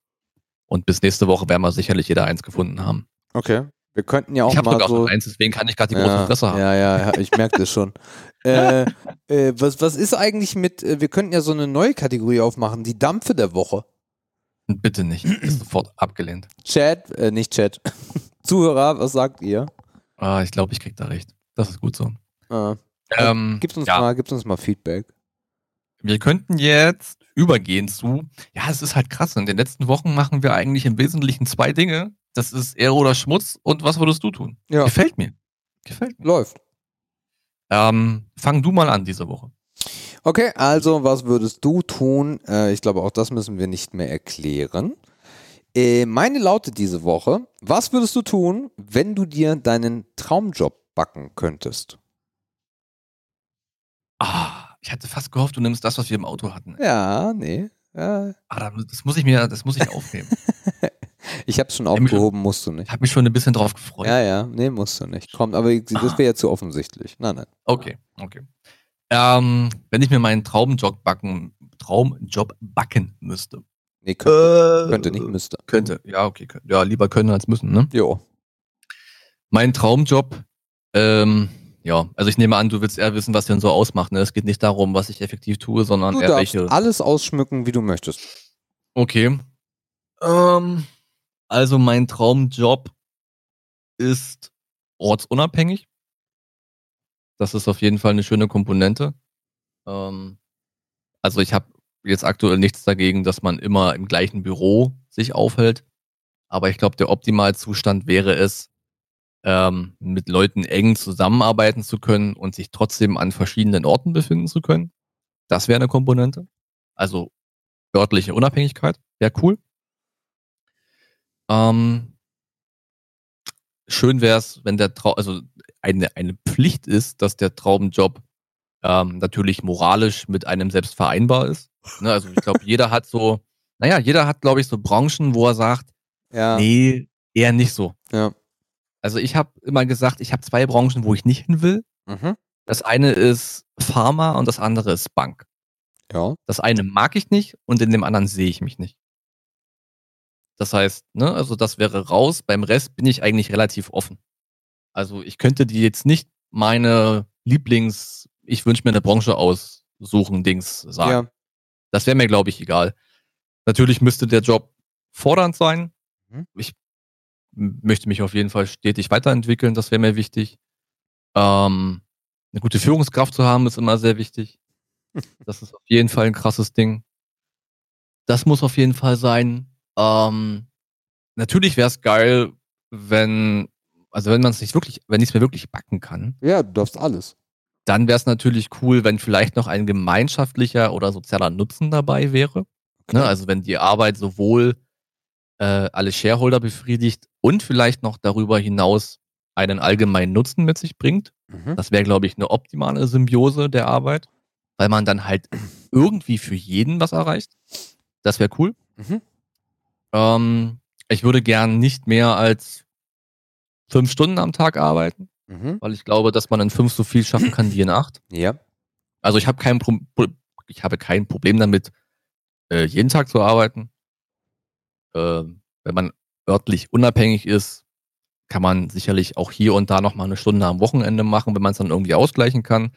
Speaker 2: Und bis nächste Woche werden wir sicherlich jeder eins gefunden haben.
Speaker 1: Okay. Wir könnten ja auch
Speaker 2: ich
Speaker 1: mal
Speaker 2: so...
Speaker 1: auch
Speaker 2: eins, deswegen kann ich gerade die große Fresse haben.
Speaker 1: Ja, ja, ich merke das schon. äh, äh, was, was ist eigentlich mit, äh, wir könnten ja so eine neue Kategorie aufmachen, die Dampfe der Woche.
Speaker 2: Bitte nicht, ist sofort abgelehnt.
Speaker 1: Chat, äh, nicht Chat. Zuhörer, was sagt ihr?
Speaker 2: Ah, ich glaube, ich krieg da recht. Das ist gut so.
Speaker 1: Ah. Ähm, gibt's uns ja. mal, gibt's uns mal Feedback.
Speaker 2: Wir könnten jetzt übergehen zu, ja, es ist halt krass. In den letzten Wochen machen wir eigentlich im Wesentlichen zwei Dinge, das ist Ehre oder Schmutz und was würdest du tun?
Speaker 1: Ja.
Speaker 2: Gefällt mir. Gefällt mir.
Speaker 1: Läuft.
Speaker 2: Ähm, fang du mal an diese Woche.
Speaker 1: Okay, also was würdest du tun? Äh, ich glaube, auch das müssen wir nicht mehr erklären. Äh, meine lautet diese Woche, was würdest du tun, wenn du dir deinen Traumjob backen könntest?
Speaker 2: Ah, ich hatte fast gehofft, du nimmst das, was wir im Auto hatten.
Speaker 1: Ja, nee. Ja.
Speaker 2: Ah, das muss ich mir, das muss ich aufnehmen.
Speaker 1: Ich habe es schon aufgehoben, musst du nicht.
Speaker 2: Ich habe mich schon ein bisschen drauf gefreut.
Speaker 1: Ja, ja, nee, musst du nicht. Kommt, aber das wäre ja zu offensichtlich. Nein, nein.
Speaker 2: Okay, okay. Ähm, wenn ich mir meinen Traumjob backen, Traumjob backen müsste.
Speaker 1: Nee, könnte, äh, könnte nicht, müsste.
Speaker 2: Könnte, ja, okay. Ja, lieber können als müssen, ne?
Speaker 1: Jo.
Speaker 2: Mein Traumjob, ähm, ja, also ich nehme an, du willst eher wissen, was denn so ausmacht. Ne? Es geht nicht darum, was ich effektiv tue, sondern
Speaker 1: du
Speaker 2: eher
Speaker 1: darfst welche. alles ausschmücken, wie du möchtest.
Speaker 2: Okay. Ähm, also mein Traumjob ist ortsunabhängig. Das ist auf jeden Fall eine schöne Komponente. Ähm, also ich habe jetzt aktuell nichts dagegen, dass man immer im gleichen Büro sich aufhält. Aber ich glaube, der Optimalzustand wäre es, ähm, mit Leuten eng zusammenarbeiten zu können und sich trotzdem an verschiedenen Orten befinden zu können. Das wäre eine Komponente. Also örtliche Unabhängigkeit wäre cool. Ähm, schön wäre es, wenn der Traum, also eine, eine Pflicht ist, dass der Traumjob ähm, natürlich moralisch mit einem selbst vereinbar ist. Ne, also ich glaube, jeder hat so, naja, jeder hat, glaube ich, so Branchen, wo er sagt,
Speaker 1: ja.
Speaker 2: nee, eher nicht so.
Speaker 1: Ja.
Speaker 2: Also ich habe immer gesagt, ich habe zwei Branchen, wo ich nicht hin will.
Speaker 1: Mhm.
Speaker 2: Das eine ist Pharma und das andere ist Bank.
Speaker 1: Ja.
Speaker 2: Das eine mag ich nicht und in dem anderen sehe ich mich nicht. Das heißt, ne, also das wäre raus. Beim Rest bin ich eigentlich relativ offen. Also ich könnte die jetzt nicht meine Lieblings, ich wünsche mir eine Branche aussuchen, Dings sagen.
Speaker 1: Ja.
Speaker 2: Das wäre mir, glaube ich, egal. Natürlich müsste der Job fordernd sein.
Speaker 1: Mhm.
Speaker 2: Ich möchte mich auf jeden Fall stetig weiterentwickeln, das wäre mir wichtig. Ähm, eine gute Führungskraft zu haben, ist immer sehr wichtig. Das ist auf jeden Fall ein krasses Ding. Das muss auf jeden Fall sein. Ähm, natürlich wäre es geil, wenn, also wenn man es nicht wirklich, wenn ich es mir wirklich backen kann,
Speaker 1: Ja, du darfst alles.
Speaker 2: dann wäre es natürlich cool, wenn vielleicht noch ein gemeinschaftlicher oder sozialer Nutzen dabei wäre. Ne? Also wenn die Arbeit sowohl äh, alle Shareholder befriedigt und vielleicht noch darüber hinaus einen allgemeinen Nutzen mit sich bringt.
Speaker 1: Mhm.
Speaker 2: Das wäre, glaube ich, eine optimale Symbiose der Arbeit, weil man dann halt irgendwie für jeden was erreicht. Das wäre cool.
Speaker 1: Mhm.
Speaker 2: Ähm, ich würde gern nicht mehr als fünf Stunden am Tag arbeiten,
Speaker 1: Mhm.
Speaker 2: weil ich glaube, dass man in fünf so viel schaffen kann wie in acht.
Speaker 1: Ja.
Speaker 2: Also ich habe kein, Pro ich habe kein Problem damit, äh, jeden Tag zu arbeiten. Ähm, wenn man örtlich unabhängig ist, kann man sicherlich auch hier und da noch mal eine Stunde am Wochenende machen, wenn man es dann irgendwie ausgleichen kann.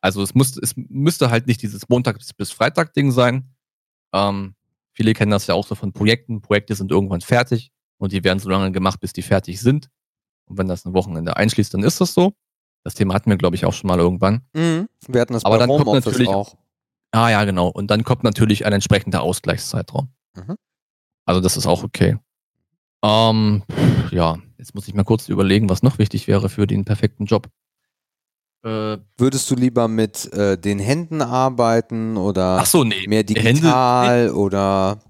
Speaker 2: Also es muss, es müsste halt nicht dieses Montag bis, bis Freitag Ding sein. Ähm, viele kennen das ja auch so von Projekten. Projekte sind irgendwann fertig und die werden so lange gemacht, bis die fertig sind. Und wenn das ein Wochenende einschließt, dann ist das so. Das Thema hatten wir, glaube ich, auch schon mal irgendwann.
Speaker 1: Mhm. Wir hatten das
Speaker 2: Aber
Speaker 1: bei
Speaker 2: dann kommt
Speaker 1: Homeoffice
Speaker 2: natürlich-
Speaker 1: auch.
Speaker 2: Ah ja, genau. Und dann kommt natürlich ein entsprechender Ausgleichszeitraum.
Speaker 1: Mhm.
Speaker 2: Also das ist auch okay. Ähm, ja, jetzt muss ich mal kurz überlegen, was noch wichtig wäre für den perfekten Job. Äh,
Speaker 1: Würdest du lieber mit äh, den Händen arbeiten oder
Speaker 2: ach so, nee.
Speaker 1: mehr
Speaker 2: Hände-
Speaker 1: digital oder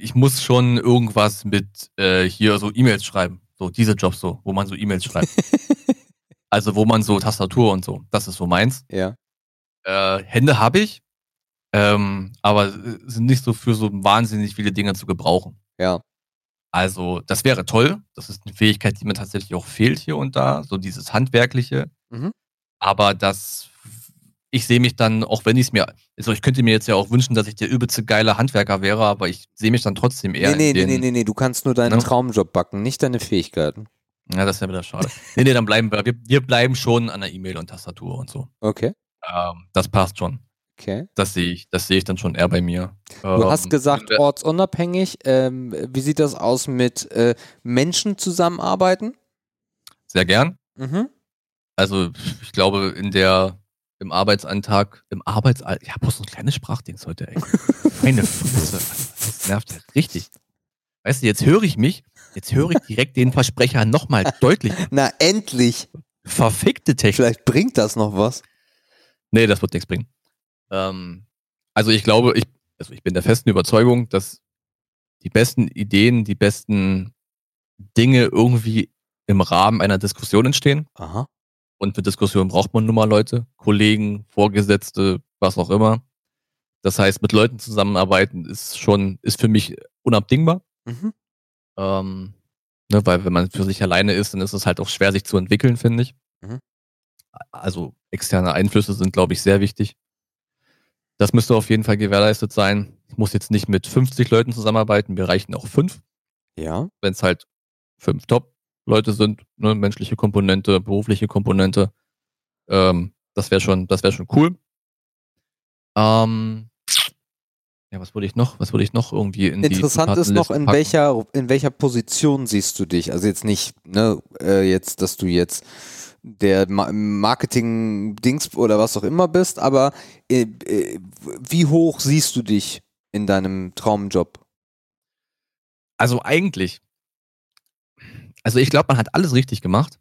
Speaker 2: Ich muss schon irgendwas mit äh, hier so E-Mails schreiben. So diese Jobs so, wo man so E-Mails schreibt. also wo man so Tastatur und so. Das ist so meins.
Speaker 1: ja.
Speaker 2: Äh, Hände habe ich, ähm, aber sind nicht so für so wahnsinnig viele Dinge zu gebrauchen.
Speaker 1: Ja.
Speaker 2: Also, das wäre toll. Das ist eine Fähigkeit, die mir tatsächlich auch fehlt hier und da, so dieses Handwerkliche.
Speaker 1: Mhm.
Speaker 2: Aber das, ich sehe mich dann, auch wenn ich es mir, also ich könnte mir jetzt ja auch wünschen, dass ich der übelste geile Handwerker wäre, aber ich sehe mich dann trotzdem eher
Speaker 1: Nee, nee,
Speaker 2: den,
Speaker 1: nee, nee, nee, du kannst nur deinen
Speaker 2: Ne?
Speaker 1: Traumjob backen, nicht deine Fähigkeiten.
Speaker 2: Ja, das ja wieder schade. nee, nee, dann bleiben wir, wir, wir bleiben schon an der E-Mail und Tastatur und so.
Speaker 1: Okay.
Speaker 2: Ähm, das passt schon.
Speaker 1: Okay.
Speaker 2: Das sehe ich, das sehe ich dann schon eher bei mir.
Speaker 1: Du hast
Speaker 2: Ähm,
Speaker 1: gesagt,
Speaker 2: wenn wir-
Speaker 1: ortsunabhängig. Ähm, wie sieht das aus mit äh, Menschen zusammenarbeiten?
Speaker 2: Sehr gern.
Speaker 1: Mhm.
Speaker 2: Also ich glaube, in der im Arbeitsalltag, im Arbeitsalltag, ich habe bloß so ein kleines Sprachdings heute, ey. Meine Fresse, das nervt ja richtig. Weißt du, jetzt höre ich mich, jetzt höre ich direkt den Versprecher nochmal deutlich.
Speaker 1: Na, endlich.
Speaker 2: Verfickte Technik.
Speaker 1: Vielleicht bringt das noch was.
Speaker 2: Nee, das wird nichts bringen. Ähm, also ich glaube, ich, also ich bin der festen Überzeugung, dass die besten Ideen, die besten Dinge irgendwie im Rahmen einer Diskussion entstehen.
Speaker 1: Aha.
Speaker 2: Und für Diskussionen braucht man nun mal Leute, Kollegen, Vorgesetzte, was auch immer. Das heißt, mit Leuten zusammenarbeiten ist schon, ist für mich unabdingbar.
Speaker 1: Mhm.
Speaker 2: Ähm, ne, weil wenn man für sich alleine ist, dann ist es halt auch schwer, sich zu entwickeln, finde ich.
Speaker 1: Mhm.
Speaker 2: Also externe Einflüsse sind, glaube ich, sehr wichtig. Das müsste auf jeden Fall gewährleistet sein. Ich muss jetzt nicht mit 50 Leuten zusammenarbeiten, mir reichen auch fünf,
Speaker 1: Ja.
Speaker 2: wenn es halt fünf Top-Leute sind, ne, menschliche Komponente, berufliche Komponente. Ähm, das wäre schon, das wäre schon cool. Ähm, ja, was würde ich noch? Was würde ich noch irgendwie in die
Speaker 1: Interessant ist noch, in
Speaker 2: packen?
Speaker 1: welcher, in welcher Position siehst du dich? Also jetzt nicht, ne, äh, jetzt, dass du jetzt der Ma Marketing-Dings oder was auch immer bist, aber äh, äh, wie hoch siehst du dich in deinem Traumjob?
Speaker 2: Also eigentlich, also ich glaube, man hat alles richtig gemacht,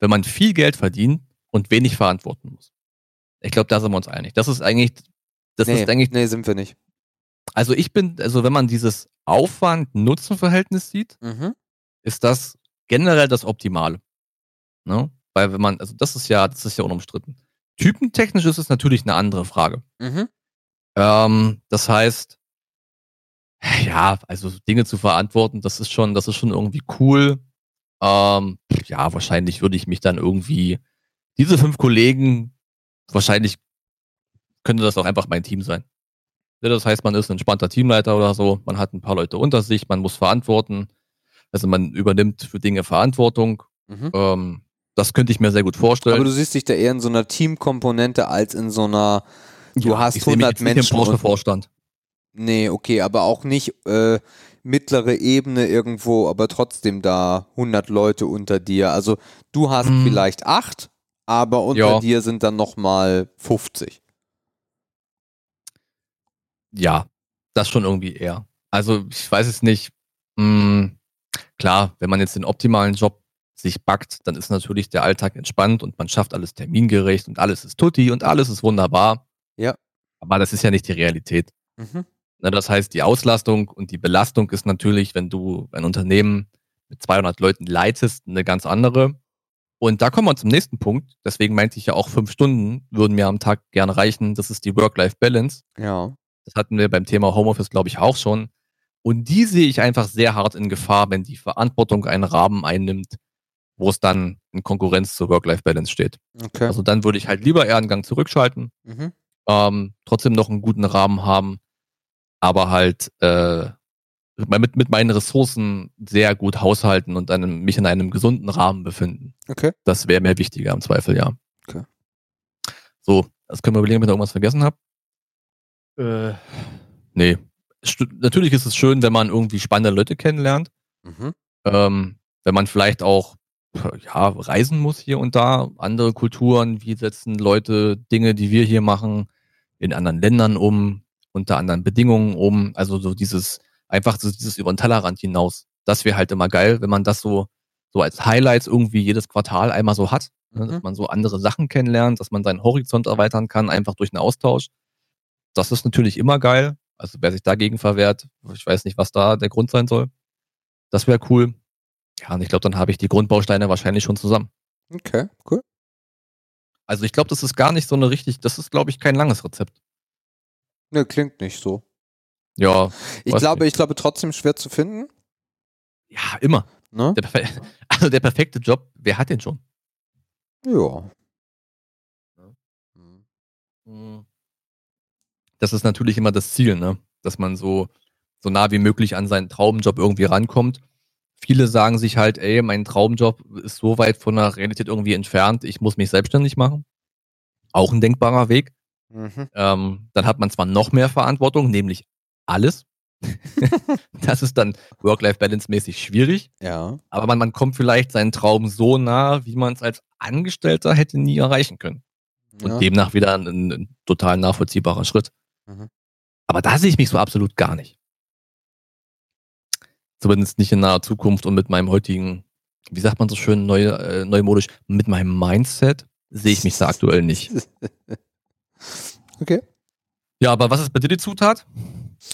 Speaker 2: wenn man viel Geld verdient und wenig verantworten muss. Ich glaube, da sind wir uns einig. Das ist eigentlich, das
Speaker 1: nee,
Speaker 2: ist eigentlich,
Speaker 1: nee, sind wir nicht.
Speaker 2: also ich bin, also wenn man dieses Aufwand-Nutzen-Verhältnis sieht,
Speaker 1: Mhm.
Speaker 2: ist das generell das Optimale. Ne? Weil wenn man, also das ist ja, das ist ja unumstritten. Typentechnisch ist es natürlich eine andere Frage.
Speaker 1: Mhm.
Speaker 2: Ähm, das heißt, ja, also Dinge zu verantworten, das ist schon, das ist schon irgendwie cool. Ähm, ja, wahrscheinlich würde ich mich dann irgendwie, diese fünf Kollegen, wahrscheinlich könnte das auch einfach mein Team sein. Das heißt, man ist ein entspannter Teamleiter oder so, man hat ein paar Leute unter sich, man muss verantworten, also man übernimmt für Dinge Verantwortung. Mhm. Ähm, das könnte ich mir sehr gut vorstellen. Aber
Speaker 1: du siehst dich da eher in so einer Teamkomponente als in so einer, du ja, hast 100 Menschen.
Speaker 2: Nicht im Vorstand.
Speaker 1: Nee, okay, aber auch nicht äh, mittlere Ebene irgendwo, aber trotzdem da 100 Leute unter dir. Also du hast hm. vielleicht acht, aber unter ja. dir sind dann nochmal 50.
Speaker 2: Ja, das schon irgendwie eher. Also ich weiß es nicht. Hm, klar, wenn man jetzt den optimalen Job sich backt, dann ist natürlich der Alltag entspannt und man schafft alles termingerecht und alles ist tutti und alles ist wunderbar.
Speaker 1: Ja.
Speaker 2: Aber das ist ja nicht die Realität. Mhm. Das heißt, die Auslastung und die Belastung ist natürlich, wenn du ein Unternehmen mit 200 Leuten leitest, eine ganz andere. Und da kommen wir zum nächsten Punkt. Deswegen meinte ich ja auch, fünf Stunden würden mir am Tag gerne reichen. Das ist die Work-Life-Balance.
Speaker 1: Ja.
Speaker 2: Das hatten wir beim Thema Homeoffice, glaube ich, auch schon. Und die sehe ich einfach sehr hart in Gefahr, wenn die Verantwortung einen Rahmen einnimmt, wo es dann in Konkurrenz zur Work-Life-Balance steht. Okay. Also dann würde ich halt lieber eher einen Gang zurückschalten, mhm. ähm, trotzdem noch einen guten Rahmen haben, aber halt äh, mit, mit meinen Ressourcen sehr gut haushalten und einem, mich in einem gesunden Rahmen befinden.
Speaker 1: Okay.
Speaker 2: Das wäre mir wichtiger im Zweifel, ja.
Speaker 1: Okay.
Speaker 2: So, das können wir überlegen, ob ich da irgendwas vergessen habe. Äh, nee. Natürlich ist es schön, wenn man irgendwie spannende Leute kennenlernt. Mhm. Ähm, wenn man vielleicht auch ja, reisen muss hier und da, andere Kulturen, wie setzen Leute Dinge, die wir hier machen, in anderen Ländern um, unter anderen Bedingungen um. Also so dieses, einfach so dieses über den Tellerrand hinaus. Das wäre halt immer geil, wenn man das so, so als Highlights irgendwie jedes Quartal einmal so hat. Ne, mhm. Dass man so andere Sachen kennenlernt, dass man seinen Horizont erweitern kann, einfach durch einen Austausch. Das ist natürlich immer geil. Also wer sich dagegen verwehrt, ich weiß nicht, was da der Grund sein soll. Das wäre cool. Ja, und ich glaube, dann habe ich die Grundbausteine wahrscheinlich schon zusammen.
Speaker 1: Okay, cool.
Speaker 2: Also ich glaube, das ist gar nicht so eine richtig, das ist, glaube ich, kein langes Rezept.
Speaker 1: Ne, klingt nicht so.
Speaker 2: Ja.
Speaker 1: Ich glaube, nicht. ich glaube trotzdem schwer zu finden.
Speaker 2: Ja, immer. Ne? Der also der perfekte Job, wer hat den schon?
Speaker 1: Ja.
Speaker 2: Hm. Das ist natürlich immer das Ziel, ne? Dass man so, so nah wie möglich an seinen Traumjob irgendwie rankommt viele sagen sich halt, ey, mein Traumjob ist so weit von der Realität irgendwie entfernt, ich muss mich selbstständig machen. Auch ein denkbarer Weg. Mhm. Ähm, dann hat man zwar noch mehr Verantwortung, nämlich alles. das ist dann Work-Life-Balance-mäßig schwierig.
Speaker 1: Ja.
Speaker 2: Aber man, man kommt vielleicht seinen Traum so nah, wie man es als Angestellter hätte nie erreichen können. Und ja. demnach wieder ein, ein, total nachvollziehbarer Schritt. Mhm. Aber da sehe ich mich so absolut gar nicht. Zumindest nicht in naher Zukunft und mit meinem heutigen, wie sagt man so schön, neu, äh, neumodisch, mit meinem Mindset sehe ich mich da aktuell nicht.
Speaker 1: Okay.
Speaker 2: Ja, aber was ist bei dir die Zutat?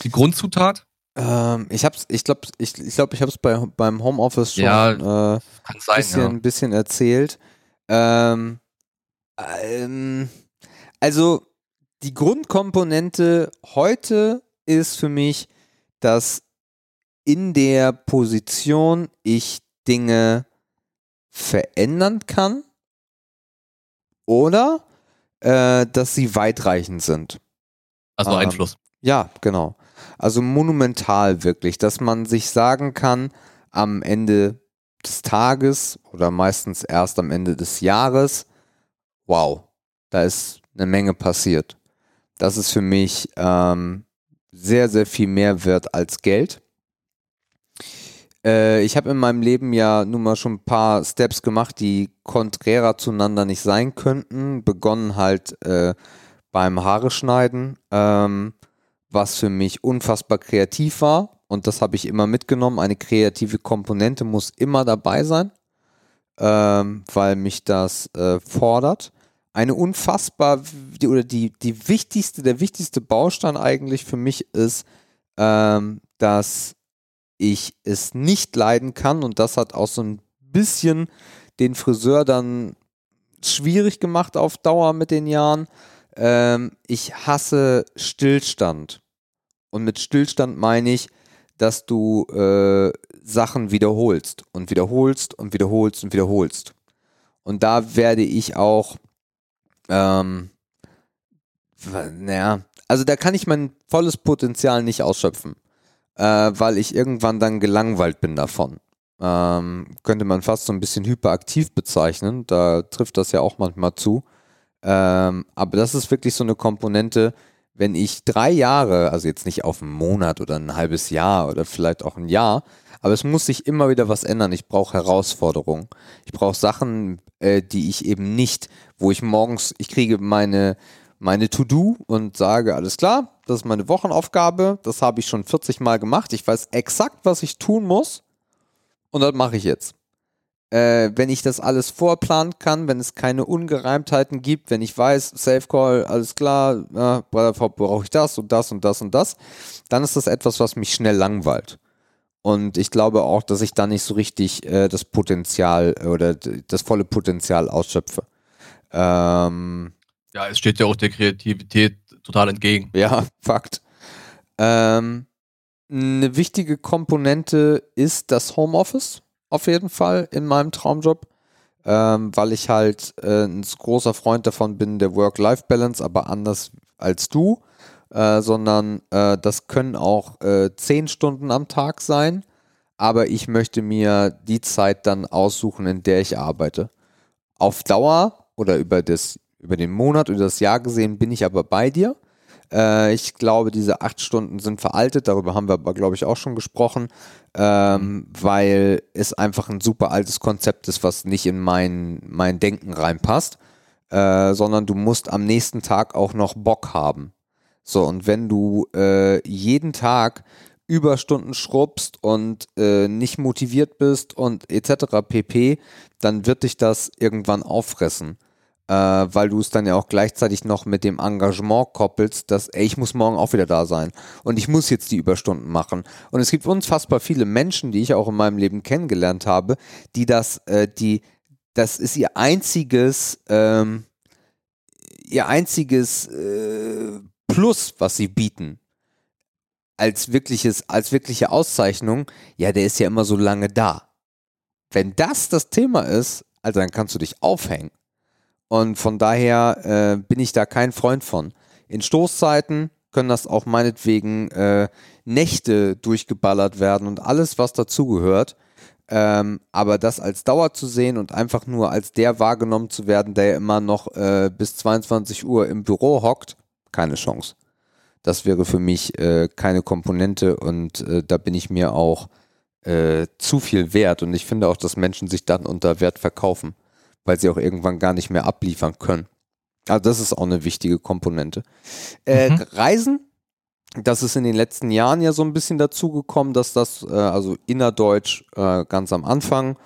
Speaker 2: Die Grundzutat?
Speaker 1: Ähm, ich hab's, ich glaube, ich, ich glaube, ich habe es bei, beim Homeoffice schon ja, äh, sein, bisschen, ja. bisschen erzählt. Ähm, ähm, also die Grundkomponente heute ist für mich, dass in der Position ich Dinge verändern kann oder äh, dass sie weitreichend sind.
Speaker 2: Also ähm, Einfluss.
Speaker 1: Ja, genau. Also monumental wirklich, dass man sich sagen kann, am Ende des Tages oder meistens erst am Ende des Jahres, wow, da ist eine Menge passiert. Das ist für mich ähm, sehr, sehr viel mehr wert als Geld. Äh, ich habe in meinem Leben ja nun mal schon ein paar Steps gemacht, die konträrer zueinander nicht sein könnten. Begonnen halt äh, beim Haare schneiden, ähm, was für mich unfassbar kreativ war. Und das habe ich immer mitgenommen. Eine kreative Komponente muss immer dabei sein, ähm, weil mich das äh, fordert. Eine unfassbar, die, oder die, die wichtigste, der wichtigste Baustein eigentlich für mich ist, ähm, dass ich es nicht leiden kann und das hat auch so ein bisschen den Friseur dann schwierig gemacht auf Dauer mit den Jahren. Ähm, ich hasse Stillstand. Und mit Stillstand meine ich, dass du äh, Sachen wiederholst und wiederholst und wiederholst und wiederholst. Und da werde ich auch, ähm, naja, also da kann ich mein volles Potenzial nicht ausschöpfen, äh, weil ich irgendwann dann gelangweilt bin davon. Ähm, könnte man fast so ein bisschen hyperaktiv bezeichnen, da trifft das ja auch manchmal zu. Ähm, aber das ist wirklich so eine Komponente, wenn ich drei Jahre, also jetzt nicht auf einen Monat oder ein halbes Jahr oder vielleicht auch ein Jahr, aber es muss sich immer wieder was ändern. Ich brauche Herausforderungen. Ich brauche Sachen, äh, die ich eben nicht, wo ich morgens, ich kriege meine, meine To-Do und sage, alles klar, das ist meine Wochenaufgabe, das habe ich schon 40 Mal gemacht. Ich weiß exakt, was ich tun muss und das mache ich jetzt. Äh, wenn ich das alles vorplanen kann, wenn es keine Ungereimtheiten gibt, wenn ich weiß, Safe Call, alles klar, ja, brauche ich das und das und das und das, dann ist das etwas, was mich schnell langweilt. Und ich glaube auch, dass ich da nicht so richtig äh, das Potenzial oder das volle Potenzial ausschöpfe. Ähm,
Speaker 2: ja, es steht ja auch der Kreativität total entgegen.
Speaker 1: Ja, Fakt. Ähm, eine wichtige Komponente ist das Homeoffice, auf jeden Fall in meinem Traumjob, ähm, weil ich halt äh, ein großer Freund davon bin, der Work-Life-Balance, aber anders als du, äh, sondern äh, das können auch äh, zehn Stunden am Tag sein, aber ich möchte mir die Zeit dann aussuchen, in der ich arbeite. Auf Dauer oder über, das, über den Monat oder das Jahr gesehen bin ich aber bei dir äh, ich glaube, diese acht Stunden sind veraltet, darüber haben wir aber, glaube ich, auch schon gesprochen, ähm, weil es einfach ein super altes Konzept ist, was nicht in mein, mein Denken reinpasst, äh, sondern du musst am nächsten Tag auch noch Bock haben. So, und wenn du äh, jeden Tag Überstunden schrubbst und äh, nicht motiviert bist und etc. pp, dann wird dich das irgendwann auffressen äh, weil du es dann ja auch gleichzeitig noch mit dem Engagement koppelst, dass, ey, ich muss morgen auch wieder da sein und ich muss jetzt die Überstunden machen. Und es gibt unfassbar viele Menschen, die ich auch in meinem Leben kennengelernt habe, die das, äh, die, das ist ihr einziges, ähm, ihr einziges äh, Plus, was sie bieten als wirkliches, als wirkliche Auszeichnung, ja, der ist ja immer so lange da. Wenn das das Thema ist, also dann kannst du dich aufhängen. Und von daher äh, bin ich da kein Freund von. In Stoßzeiten können das auch meinetwegen äh, Nächte durchgeballert werden und alles, was dazugehört. Ähm, aber das als Dauer zu sehen und einfach nur als der wahrgenommen zu werden, der immer noch äh, bis 22 Uhr im Büro hockt, keine Chance. Das wäre für mich äh, keine Komponente und äh, da bin ich mir auch äh, zu viel wert und ich finde auch, dass Menschen sich dann unter Wert verkaufen weil sie auch irgendwann gar nicht mehr abliefern können. Also das ist auch eine wichtige Komponente. Äh, mhm. Reisen, das ist in den letzten Jahren ja so ein bisschen dazugekommen, dass das, äh, also innerdeutsch äh, ganz am Anfang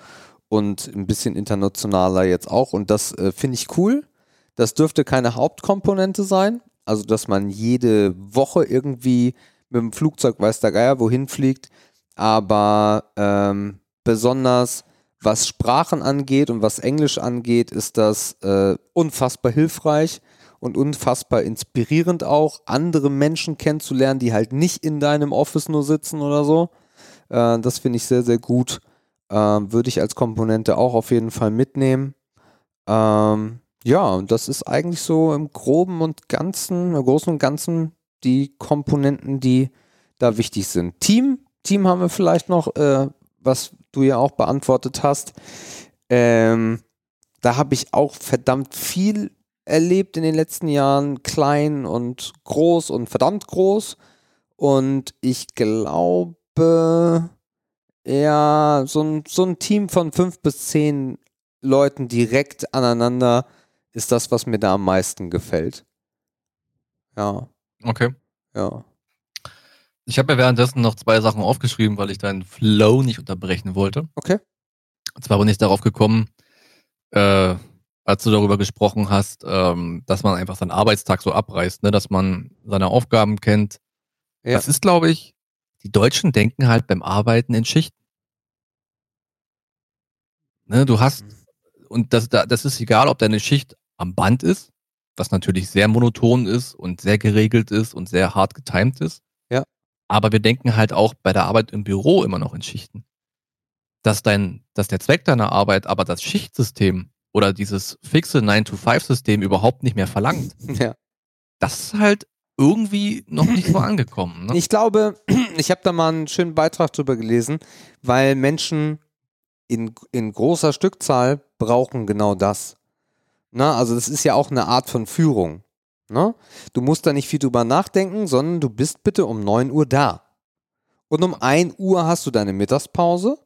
Speaker 1: und ein bisschen internationaler jetzt auch. Und das äh, finde ich cool. Das dürfte keine Hauptkomponente sein. Also, dass man jede Woche irgendwie mit dem Flugzeug, weiß der Geier, wohin fliegt. Aber ähm, besonders was Sprachen angeht und was Englisch angeht, ist das äh, unfassbar hilfreich und unfassbar inspirierend auch, andere Menschen kennenzulernen, die halt nicht in deinem Office nur sitzen oder so. Äh, das finde ich sehr, sehr gut. Äh, Würde ich als Komponente auch auf jeden Fall mitnehmen. Ähm, ja, und das ist eigentlich so im Groben und Ganzen, im Großen und Ganzen die Komponenten, die da wichtig sind. Team, Team haben wir vielleicht noch, äh, was du ja auch beantwortet hast. Ähm, da habe ich auch verdammt viel erlebt in den letzten Jahren, klein und groß und verdammt groß. Und ich glaube, ja, so ein, so ein Team von fünf bis zehn Leuten direkt aneinander ist das, was mir da am meisten gefällt. Ja.
Speaker 2: Okay.
Speaker 1: Ja.
Speaker 2: Ich habe mir währenddessen noch zwei Sachen aufgeschrieben, weil ich deinen Flow nicht unterbrechen wollte.
Speaker 1: Okay.
Speaker 2: Und zwar bin ich darauf gekommen, äh, als du darüber gesprochen hast, ähm, dass man einfach seinen Arbeitstag so abreißt, ne? dass man seine Aufgaben kennt. Ja. Das ist, glaube ich, die Deutschen denken halt beim Arbeiten in Schichten. Ne, du hast, mhm. und das, das ist egal, ob deine Schicht am Band ist, was natürlich sehr monoton ist und sehr geregelt ist und sehr hart getimt ist. Aber wir denken halt auch bei der Arbeit im Büro immer noch in Schichten. dass dein, dass der Zweck deiner Arbeit aber das Schichtsystem oder dieses fixe 9-to-5-System überhaupt nicht mehr verlangt.
Speaker 1: Ja.
Speaker 2: Das ist halt irgendwie noch nicht so angekommen. Ne?
Speaker 1: Ich glaube, ich habe da mal einen schönen Beitrag drüber gelesen, weil Menschen in, in großer Stückzahl brauchen genau das. Na, also das ist ja auch eine Art von Führung. Ne? Du musst da nicht viel drüber nachdenken, sondern du bist bitte um 9 Uhr da. Und um 1 Uhr hast du deine Mittagspause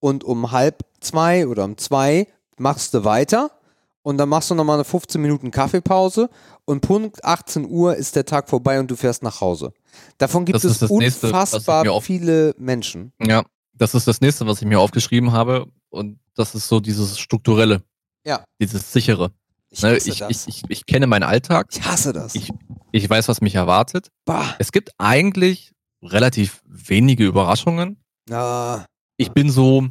Speaker 1: und um halb zwei oder um zwei machst du weiter und dann machst du nochmal eine 15 Minuten Kaffeepause und Punkt 18 Uhr ist der Tag vorbei und du fährst nach Hause. Davon gibt
Speaker 2: Das
Speaker 1: es
Speaker 2: Nächste,
Speaker 1: unfassbar
Speaker 2: auf-
Speaker 1: viele Menschen.
Speaker 2: Ja, das ist das nächste, was ich mir aufgeschrieben habe. Und das ist so dieses strukturelle.
Speaker 1: Ja.
Speaker 2: Dieses sichere.
Speaker 1: Ich
Speaker 2: Ne, ich, ich, ich, ich kenne meinen Alltag.
Speaker 1: Ich hasse das.
Speaker 2: Ich- Ich weiß, was mich erwartet.
Speaker 1: bah.
Speaker 2: Es gibt eigentlich relativ wenige Überraschungen.
Speaker 1: Ah,
Speaker 2: Ich bin so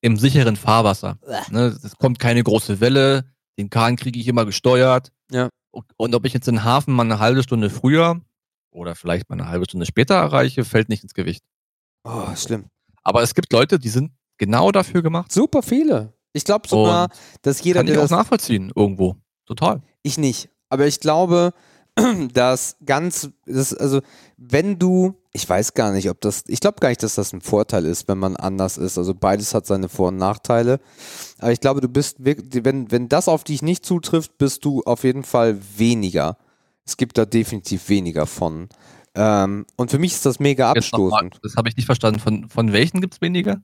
Speaker 2: im sicheren Fahrwasser. Ne, es kommt keine große Welle. Den Kahn kriege ich immer gesteuert.
Speaker 1: Ja.
Speaker 2: Und, und ob ich jetzt den Hafen mal eine halbe Stunde früher oder vielleicht mal eine halbe Stunde später erreiche, fällt nicht ins Gewicht.
Speaker 1: oh, schlimm.
Speaker 2: Aber es gibt Leute, die sind genau dafür gemacht.
Speaker 1: Super viele. Ich glaube sogar, dass jeder,
Speaker 2: Kann ich auch
Speaker 1: das
Speaker 2: nachvollziehen irgendwo. Total.
Speaker 1: Ich nicht. Aber ich glaube, dass ganz, das, also wenn du, ich weiß gar nicht, ob das, ich glaube gar nicht, dass das ein Vorteil ist, wenn man anders ist. Also beides hat seine Vor- und Nachteile. Aber ich glaube, du bist wirklich, wenn, wenn das auf dich nicht zutrifft, bist du auf jeden Fall weniger. Es gibt da definitiv weniger von. Ähm, und für mich ist das mega
Speaker 2: noch mal,
Speaker 1: abstoßend.
Speaker 2: das habe ich nicht verstanden. Von, von welchen gibt es weniger?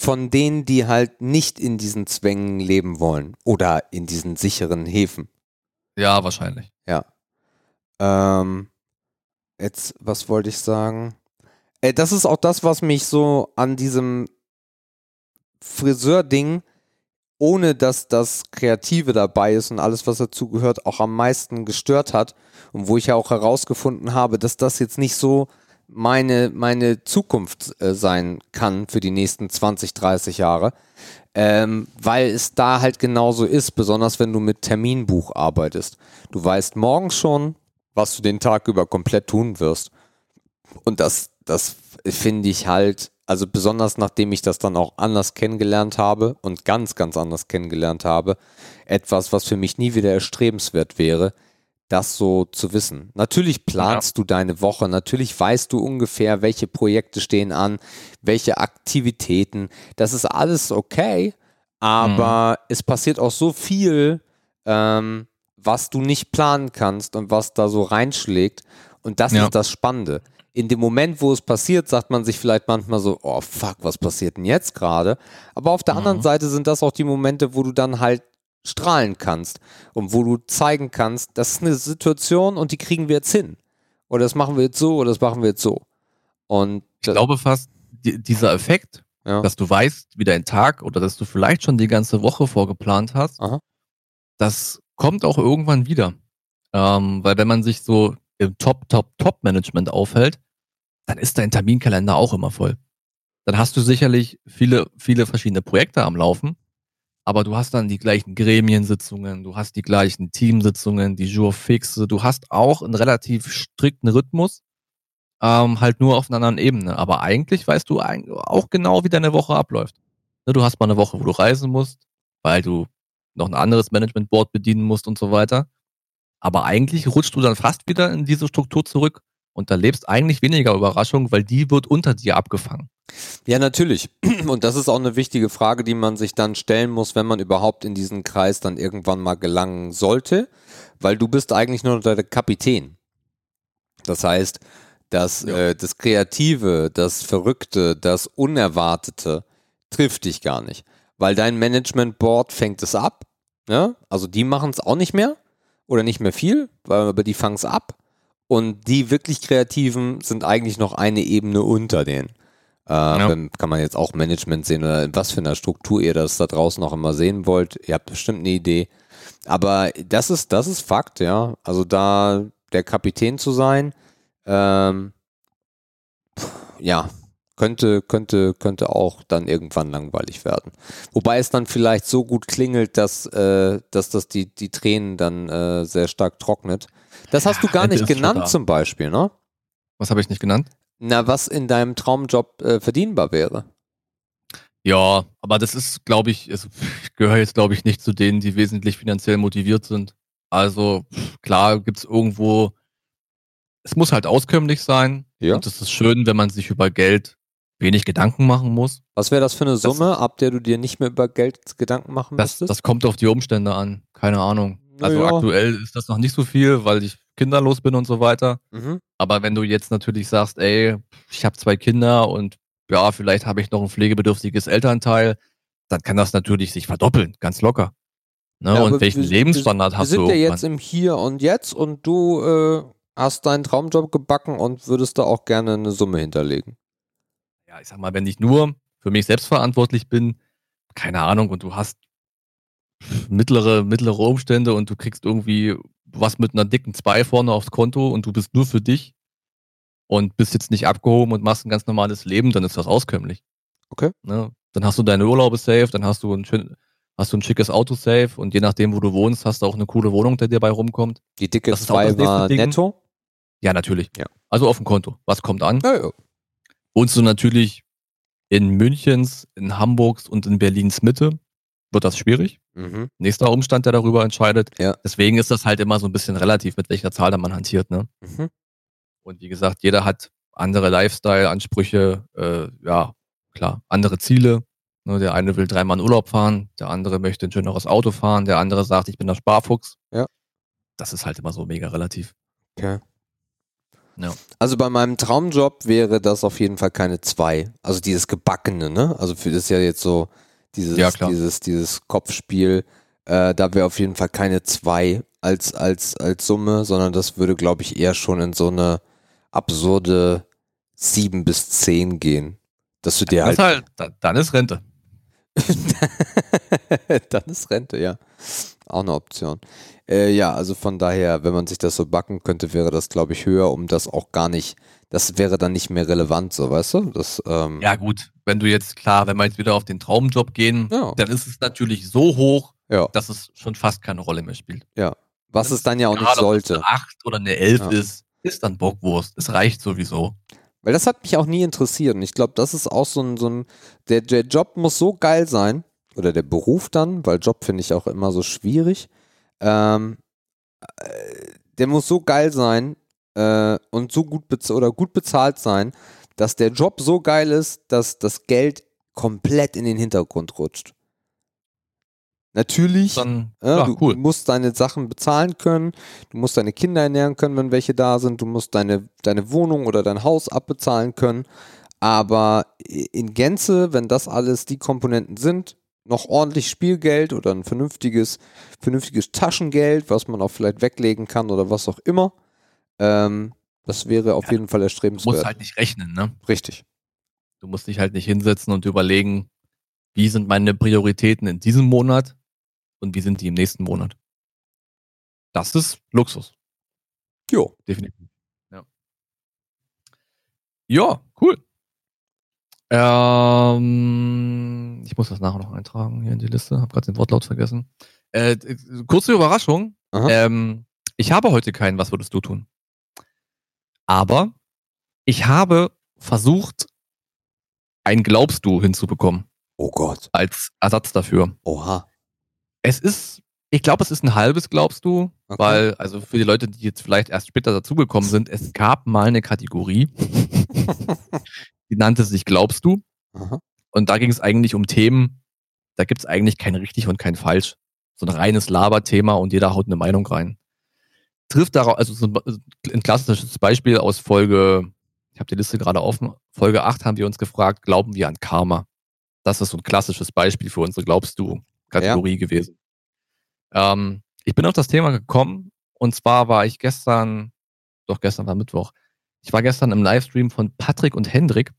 Speaker 1: Von denen, die halt nicht in diesen Zwängen leben wollen oder in diesen sicheren Häfen.
Speaker 2: Ja, wahrscheinlich.
Speaker 1: Ähm, jetzt, was wollte ich sagen? Äh, das ist auch das, was mich so an diesem Friseur-Ding, ohne dass das Kreative dabei ist und alles, was dazu gehört, auch am meisten gestört hat. Und wo ich ja auch herausgefunden habe, dass das jetzt nicht so meine, meine Zukunft äh, sein kann für die nächsten 20, 30 Jahre. Ähm, weil es da halt genauso ist, besonders wenn du mit Terminbuch arbeitest. Du weißt morgens schon, was du den Tag über komplett tun wirst. Und das, das finde ich halt, also besonders nachdem ich das dann auch anders kennengelernt habe und ganz, ganz anders kennengelernt habe, etwas, was für mich nie wieder erstrebenswert wäre, das so zu wissen. Natürlich planst du deine Woche, natürlich weißt du ungefähr, welche Projekte stehen an, welche Aktivitäten. Das ist alles okay, aber es passiert auch so viel, ähm, was du nicht planen kannst und was da so reinschlägt. Und das
Speaker 2: Ja.
Speaker 1: ist das Spannende. In dem Moment, wo es passiert, sagt man sich vielleicht manchmal so, oh fuck, was passiert denn jetzt gerade? Aber auf der anderen Seite sind das auch die Momente, wo du dann halt strahlen kannst und wo du zeigen kannst, das ist eine Situation und die kriegen wir jetzt hin. Oder das machen wir jetzt so oder das machen wir jetzt so. Und
Speaker 2: Ich glaube fast, die, dieser Effekt,
Speaker 1: ja.
Speaker 2: dass du weißt, wie dein Tag oder dass du vielleicht schon die ganze Woche vorgeplant hast,
Speaker 1: Aha.
Speaker 2: das kommt auch irgendwann wieder. Ähm, weil wenn man sich so im Top, Top, Top-Management aufhält, dann ist dein Terminkalender auch immer voll. Dann hast du sicherlich viele, viele verschiedene Projekte am Laufen, aber du hast dann die gleichen Gremiensitzungen, du hast die gleichen Teamsitzungen, die Jour fixe, du hast auch einen relativ strikten Rhythmus, ähm, halt nur auf einer anderen Ebene. Aber eigentlich weißt du auch genau, wie deine Woche abläuft. Ne, Du hast mal eine Woche, wo du reisen musst, weil du noch ein anderes Management-Board bedienen musst und so weiter. Aber eigentlich rutschst du dann fast wieder in diese Struktur zurück und erlebst eigentlich weniger Überraschung, weil die wird unter dir abgefangen.
Speaker 1: Ja, natürlich. Und das ist auch eine wichtige Frage, die man sich dann stellen muss, wenn man überhaupt in diesen Kreis dann irgendwann mal gelangen sollte, weil du bist eigentlich nur der Kapitän. Das heißt, das,
Speaker 2: Ja.
Speaker 1: äh, das Kreative, das Verrückte, das Unerwartete trifft dich gar nicht, weil dein Management Board fängt es ab. Ne? Also die machen es auch nicht mehr oder nicht mehr viel, weil, aber die fangen es ab. Und die wirklich Kreativen sind eigentlich noch eine Ebene unter denen. Äh, wenn- Kann man jetzt auch Management sehen oder in was für einer Struktur ihr das da draußen noch immer sehen wollt. Ihr habt bestimmt eine Idee. Aber das ist, das ist Fakt, ja. Also da der Kapitän zu sein, ähm, ja, könnte, könnte, könnte auch dann irgendwann langweilig werden. Wobei es dann vielleicht so gut klingelt, dass, äh, dass das die, die Tränen dann äh, sehr stark trocknet. Das hast du gar nicht genannt zum Beispiel, ne?
Speaker 2: Was habe ich nicht genannt?
Speaker 1: Na, was in deinem Traumjob äh, verdienbar wäre.
Speaker 2: Ja, aber das ist, glaube ich, also, ich gehöre jetzt, glaube ich, nicht zu denen, die wesentlich finanziell motiviert sind. Also klar gibt's irgendwo, es muss halt auskömmlich sein.
Speaker 1: Ja.
Speaker 2: Und es ist schön, wenn man sich über Geld wenig Gedanken machen muss.
Speaker 1: Was wäre das für eine
Speaker 2: Das-
Speaker 1: Summe, ab der du dir nicht mehr über Geld Gedanken machen
Speaker 2: Das,
Speaker 1: müsstest?
Speaker 2: das kommt auf die Umstände an. Keine Ahnung. Also
Speaker 1: Naja.
Speaker 2: aktuell ist das noch nicht so viel, weil ich kinderlos bin und so weiter.
Speaker 1: mhm.
Speaker 2: Aber wenn du jetzt natürlich sagst, ey, ich habe zwei Kinder und ja, vielleicht habe ich noch ein pflegebedürftiges Elternteil, dann kann das natürlich sich verdoppeln, ganz locker. Ne?
Speaker 1: Ja,
Speaker 2: und welchen
Speaker 1: wir-
Speaker 2: Lebensstandard
Speaker 1: Wir
Speaker 2: hast
Speaker 1: sind
Speaker 2: du
Speaker 1: ja
Speaker 2: irgendwann?
Speaker 1: jetzt im Hier und Jetzt und du äh, hast deinen Traumjob gebacken und würdest da auch gerne eine Summe hinterlegen.
Speaker 2: ja, ich sag mal, wenn ich nur für mich selbst verantwortlich bin, keine Ahnung, und du hast mittlere, mittlere Umstände und du kriegst irgendwie was mit einer dicken 2 vorne aufs Konto und du bist nur für dich und bist jetzt nicht abgehoben und machst ein ganz normales Leben, dann ist das auskömmlich.
Speaker 1: Okay.
Speaker 2: Ne? Dann hast du deine Urlaube safe, dann hast du ein schön, hast du ein schickes Auto safe und je nachdem, wo du wohnst, hast du auch eine coole Wohnung, die dir bei rumkommt.
Speaker 1: Die dicke
Speaker 2: Das ist auch
Speaker 1: 2
Speaker 2: das nächste
Speaker 1: war
Speaker 2: Ding.
Speaker 1: netto.
Speaker 2: Ja, natürlich.
Speaker 1: Ja.
Speaker 2: Also auf dem Konto. Was kommt an?
Speaker 1: Ja, ja.
Speaker 2: Wohnst du natürlich in Münchens, in Hamburgs und in Berlins Mitte, wird das schwierig.
Speaker 1: Mhm.
Speaker 2: Nächster Umstand, der darüber entscheidet.
Speaker 1: Ja.
Speaker 2: Deswegen ist das halt immer so ein bisschen relativ, mit welcher Zahl da man hantiert. Ne?
Speaker 1: Mhm.
Speaker 2: Und wie gesagt, jeder hat andere Lifestyle-Ansprüche, äh, ja, klar, andere Ziele. Ne, der eine will dreimal in Urlaub fahren, der andere möchte ein schöneres Auto fahren, der andere sagt, ich bin der Sparfuchs.
Speaker 1: Ja.
Speaker 2: Das ist halt immer so mega relativ.
Speaker 1: Okay.
Speaker 2: Ja.
Speaker 1: Also bei meinem Traumjob wäre das auf jeden Fall keine 2. Also dieses Gebackene, ne? Also für das ist ja jetzt so dieses,
Speaker 2: Ja,
Speaker 1: dieses, dieses Kopfspiel. Äh, da wäre auf jeden Fall keine 2 als, als, als Summe, sondern das würde, glaube ich, eher schon in so eine absurde 7 bis 10 gehen. Dass du dir halt.
Speaker 2: halt, da- dann ist Rente.
Speaker 1: Dann ist Rente, ja. Auch eine Option. Äh, ja, also von daher, wenn man sich das so backen könnte, wäre das, glaube ich, höher, um das auch gar nicht, das wäre dann nicht mehr relevant, so, weißt du? Das, ähm,
Speaker 2: Ja, gut, wenn du jetzt, klar, wenn wir jetzt wieder auf den Traumjob gehen,
Speaker 1: Ja.
Speaker 2: dann ist es natürlich so hoch,
Speaker 1: ja.
Speaker 2: dass es schon fast keine Rolle mehr spielt.
Speaker 1: Was es dann ja auch nicht
Speaker 2: Egal, ob es
Speaker 1: sollte.
Speaker 2: eine 8 oder eine 11
Speaker 1: Ja.
Speaker 2: ist, ist dann Bockwurst. Es reicht sowieso.
Speaker 1: Weil das hat mich auch nie interessiert. Und ich glaube, das ist auch so ein, so ein der, der Job muss so geil sein, oder der Beruf dann, weil Job finde ich auch immer so schwierig. Ähm, äh, der muss so geil sein äh, und so gut oder gut bezahlt sein, dass der Job so geil ist, dass das Geld komplett in den Hintergrund rutscht. Natürlich
Speaker 2: Dann,
Speaker 1: ja,
Speaker 2: ja,
Speaker 1: du,
Speaker 2: cool.
Speaker 1: musst deine Sachen bezahlen können, du musst deine Kinder ernähren können, wenn welche da sind, du musst deine, deine Wohnung oder dein Haus abbezahlen können. Aber in Gänze, wenn das alles die Komponenten sind, noch ordentlich Spielgeld oder ein vernünftiges, vernünftiges Taschengeld, was man auch vielleicht weglegen kann oder was auch immer, ähm, das wäre auf
Speaker 2: Ja,
Speaker 1: jeden Fall
Speaker 2: Du musst
Speaker 1: erstrebenswert.
Speaker 2: halt nicht rechnen, ne?
Speaker 1: Richtig.
Speaker 2: Du musst dich halt nicht hinsetzen und überlegen, wie sind meine Prioritäten in diesem Monat und wie sind die im nächsten Monat. Das ist Luxus,
Speaker 1: Jo.
Speaker 2: definitiv. Ja, ja cool. Ähm, ich muss das nachher noch eintragen hier in die Liste. Hab gerade den Wortlaut vergessen. Äh, kurze Überraschung. Ähm, ich habe heute keinen Was würdest du tun? Aber ich habe versucht, ein Glaubst du hinzubekommen
Speaker 1: Oh Gott.
Speaker 2: als Ersatz dafür.
Speaker 1: Oha.
Speaker 2: Es ist, ich glaube, es ist ein halbes Glaubst du,
Speaker 1: Okay.
Speaker 2: weil, also für die Leute, die jetzt vielleicht erst später dazugekommen sind, es gab mal eine Kategorie, die nannte sich Glaubst du?
Speaker 1: Aha.
Speaker 2: Und da ging es eigentlich um Themen, da gibt es eigentlich kein richtig und kein falsch. So ein reines Laberthema und jeder haut eine Meinung rein. Trifft darauf, also so ein klassisches Beispiel aus Folge, ich habe die Liste gerade offen, Folge 8 haben wir uns gefragt, glauben wir an Karma? Das ist so ein klassisches Beispiel für unsere Glaubst du Kategorie gewesen. Ähm, ich bin auf das Thema gekommen und zwar war ich gestern, doch gestern war Mittwoch, ich war gestern im Livestream von Patrick und Hendrik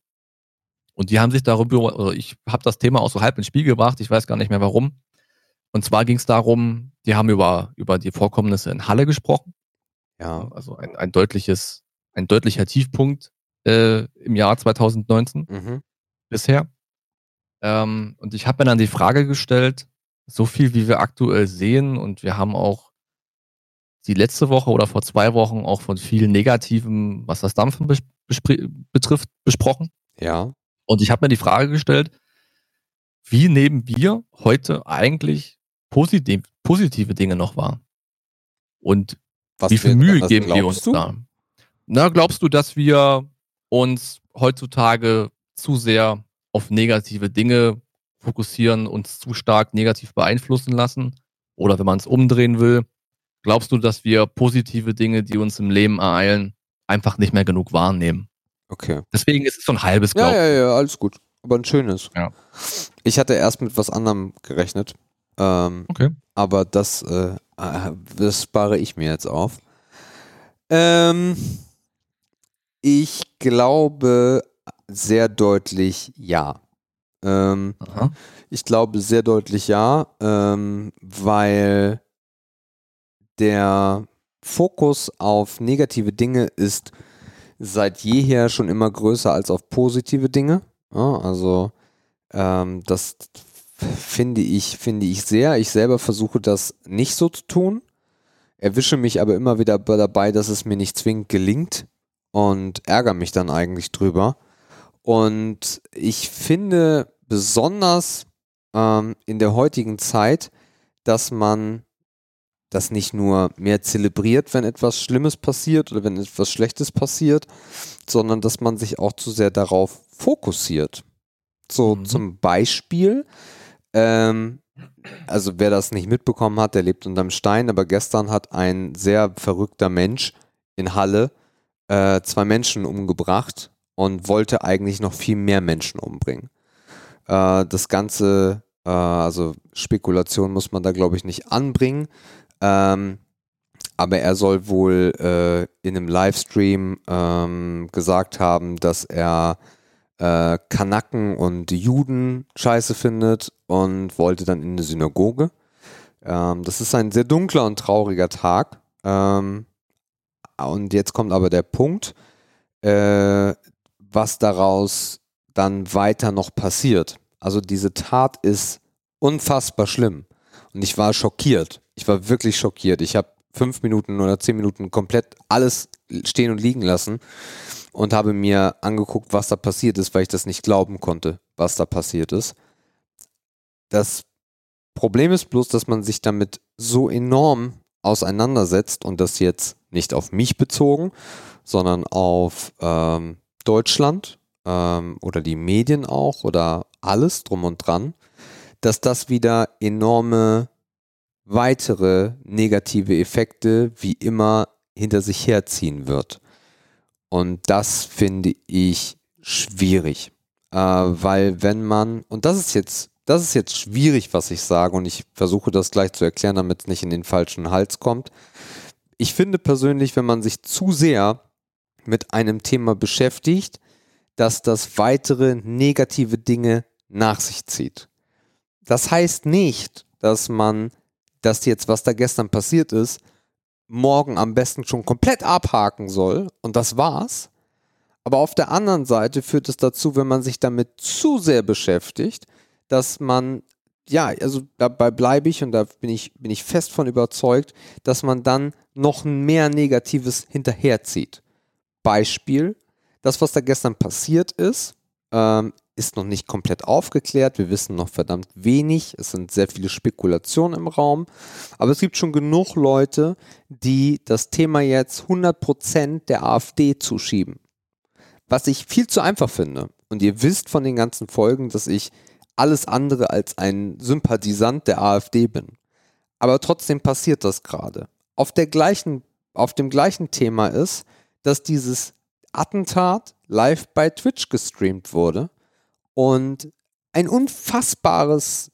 Speaker 2: und die haben sich darüber, oder ich habe das Thema auch so halb ins Spiel gebracht, ich weiß gar nicht mehr warum. Und zwar ging es darum, die haben über, über die Vorkommnisse in Halle gesprochen.
Speaker 1: Ja.
Speaker 2: Also ein, ein deutliches, ein deutlicher Tiefpunkt äh, im Jahr 2019
Speaker 1: Mhm.
Speaker 2: bisher. Ähm, und ich habe mir dann die Frage gestellt, so viel wie wir aktuell sehen und wir haben auch die letzte Woche oder vor zwei Wochen auch von viel Negativem, was das Dampfen bes betrifft, besprochen.
Speaker 1: Ja.
Speaker 2: Und ich habe mir die Frage gestellt, wie nehmen wir heute eigentlich positiv, positive Dinge noch wahr? Und
Speaker 1: Was
Speaker 2: wie viel Mühe geben wir uns
Speaker 1: du?
Speaker 2: da? Na, glaubst du, dass wir uns heutzutage zu sehr auf negative Dinge fokussieren, uns zu stark negativ beeinflussen lassen? Oder wenn man es umdrehen will, glaubst du, dass wir positive Dinge, die uns im Leben ereilen, einfach nicht mehr genug wahrnehmen?
Speaker 1: Okay.
Speaker 2: Deswegen ist es so ein halbes
Speaker 1: Ja,
Speaker 2: Glauben.
Speaker 1: ja, ja, alles gut. Aber ein schönes.
Speaker 2: Ja.
Speaker 1: Ich hatte erst mit was anderem gerechnet. Ähm,
Speaker 2: Okay.
Speaker 1: aber das, äh, das spare ich mir jetzt auf. Ähm, ich glaube sehr deutlich ja. Ähm, ich glaube sehr deutlich ja, ähm, weil der Fokus auf negative Dinge ist seit jeher schon immer größer als auf positive Dinge. Ja, also ähm, das finde ich, finde ich sehr. Ich selber versuche das nicht so zu tun, erwische mich aber immer wieder bei- dabei, dass es mir nicht zwingend gelingt und ärgere mich dann eigentlich drüber. Und ich finde besonders ähm, in der heutigen Zeit, dass man das nicht nur mehr zelebriert, wenn etwas Schlimmes passiert oder wenn etwas Schlechtes passiert, sondern dass man sich auch zu sehr darauf fokussiert. So
Speaker 2: Mhm.
Speaker 1: zum Beispiel, ähm, also wer das nicht mitbekommen hat, der lebt unterm Stein, aber gestern hat ein sehr verrückter Mensch in Halle äh, zwei Menschen umgebracht und wollte eigentlich noch viel mehr Menschen umbringen. Äh, das Ganze, äh, also Spekulation muss man da glaube ich nicht anbringen, ähm, aber er soll wohl äh, in einem Livestream ähm, gesagt haben, dass er äh, Kanaken und Juden scheiße findet und wollte dann in eine Synagoge. Ähm, das ist ein sehr dunkler und trauriger Tag. Ähm, und jetzt kommt aber der Punkt, äh, was daraus dann weiter noch passiert. Also diese Tat ist unfassbar schlimm. Und ich war schockiert. Ich war wirklich schockiert. Ich habe fünf Minuten oder zehn Minuten komplett alles stehen und liegen lassen und habe mir angeguckt, was da passiert ist, weil ich das nicht glauben konnte, was da passiert ist. Das Problem ist bloß, dass man sich damit so enorm auseinandersetzt und das jetzt nicht auf mich bezogen, sondern auf ähm, Deutschland ähm, oder die Medien auch oder alles drum und dran, dass das wieder enorme weitere negative Effekte wie immer hinter sich herziehen wird. Und das finde ich schwierig. Äh, weil wenn man, und das ist jetzt, das ist jetzt schwierig, was ich sage, und ich versuche das gleich zu erklären, damit es nicht in den falschen Hals kommt. Ich finde persönlich, wenn man sich zu sehr mit einem Thema beschäftigt, dass das weitere negative Dinge nach sich zieht. Das heißt nicht, dass man das jetzt, was da gestern passiert ist, morgen am besten schon komplett abhaken soll und das war's. Aber auf der anderen Seite führt es dazu, wenn man sich damit zu sehr beschäftigt, dass man, ja, also dabei bleibe ich und da bin ich, bin ich fest von überzeugt, dass man dann noch mehr Negatives hinterherzieht. Beispiel, das, was da gestern passiert ist, ähm, ist noch nicht komplett aufgeklärt. Wir wissen noch verdammt wenig. Es sind sehr viele Spekulationen im Raum. Aber es gibt schon genug Leute, die das Thema jetzt 100% der AfD zuschieben. Was ich viel zu einfach finde. Und ihr wisst von den ganzen Folgen, dass ich alles andere als ein Sympathisant der AfD bin. Aber trotzdem passiert das gerade. Auf, auf dem gleichen Thema ist, dass dieses Attentat live bei Twitch gestreamt wurde und ein unfassbares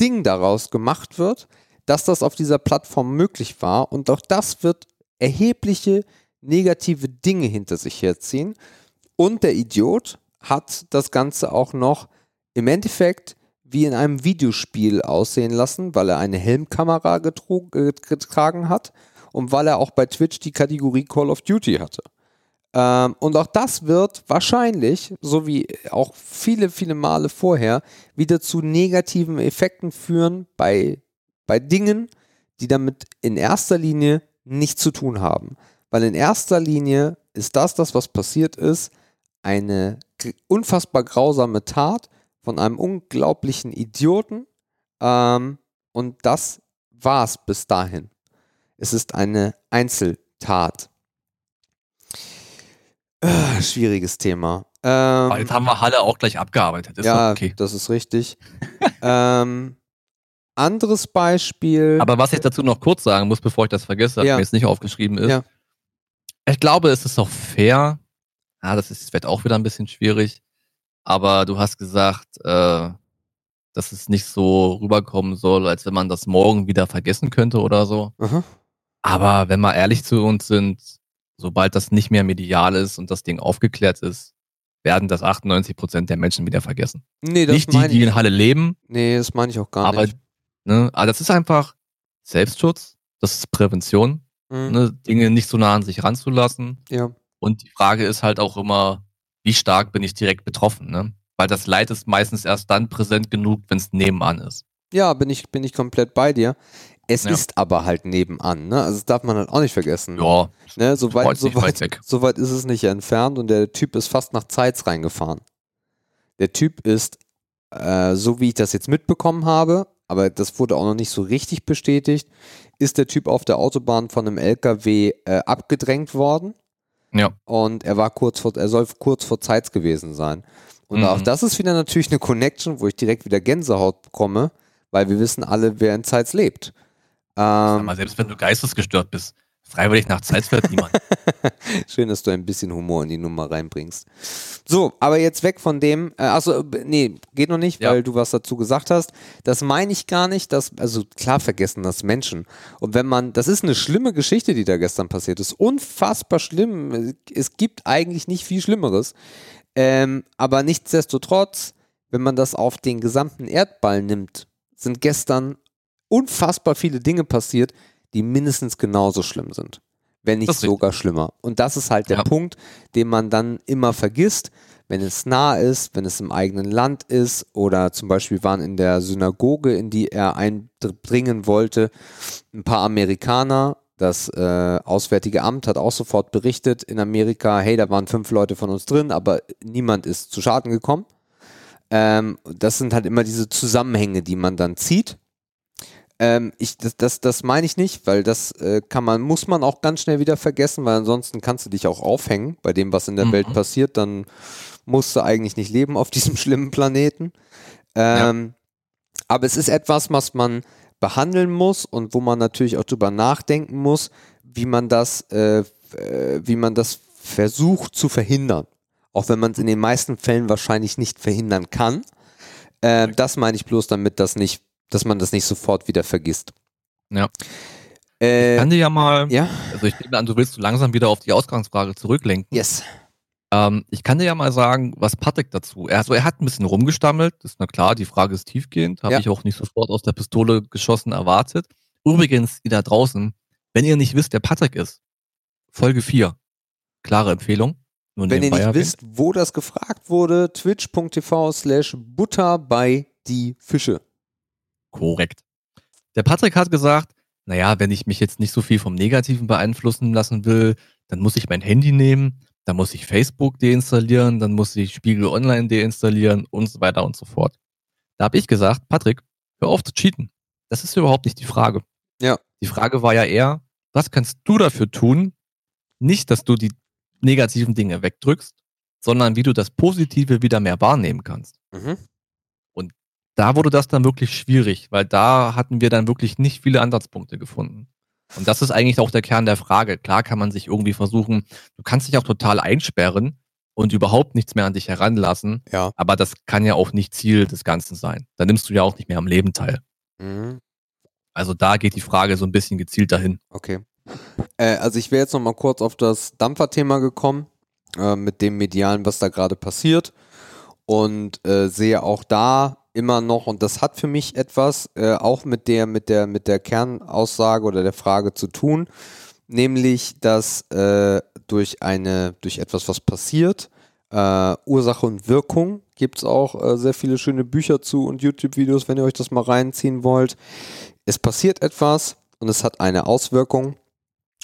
Speaker 1: Ding daraus gemacht wird, dass das auf dieser Plattform möglich war und auch das wird erhebliche negative Dinge hinter sich herziehen und der Idiot hat das Ganze auch noch im Endeffekt wie in einem Videospiel aussehen lassen, weil er eine Helmkamera äh, getragen hat und weil er auch bei Twitch die Kategorie Call of Duty hatte. Ähm, und auch das wird wahrscheinlich, so wie auch viele, viele Male vorher, wieder zu negativen Effekten führen bei, bei Dingen, die damit in erster Linie nichts zu tun haben. Weil in erster Linie ist das, das was passiert ist, eine unfassbar grausame Tat, von einem unglaublichen Idioten. Ähm, und das war's bis dahin. Es ist eine Einzeltat. Äh, schwieriges Thema. Ähm,
Speaker 2: Aber jetzt haben wir Halle auch gleich abgearbeitet. Ist
Speaker 1: ja,
Speaker 2: okay.
Speaker 1: das ist richtig. ähm, anderes Beispiel.
Speaker 2: Aber was ich dazu noch kurz sagen muss, bevor ich das vergesse,
Speaker 1: Ja.
Speaker 2: mir jetzt nicht aufgeschrieben ist.
Speaker 1: Ja.
Speaker 2: Ich glaube, es ist auch fair. Ja, das ist vielleicht auch wieder ein bisschen schwierig. Aber du hast gesagt, äh, dass es nicht so rüberkommen soll, als wenn man das morgen wieder vergessen könnte oder so.
Speaker 1: Aha.
Speaker 2: Aber wenn wir ehrlich zu uns sind, sobald das nicht mehr medial ist und das Ding aufgeklärt ist, werden das 98 Prozent der Menschen wieder vergessen.
Speaker 1: Nee, das
Speaker 2: nicht die, die in Halle leben,
Speaker 1: Nee, das meine ich auch gar
Speaker 2: aber,
Speaker 1: nicht.
Speaker 2: ne, aber das ist einfach Selbstschutz, das ist Prävention,
Speaker 1: Mhm.
Speaker 2: ne, Dinge nicht so nah an sich ranzulassen.
Speaker 1: Ja.
Speaker 2: Und die Frage ist halt auch immer, wie stark bin ich direkt betroffen, ne? Weil das Leid ist meistens erst dann präsent genug, wenn es nebenan ist.
Speaker 1: Ja, bin ich, bin ich komplett bei dir. Es
Speaker 2: Ja.
Speaker 1: ist aber halt nebenan, ne? Also das darf man halt auch nicht vergessen.
Speaker 2: Ja,
Speaker 1: Ne? So weit, so,
Speaker 2: weit
Speaker 1: weit, so weit ist es nicht entfernt und der Typ ist fast nach Zeitz reingefahren. Der Typ ist, äh, so wie ich das jetzt mitbekommen habe, aber das wurde auch noch nicht so richtig bestätigt, ist der Typ auf der Autobahn von einem LKW äh, abgedrängt worden
Speaker 2: ja,
Speaker 1: und er war kurz vor, er soll kurz vor Zeitz gewesen sein. Und
Speaker 2: Mhm.
Speaker 1: auch das ist wieder natürlich eine Connection, wo ich direkt wieder Gänsehaut bekomme, weil wir wissen alle, wer in Zeitz lebt. Ähm,
Speaker 2: aber selbst wenn du geistesgestört bist, freiwillig nach Zeit fährt niemand.
Speaker 1: Schön, dass du ein bisschen Humor in die Nummer reinbringst. So, aber jetzt weg von dem, äh, achso, nee, geht noch nicht,
Speaker 2: Ja.
Speaker 1: weil du was dazu gesagt hast. Das meine ich gar nicht, dass, also klar vergessen das Menschen. Und wenn man, das ist eine schlimme Geschichte, die da gestern passiert ist. Unfassbar schlimm. Es gibt eigentlich nicht viel Schlimmeres. Ähm, aber nichtsdestotrotz, wenn man das auf den gesamten Erdball nimmt, sind gestern unfassbar viele Dinge passiert, die mindestens genauso schlimm sind. Wenn nicht
Speaker 2: ist richtig.
Speaker 1: sogar schlimmer. Und das ist halt der
Speaker 2: Ja.
Speaker 1: Punkt, den man dann immer vergisst, wenn es nah ist, wenn es im eigenen Land ist oder zum Beispiel waren in der Synagoge, in die er eindringen wollte, ein paar Amerikaner. Das äh, Auswärtige Amt hat auch sofort berichtet in Amerika, hey, da waren fünf Leute von uns drin, aber niemand ist zu Schaden gekommen. Ähm, das sind halt immer diese Zusammenhänge, die man dann zieht. Ähm, ich, das, das, das meine ich nicht, weil das äh, kann man, muss man auch ganz schnell wieder vergessen, weil ansonsten kannst du dich auch aufhängen bei dem, was in der
Speaker 2: Mhm.
Speaker 1: Welt passiert. Dann musst du eigentlich nicht leben auf diesem schlimmen Planeten. Ähm, Aber es ist etwas, was man behandeln muss und wo man natürlich auch drüber nachdenken muss, wie man das, äh, äh, wie man das versucht zu verhindern. Auch wenn man es in den meisten Fällen wahrscheinlich nicht verhindern kann. Äh, das meine ich bloß damit, dass nicht, dass man das nicht sofort wieder vergisst.
Speaker 2: Ja.
Speaker 1: Äh,
Speaker 2: Kann dir ja mal,
Speaker 1: ja,
Speaker 2: also ich nehme an, du willst so langsam wieder auf die Ausgangsfrage zurücklenken.
Speaker 1: yes.
Speaker 2: Ähm, ich kann dir ja mal sagen, was Patrick dazu. Er, also er hat ein bisschen rumgestammelt, ist na klar, die Frage ist tiefgehend, habe
Speaker 1: Ja.
Speaker 2: ich auch nicht sofort aus der Pistole geschossen erwartet. Übrigens, ihr da draußen, wenn ihr nicht wisst, wer Patrick ist, Folge 4. Klare Empfehlung. Nur
Speaker 1: Wenn ihr nicht
Speaker 2: erwähnt.
Speaker 1: wisst, wo das gefragt wurde, twitch.tv slash Butter bei die Fische.
Speaker 2: Korrekt. Der Patrick hat gesagt, naja, wenn ich mich jetzt nicht so viel vom Negativen beeinflussen lassen will, dann muss ich mein Handy nehmen, dann muss ich Facebook deinstallieren, dann muss ich Spiegel Online deinstallieren und so weiter und so fort. Da habe ich gesagt, Patrick, hör auf zu cheaten. Das ist überhaupt nicht die Frage.
Speaker 1: Ja.
Speaker 2: Die Frage war ja eher, was kannst du dafür tun? Nicht, dass du die negativen Dinge wegdrückst, sondern wie du das Positive wieder mehr wahrnehmen kannst
Speaker 1: Mhm.
Speaker 2: Da wurde das dann wirklich schwierig, weil da hatten wir dann wirklich nicht viele Ansatzpunkte gefunden. Und das ist eigentlich auch der Kern der Frage. Klar kann man sich irgendwie versuchen, du kannst dich auch total einsperren und überhaupt nichts mehr an dich heranlassen,
Speaker 1: Ja.
Speaker 2: aber das kann ja auch nicht Ziel des Ganzen sein. Da nimmst du ja auch nicht mehr am Leben teil.
Speaker 1: Mhm.
Speaker 2: Also da geht die Frage so ein bisschen gezielt dahin.
Speaker 1: Okay. Äh, also ich wäre jetzt noch mal kurz auf das Dampferthema gekommen, äh, mit dem Medialen, was da gerade passiert. Und äh, sehe auch da immer noch, und das hat für mich etwas äh, auch mit der, mit der, mit der Kernaussage oder der Frage zu tun, nämlich, dass äh, durch eine, durch etwas, was passiert, äh, Ursache und Wirkung, gibt es auch äh, sehr viele schöne Bücher zu und YouTube-Videos, wenn ihr euch das mal reinziehen wollt. Es passiert etwas und es hat eine Auswirkung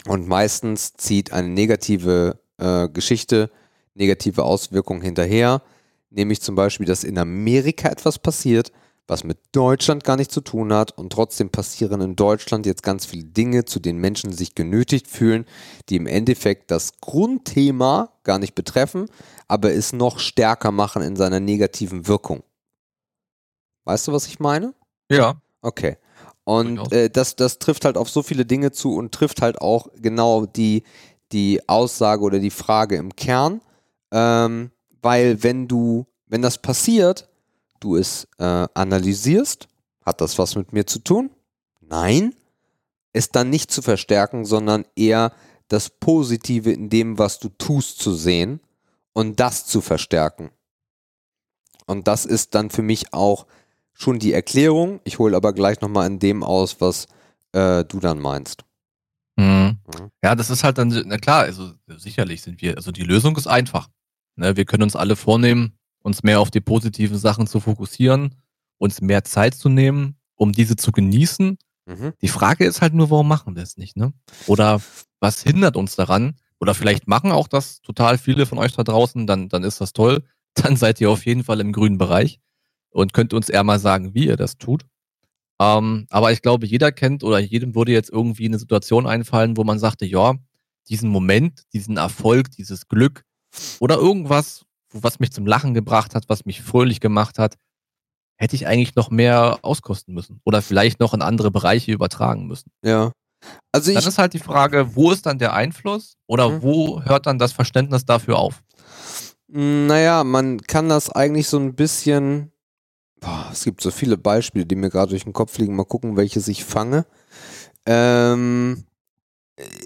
Speaker 1: und meistens zieht eine negative äh, Geschichte, negative Auswirkung hinterher. Nämlich zum Beispiel, dass in Amerika etwas passiert, was mit Deutschland gar nichts zu tun hat und trotzdem passieren in Deutschland jetzt ganz viele Dinge, zu denen Menschen sich genötigt fühlen, die im Endeffekt das Grundthema gar nicht betreffen, aber es noch stärker machen in seiner negativen Wirkung. Weißt du, was ich meine?
Speaker 2: Ja.
Speaker 1: Okay. Und äh, das, das trifft halt auf so viele Dinge zu und trifft halt auch genau die, die Aussage oder die Frage im Kern. Ähm, weil wenn du, wenn das passiert, du es äh, analysierst, hat das was mit mir zu tun? Nein. Es dann nicht zu verstärken, sondern eher das Positive in dem, was du tust, zu sehen und das zu verstärken. Und das ist dann für mich auch schon die Erklärung. Ich hole aber gleich nochmal in dem aus, was äh, du dann meinst.
Speaker 2: Mhm. Mhm. Ja, das ist halt dann, na klar, also sicherlich sind wir, also die Lösung ist einfach. Ne, wir können uns alle vornehmen, uns mehr auf die positiven Sachen zu fokussieren, uns mehr Zeit zu nehmen, um diese zu genießen. Mhm. Die Frage ist halt nur, warum machen wir es nicht, ne? Oder was hindert uns daran? Oder vielleicht machen auch das total viele von euch da draußen, dann, dann ist das toll. Dann seid ihr auf jeden Fall im grünen Bereich und könnt uns eher mal sagen, wie ihr das tut. Ähm, aber ich glaube, jeder kennt oder jedem würde jetzt irgendwie eine Situation einfallen, wo man sagte, ja, diesen Moment, diesen Erfolg, dieses Glück oder irgendwas, was mich zum Lachen gebracht hat, was mich fröhlich gemacht hat, hätte ich eigentlich noch mehr auskosten müssen oder vielleicht noch in andere Bereiche übertragen müssen.
Speaker 1: Ja.
Speaker 2: Also dann ist halt die Frage, wo ist dann der Einfluss oder mhm. wo hört dann das Verständnis dafür auf?
Speaker 1: Naja, man kann das eigentlich so ein bisschen Boah, es gibt so viele Beispiele, die mir gerade durch den Kopf liegen. Mal gucken, welche ich fange. Ähm,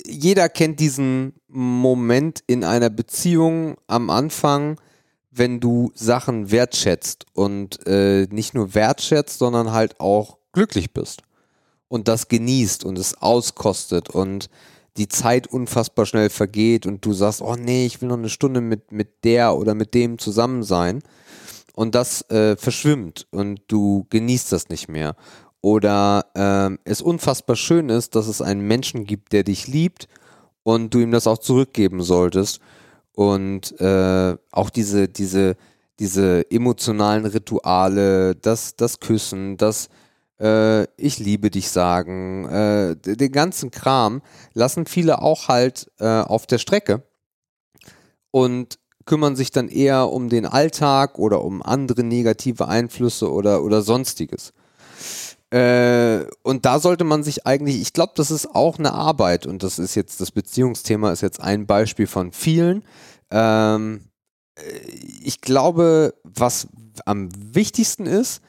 Speaker 1: jeder kennt diesen Moment in einer Beziehung am Anfang, wenn du Sachen wertschätzt und äh, nicht nur wertschätzt, sondern halt auch glücklich bist und das genießt und es auskostet und die Zeit unfassbar schnell vergeht und du sagst, oh nee, ich will noch eine Stunde mit, mit der oder mit dem zusammen sein und das äh, verschwimmt und du genießt das nicht mehr. Oder ähm, es unfassbar schön ist, dass es einen Menschen gibt, der dich liebt und du ihm das auch zurückgeben solltest. Und äh, auch diese, diese, diese emotionalen Rituale, das, das Küssen, das äh, Ich liebe dich sagen, äh, den ganzen Kram lassen viele auch halt äh, auf der Strecke. Und kümmern sich dann eher um den Alltag oder um andere negative Einflüsse oder, oder sonstiges. Äh, und da sollte man sich eigentlich, ich glaube, das ist auch eine Arbeit und das ist jetzt, das Beziehungsthema ist jetzt ein Beispiel von vielen. Ähm, äh, ich glaube, was am wichtigsten ist,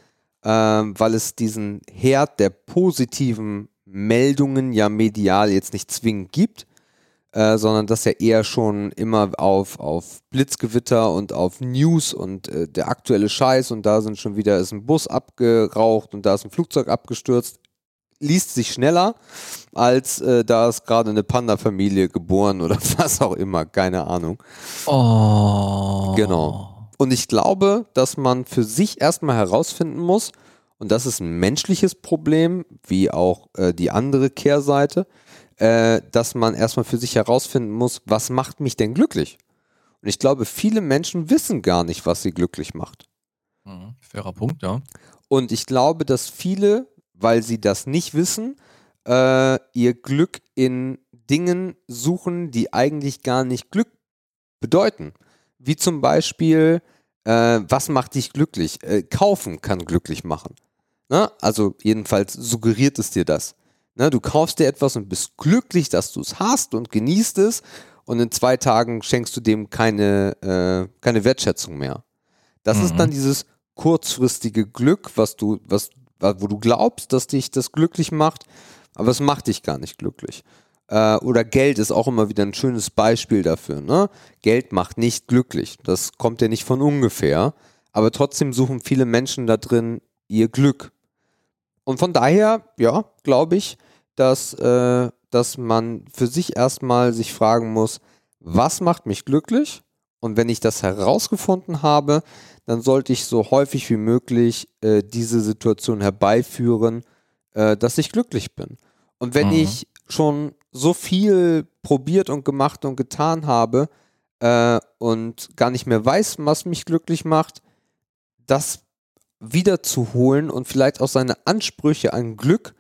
Speaker 1: ähm, weil es diesen Herd der positiven Meldungen ja medial jetzt nicht zwingend gibt, äh, sondern dass er eher schon immer auf, auf Blitzgewitter und auf News und äh, der aktuelle Scheiß und da sind schon wieder ist ein Bus abgeraucht und da ist ein Flugzeug abgestürzt, liest sich schneller, als äh, da ist gerade eine Panda-Familie geboren oder was auch immer, keine Ahnung.
Speaker 2: Oh.
Speaker 1: Genau. Und ich glaube, dass man für sich erstmal herausfinden muss, und das ist ein menschliches Problem, wie auch äh, die andere Kehrseite, äh, dass man erstmal für sich herausfinden muss, was macht mich denn glücklich? Und ich glaube, viele Menschen wissen gar nicht, was sie glücklich macht.
Speaker 2: Mhm, fairer Punkt, ja.
Speaker 1: Und ich glaube, dass viele, weil sie das nicht wissen, äh, ihr Glück in Dingen suchen, die eigentlich gar nicht Glück bedeuten. Wie zum Beispiel, äh, was macht dich glücklich? Äh, kaufen kann glücklich machen. Na? Ne? Also jedenfalls suggeriert es dir das. Ne, du kaufst dir etwas und bist glücklich, dass du es hast und genießt es und in zwei Tagen schenkst du dem keine, äh, keine Wertschätzung mehr. Das mhm. ist dann dieses kurzfristige Glück, was du, was, wo du glaubst, dass dich das glücklich macht, aber es macht dich gar nicht glücklich. Äh, oder Geld ist auch immer wieder ein schönes Beispiel dafür. Ne? Geld macht nicht glücklich. Das kommt ja nicht von ungefähr. Aber trotzdem suchen viele Menschen da drin ihr Glück. Und von daher, ja, glaube ich, dass, äh, dass man für sich erstmal sich fragen muss, was macht mich glücklich? Und wenn ich das herausgefunden habe, dann sollte ich so häufig wie möglich äh, diese Situation herbeiführen, äh, dass ich glücklich bin. Und wenn mhm. ich schon so viel probiert und gemacht und getan habe äh, und gar nicht mehr weiß, was mich glücklich macht, das wieder zu holen und vielleicht auch seine Ansprüche an Glück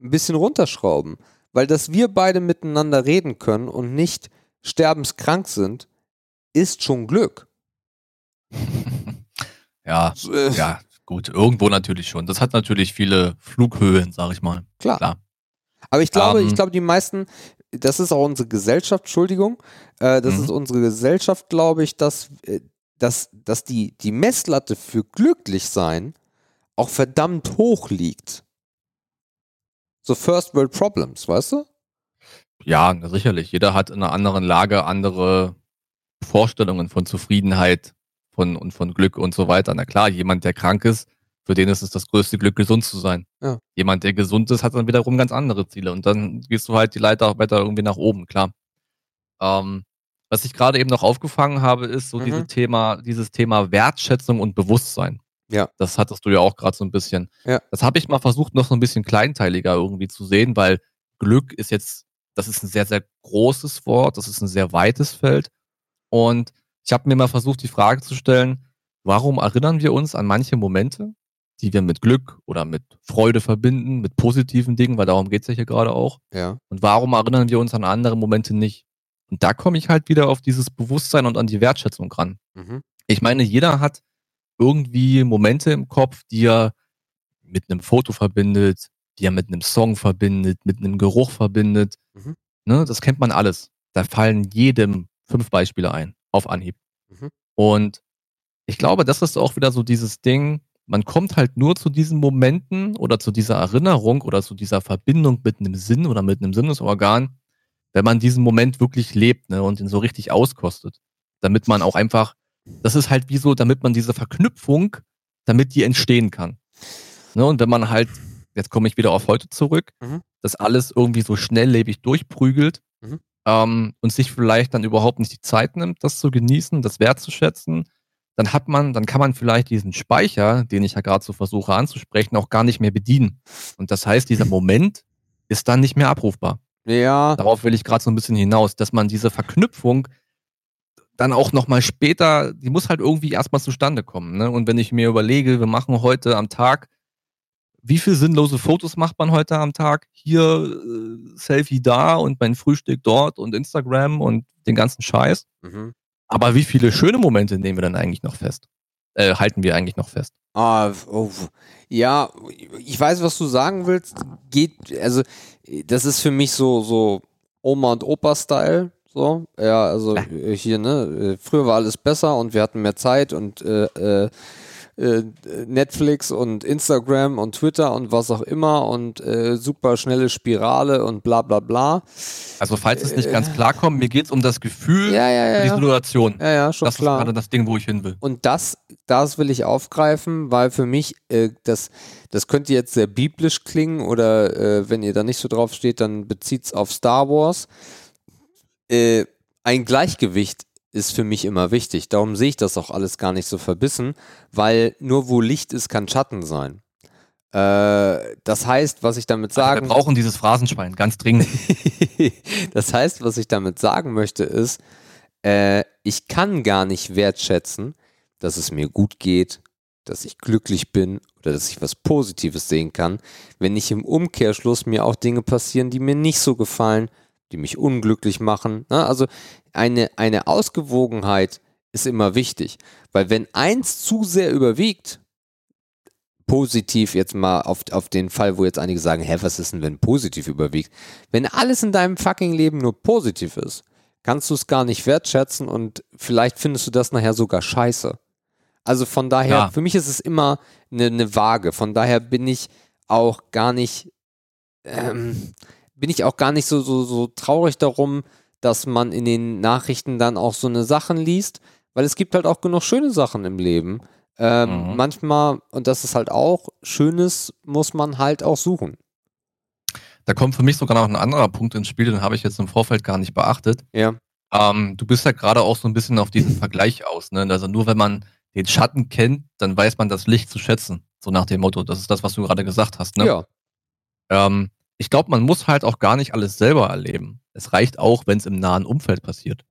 Speaker 1: ein bisschen runterschrauben. Weil dass wir beide miteinander reden können und nicht sterbenskrank sind, ist schon Glück.
Speaker 2: ja, äh, ja, gut, irgendwo natürlich schon. Das hat natürlich viele Flughöhen, sag ich mal.
Speaker 1: Klar. Klar. Aber ich glaube, um, ich ähm. glaube, die meisten, das ist auch unsere Gesellschaft, Entschuldigung, äh, das mhm. ist unsere Gesellschaft, glaube ich, dass, äh, dass, dass die, die Messlatte für glücklich sein auch verdammt hoch liegt. So First World Problems, weißt du?
Speaker 2: Ja, sicherlich. Jeder hat in einer anderen Lage andere Vorstellungen von Zufriedenheit von, und von Glück und so weiter. Na klar, jemand, der krank ist, für den ist es das größte Glück, gesund zu sein. Ja. Jemand, der gesund ist, hat dann wiederum ganz andere Ziele. Und dann gehst du halt die Leiter auch weiter irgendwie nach oben, klar. Ähm, was ich gerade eben noch aufgefangen habe, ist so mhm. dieses Thema, dieses Thema Wertschätzung und Bewusstsein. Ja. Das hattest du ja auch gerade so ein bisschen. Ja. Das habe ich mal versucht, noch so ein bisschen kleinteiliger irgendwie zu sehen, weil Glück ist jetzt, das ist ein sehr, sehr großes Wort, das ist ein sehr weites Feld. Und ich habe mir mal versucht, die Frage zu stellen, warum erinnern wir uns an manche Momente, die wir mit Glück oder mit Freude verbinden, mit positiven Dingen, weil darum geht's ja hier gerade auch. Ja. Und warum erinnern wir uns an andere Momente nicht? Und da komme ich halt wieder auf dieses Bewusstsein und an die Wertschätzung ran. Mhm. Ich meine, jeder hat irgendwie Momente im Kopf, die er mit einem Foto verbindet, die er mit einem Song verbindet, mit einem Geruch verbindet. Mhm. Ne, das kennt man alles. Da fallen jedem fünf Beispiele ein, auf Anhieb. Mhm. Und ich glaube, das ist auch wieder so dieses Ding, man kommt halt nur zu diesen Momenten oder zu dieser Erinnerung oder zu dieser Verbindung mit einem Sinn oder mit einem Sinnesorgan, wenn man diesen Moment wirklich lebt ne, und ihn so richtig auskostet. Damit man auch einfach, das ist halt wie so, damit man diese Verknüpfung, damit die entstehen kann. Ne, und wenn man halt, jetzt komme ich wieder auf heute zurück, mhm. das alles irgendwie so schnelllebig durchprügelt, mhm ähm, und sich vielleicht dann überhaupt nicht die Zeit nimmt, das zu genießen, das wertzuschätzen, dann hat man, dann kann man vielleicht diesen Speicher, den ich ja gerade so versuche anzusprechen, auch gar nicht mehr bedienen. Und das heißt, dieser Moment ist dann nicht mehr abrufbar. Ja. Darauf will ich gerade so ein bisschen hinaus, dass man diese Verknüpfung dann auch nochmal später, die muss halt irgendwie erstmal zustande kommen. Ne? Und wenn ich mir überlege, wir machen heute am Tag wie viele sinnlose Fotos macht man heute am Tag? Hier äh, Selfie da und mein Frühstück dort und Instagram und den ganzen Scheiß. Mhm. Aber wie viele schöne Momente nehmen wir dann eigentlich noch fest? Äh, halten wir eigentlich noch fest?
Speaker 1: Ah, oh, ja, ich weiß, was du sagen willst. Geht, also, das ist für mich so, so Oma und Opa-Style. So, ja, also ja. hier, ne, früher war alles besser und wir hatten mehr Zeit und äh, äh, äh, Netflix und Instagram und Twitter und was auch immer und äh, super schnelle Spirale und bla bla bla.
Speaker 2: Also falls es nicht ganz klar kommt, mir geht es um das Gefühl
Speaker 1: ja, ja, ja,
Speaker 2: die Situation.
Speaker 1: Ja, ja, schon
Speaker 2: das
Speaker 1: klar.
Speaker 2: ist gerade das Ding, wo ich hin will.
Speaker 1: Und das, das will ich aufgreifen, weil für mich, äh, das, das könnte jetzt sehr biblisch klingen oder äh, wenn ihr da nicht so drauf steht, dann bezieht es auf Star Wars. Äh, ein Gleichgewicht ist für mich immer wichtig. Darum sehe ich das auch alles gar nicht so verbissen, weil nur wo Licht ist, kann Schatten sein. Äh, das heißt, was ich damit sagen.
Speaker 2: Also wir brauchen dieses Phrasenschwein, ganz dringend.
Speaker 1: das heißt, was ich damit sagen möchte, ist, äh, ich kann gar nicht wertschätzen, dass es mir gut geht, dass ich glücklich bin oder dass ich was Positives sehen kann, wenn nicht im Umkehrschluss mir auch Dinge passieren, die mir nicht so gefallen, die mich unglücklich machen. Ne? Also eine, eine Ausgewogenheit ist immer wichtig, weil wenn eins zu sehr überwiegt, positiv jetzt mal auf, auf den Fall, wo jetzt einige sagen, hä, was ist denn, wenn positiv überwiegt? Wenn alles in deinem fucking Leben nur positiv ist, kannst du es gar nicht wertschätzen und vielleicht findest du das nachher sogar scheiße. Also von daher, ja. für mich ist es immer eine, eine Waage. Von daher bin ich auch gar nicht, ähm, bin ich auch gar nicht so, so, so traurig darum, dass man in den Nachrichten dann auch so eine Sachen liest, weil es gibt halt auch genug schöne Sachen im Leben. Ähm, mhm. Manchmal, und das ist halt auch, Schönes muss man halt auch suchen.
Speaker 2: Da kommt für mich sogar noch ein anderer Punkt ins Spiel, den habe ich jetzt im Vorfeld gar nicht beachtet. Ja. Ähm, du bist ja gerade auch so ein bisschen auf diesen Vergleich aus. Ne? Also nur wenn man den Schatten kennt, dann weiß man das Licht zu schätzen. So nach dem Motto. Das ist das, was du gerade gesagt hast. Ne? Ja. Ähm, ich glaube, man muss halt auch gar nicht alles selber erleben. Es reicht auch, wenn es im nahen Umfeld passiert.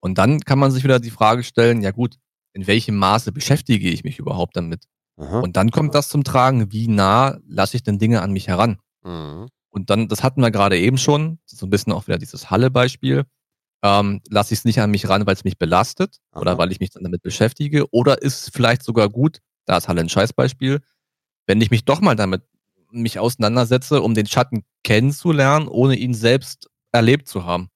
Speaker 2: Und dann kann man sich wieder die Frage stellen, ja gut, in welchem Maße beschäftige ich mich überhaupt damit?
Speaker 1: Aha.
Speaker 2: Und dann kommt das zum Tragen, wie nah lasse ich denn Dinge an mich heran?
Speaker 1: Mhm.
Speaker 2: Und dann, das hatten wir gerade eben schon, so ein bisschen auch wieder dieses Halle-Beispiel. Ähm, lasse ich es nicht an mich ran, weil es mich belastet
Speaker 1: Aha.
Speaker 2: oder weil ich mich dann damit beschäftige? Oder ist es vielleicht sogar gut, da ist Halle ein Scheißbeispiel, wenn ich mich doch mal damit mich auseinandersetze, um den Schatten kennenzulernen, ohne ihn selbst erlebt zu haben.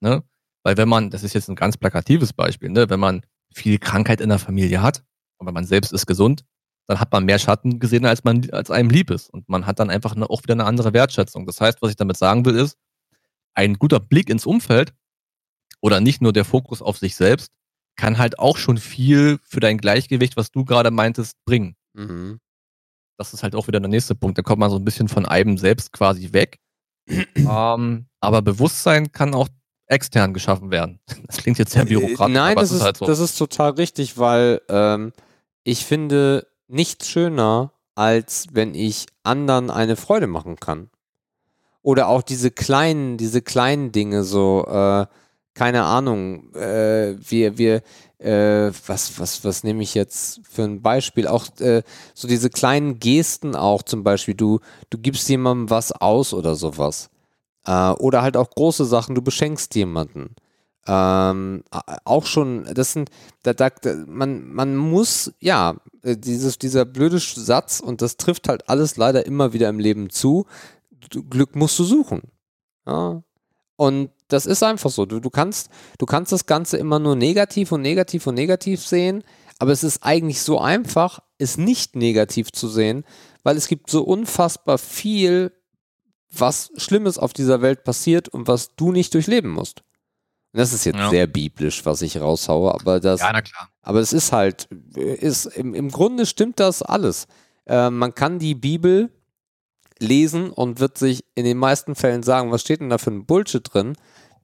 Speaker 2: Ne? Weil wenn man, das ist jetzt ein ganz plakatives Beispiel, ne? wenn man viel Krankheit in der Familie hat und wenn man selbst ist gesund, dann hat man mehr Schatten gesehen, als man als einem lieb ist. Und man hat dann einfach eine, auch wieder eine andere Wertschätzung. Das heißt, was ich damit sagen will, ist, ein guter Blick ins Umfeld oder nicht nur der Fokus auf sich selbst, kann halt auch schon viel für dein Gleichgewicht, was du gerade meintest, bringen.
Speaker 1: Mhm.
Speaker 2: Das ist halt auch wieder der nächste Punkt. Da kommt man so ein bisschen von einem selbst quasi weg. ähm, aber Bewusstsein kann auch extern geschaffen werden. Das klingt jetzt sehr bürokratisch,
Speaker 1: Äh, Nein,
Speaker 2: aber
Speaker 1: das ist,
Speaker 2: ist halt so.
Speaker 1: das ist total richtig, weil ähm, ich finde nichts schöner, als wenn ich anderen eine Freude machen kann. Oder auch diese kleinen, diese kleinen Dinge, so, äh, keine Ahnung, äh, wir, wir, äh, was, was, was nehme ich jetzt für ein Beispiel? Auch äh, so diese kleinen Gesten auch zum Beispiel, du, du gibst jemandem was aus oder sowas. Äh, oder halt auch große Sachen, du beschenkst jemanden. Ähm, auch schon, das sind, da, da, man, man muss, ja, äh, dieses, dieser blöde Satz, und das trifft halt alles leider immer wieder im Leben zu, Glück musst du suchen. Ja. Und das ist einfach so. Du, du, kannst, du kannst das Ganze immer nur negativ und negativ und negativ sehen, aber es ist eigentlich so einfach, es nicht negativ zu sehen, weil es gibt so unfassbar viel, was Schlimmes auf dieser Welt passiert und was du nicht durchleben musst. Und das ist jetzt
Speaker 2: Ja.
Speaker 1: sehr biblisch, was ich raushaue, aber das,
Speaker 2: ja, na klar.
Speaker 1: aber es ist halt, ist, im, im Grunde stimmt das alles. Äh, man kann die Bibel lesen und wird sich in den meisten Fällen sagen, was steht denn da für ein Bullshit drin?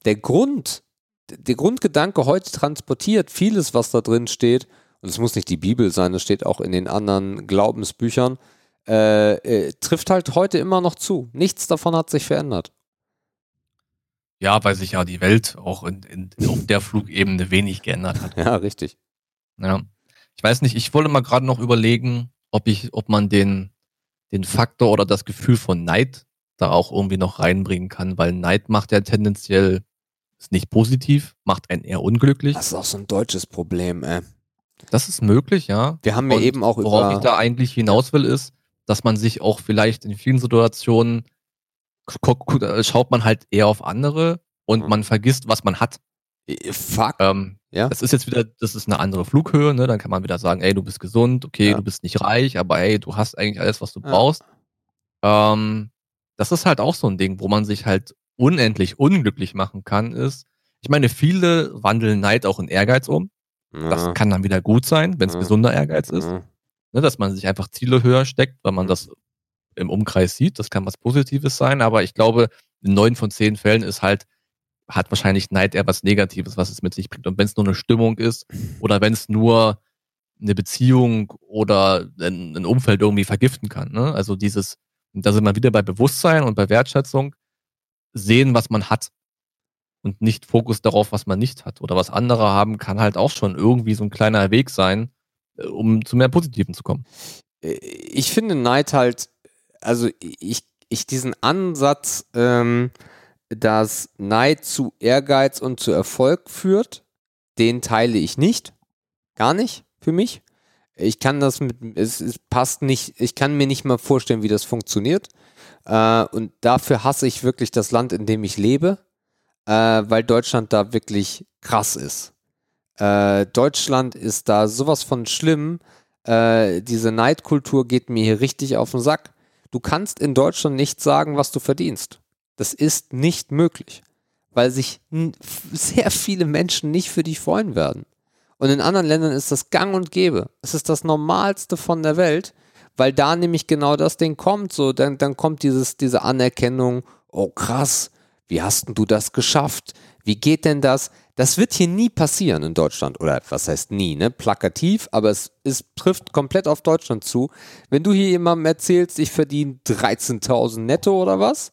Speaker 1: Der Grund, der Grundgedanke heute transportiert vieles, was da drin steht, und es muss nicht die Bibel sein, es steht auch in den anderen Glaubensbüchern, äh, äh, trifft halt heute immer noch zu. Nichts davon hat sich verändert.
Speaker 2: Ja, weil sich ja die Welt auch in, in, auf der Flugebene wenig geändert hat.
Speaker 1: Ja, richtig.
Speaker 2: Ja. Ich weiß nicht, ich wollte mal gerade noch überlegen, ob ich, ob man den, den Faktor oder das Gefühl von Neid da auch irgendwie noch reinbringen kann, weil Neid macht ja tendenziell ist nicht positiv, macht einen eher unglücklich.
Speaker 1: Das ist auch so ein deutsches Problem, ey.
Speaker 2: Das ist möglich, ja.
Speaker 1: Wir haben ja
Speaker 2: Und
Speaker 1: eben auch
Speaker 2: Worauf ich
Speaker 1: über.
Speaker 2: da eigentlich hinaus will, ist, dass man sich auch vielleicht in vielen Situationen schaut man halt eher auf andere und
Speaker 1: Mhm.
Speaker 2: man vergisst, was man hat.
Speaker 1: Äh, Fuck.
Speaker 2: Ähm,
Speaker 1: Ja.
Speaker 2: Das ist jetzt wieder, das ist eine andere Flughöhe, ne? Dann kann man wieder sagen, ey, du bist gesund, okay,
Speaker 1: Ja.
Speaker 2: du bist nicht reich, aber ey, du hast eigentlich alles, was du
Speaker 1: Ja.
Speaker 2: brauchst. Ähm, das ist halt auch so ein Ding, wo man sich halt unendlich unglücklich machen kann, ist, ich meine, viele wandeln Neid auch in Ehrgeiz um. Das
Speaker 1: Ja.
Speaker 2: kann dann wieder gut sein, wenn es gesunder Ehrgeiz ist. Ne, dass man sich einfach Ziele höher steckt, weil man das im Umkreis sieht. Das kann was Positives sein, aber ich glaube, in neun von zehn Fällen ist halt, hat wahrscheinlich Neid eher was Negatives, was es mit sich bringt. Und wenn es nur eine Stimmung ist oder wenn es nur eine Beziehung oder ein, ein Umfeld irgendwie vergiften kann. Ne? Also dieses, da sind wir wieder bei Bewusstsein und bei Wertschätzung, sehen, was man hat und nicht Fokus darauf, was man nicht hat. Oder was andere haben, kann halt auch schon irgendwie so ein kleiner Weg sein, äh, um zu mehr Positiven zu kommen.
Speaker 1: Äh, ich finde Neid halt, also ich, ich diesen Ansatz, ähm, dass Neid zu Ehrgeiz und zu Erfolg führt, den teile ich nicht. Gar nicht für mich. Ich kann das mit, es, es passt nicht, ich kann mir nicht mal vorstellen, wie das funktioniert. Äh, und dafür hasse ich wirklich das Land, in dem ich lebe, äh, weil Deutschland da wirklich krass ist. Äh, Deutschland ist da sowas von schlimm. Äh, diese Neidkultur geht mir hier richtig auf den Sack. Du kannst in Deutschland nicht sagen, was du verdienst. Das ist nicht möglich, weil sich sehr viele Menschen nicht für dich freuen werden. Und in anderen Ländern ist das gang und gäbe. Es ist das Normalste von der Welt, weil da nämlich genau das Ding kommt. So, dann, dann kommt dieses, diese Anerkennung, oh krass, wie hast denn du das geschafft? Wie geht denn das? Das wird hier nie passieren in Deutschland. Oder was heißt nie, ne? Plakativ, aber es, es trifft komplett auf Deutschland zu. Wenn du hier jemandem erzählst, ich verdiene 13.000 netto oder was,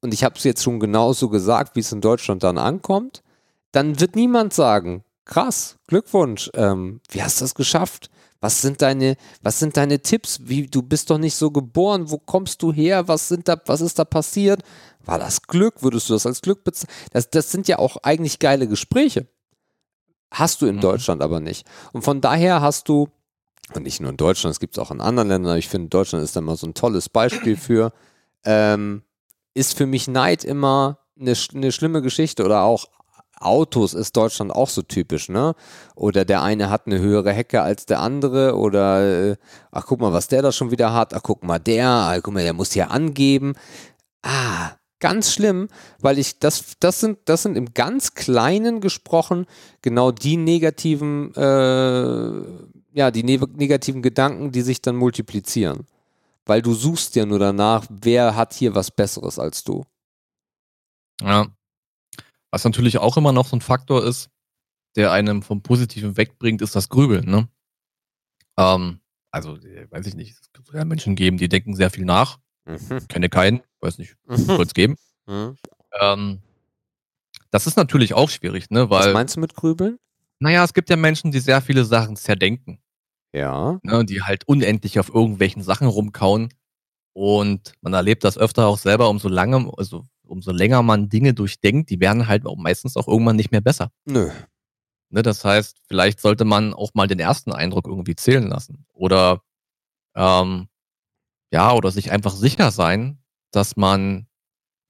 Speaker 1: und ich habe es jetzt schon genauso gesagt, wie es in Deutschland dann ankommt, dann wird niemand sagen, krass, Glückwunsch. Ähm, wie hast du das geschafft? Was sind deine, was sind deine Tipps? Wie, du bist doch nicht so geboren. Wo kommst du her? Was sind da, was ist da passiert? War das Glück? Würdest du das als Glück bezeichnen? Das, das sind ja auch eigentlich geile Gespräche. Hast du in
Speaker 2: Mhm.
Speaker 1: Deutschland aber nicht. Und von daher hast du, und nicht nur in Deutschland, es gibt es auch in anderen Ländern, aber ich finde, Deutschland ist da mal so ein tolles Beispiel für, ähm, ist für mich Neid immer eine, eine schlimme Geschichte oder auch Autos ist Deutschland auch so typisch, ne? Oder der eine hat eine höhere Hecke als der andere oder äh, ach guck mal, was der da schon wieder hat, ach guck mal, der, ah, guck mal, der muss hier angeben. Ah, ganz schlimm, weil ich das das sind das sind im ganz kleinen gesprochen genau die negativen äh, ja, die ne negativen Gedanken, die sich dann multiplizieren. Weil du suchst ja nur danach, wer hat hier was besseres als du.
Speaker 2: Ja. Was natürlich auch immer noch so ein Faktor ist, der einem vom Positiven wegbringt, ist das Grübeln. Ne? Ähm, also, äh, weiß ich nicht, es gibt ja Menschen geben, die denken sehr viel nach.
Speaker 1: Mhm.
Speaker 2: Kenne keinen, weiß nicht,
Speaker 1: Mhm.
Speaker 2: soll es geben.
Speaker 1: Mhm.
Speaker 2: Ähm, das ist natürlich auch schwierig, ne?
Speaker 1: Was
Speaker 2: Weil,
Speaker 1: meinst du mit Grübeln?
Speaker 2: naja, es gibt ja Menschen, die sehr viele Sachen zerdenken,
Speaker 1: Ja.
Speaker 2: ne? die halt unendlich auf irgendwelchen Sachen rumkauen. Und man erlebt das öfter auch selber, umso lange, also umso länger man Dinge durchdenkt, die werden halt auch meistens auch irgendwann nicht mehr besser.
Speaker 1: Nö.
Speaker 2: Ne, das heißt, vielleicht sollte man auch mal den ersten Eindruck irgendwie zählen lassen. Oder ähm, ja, oder sich einfach sicher sein, dass man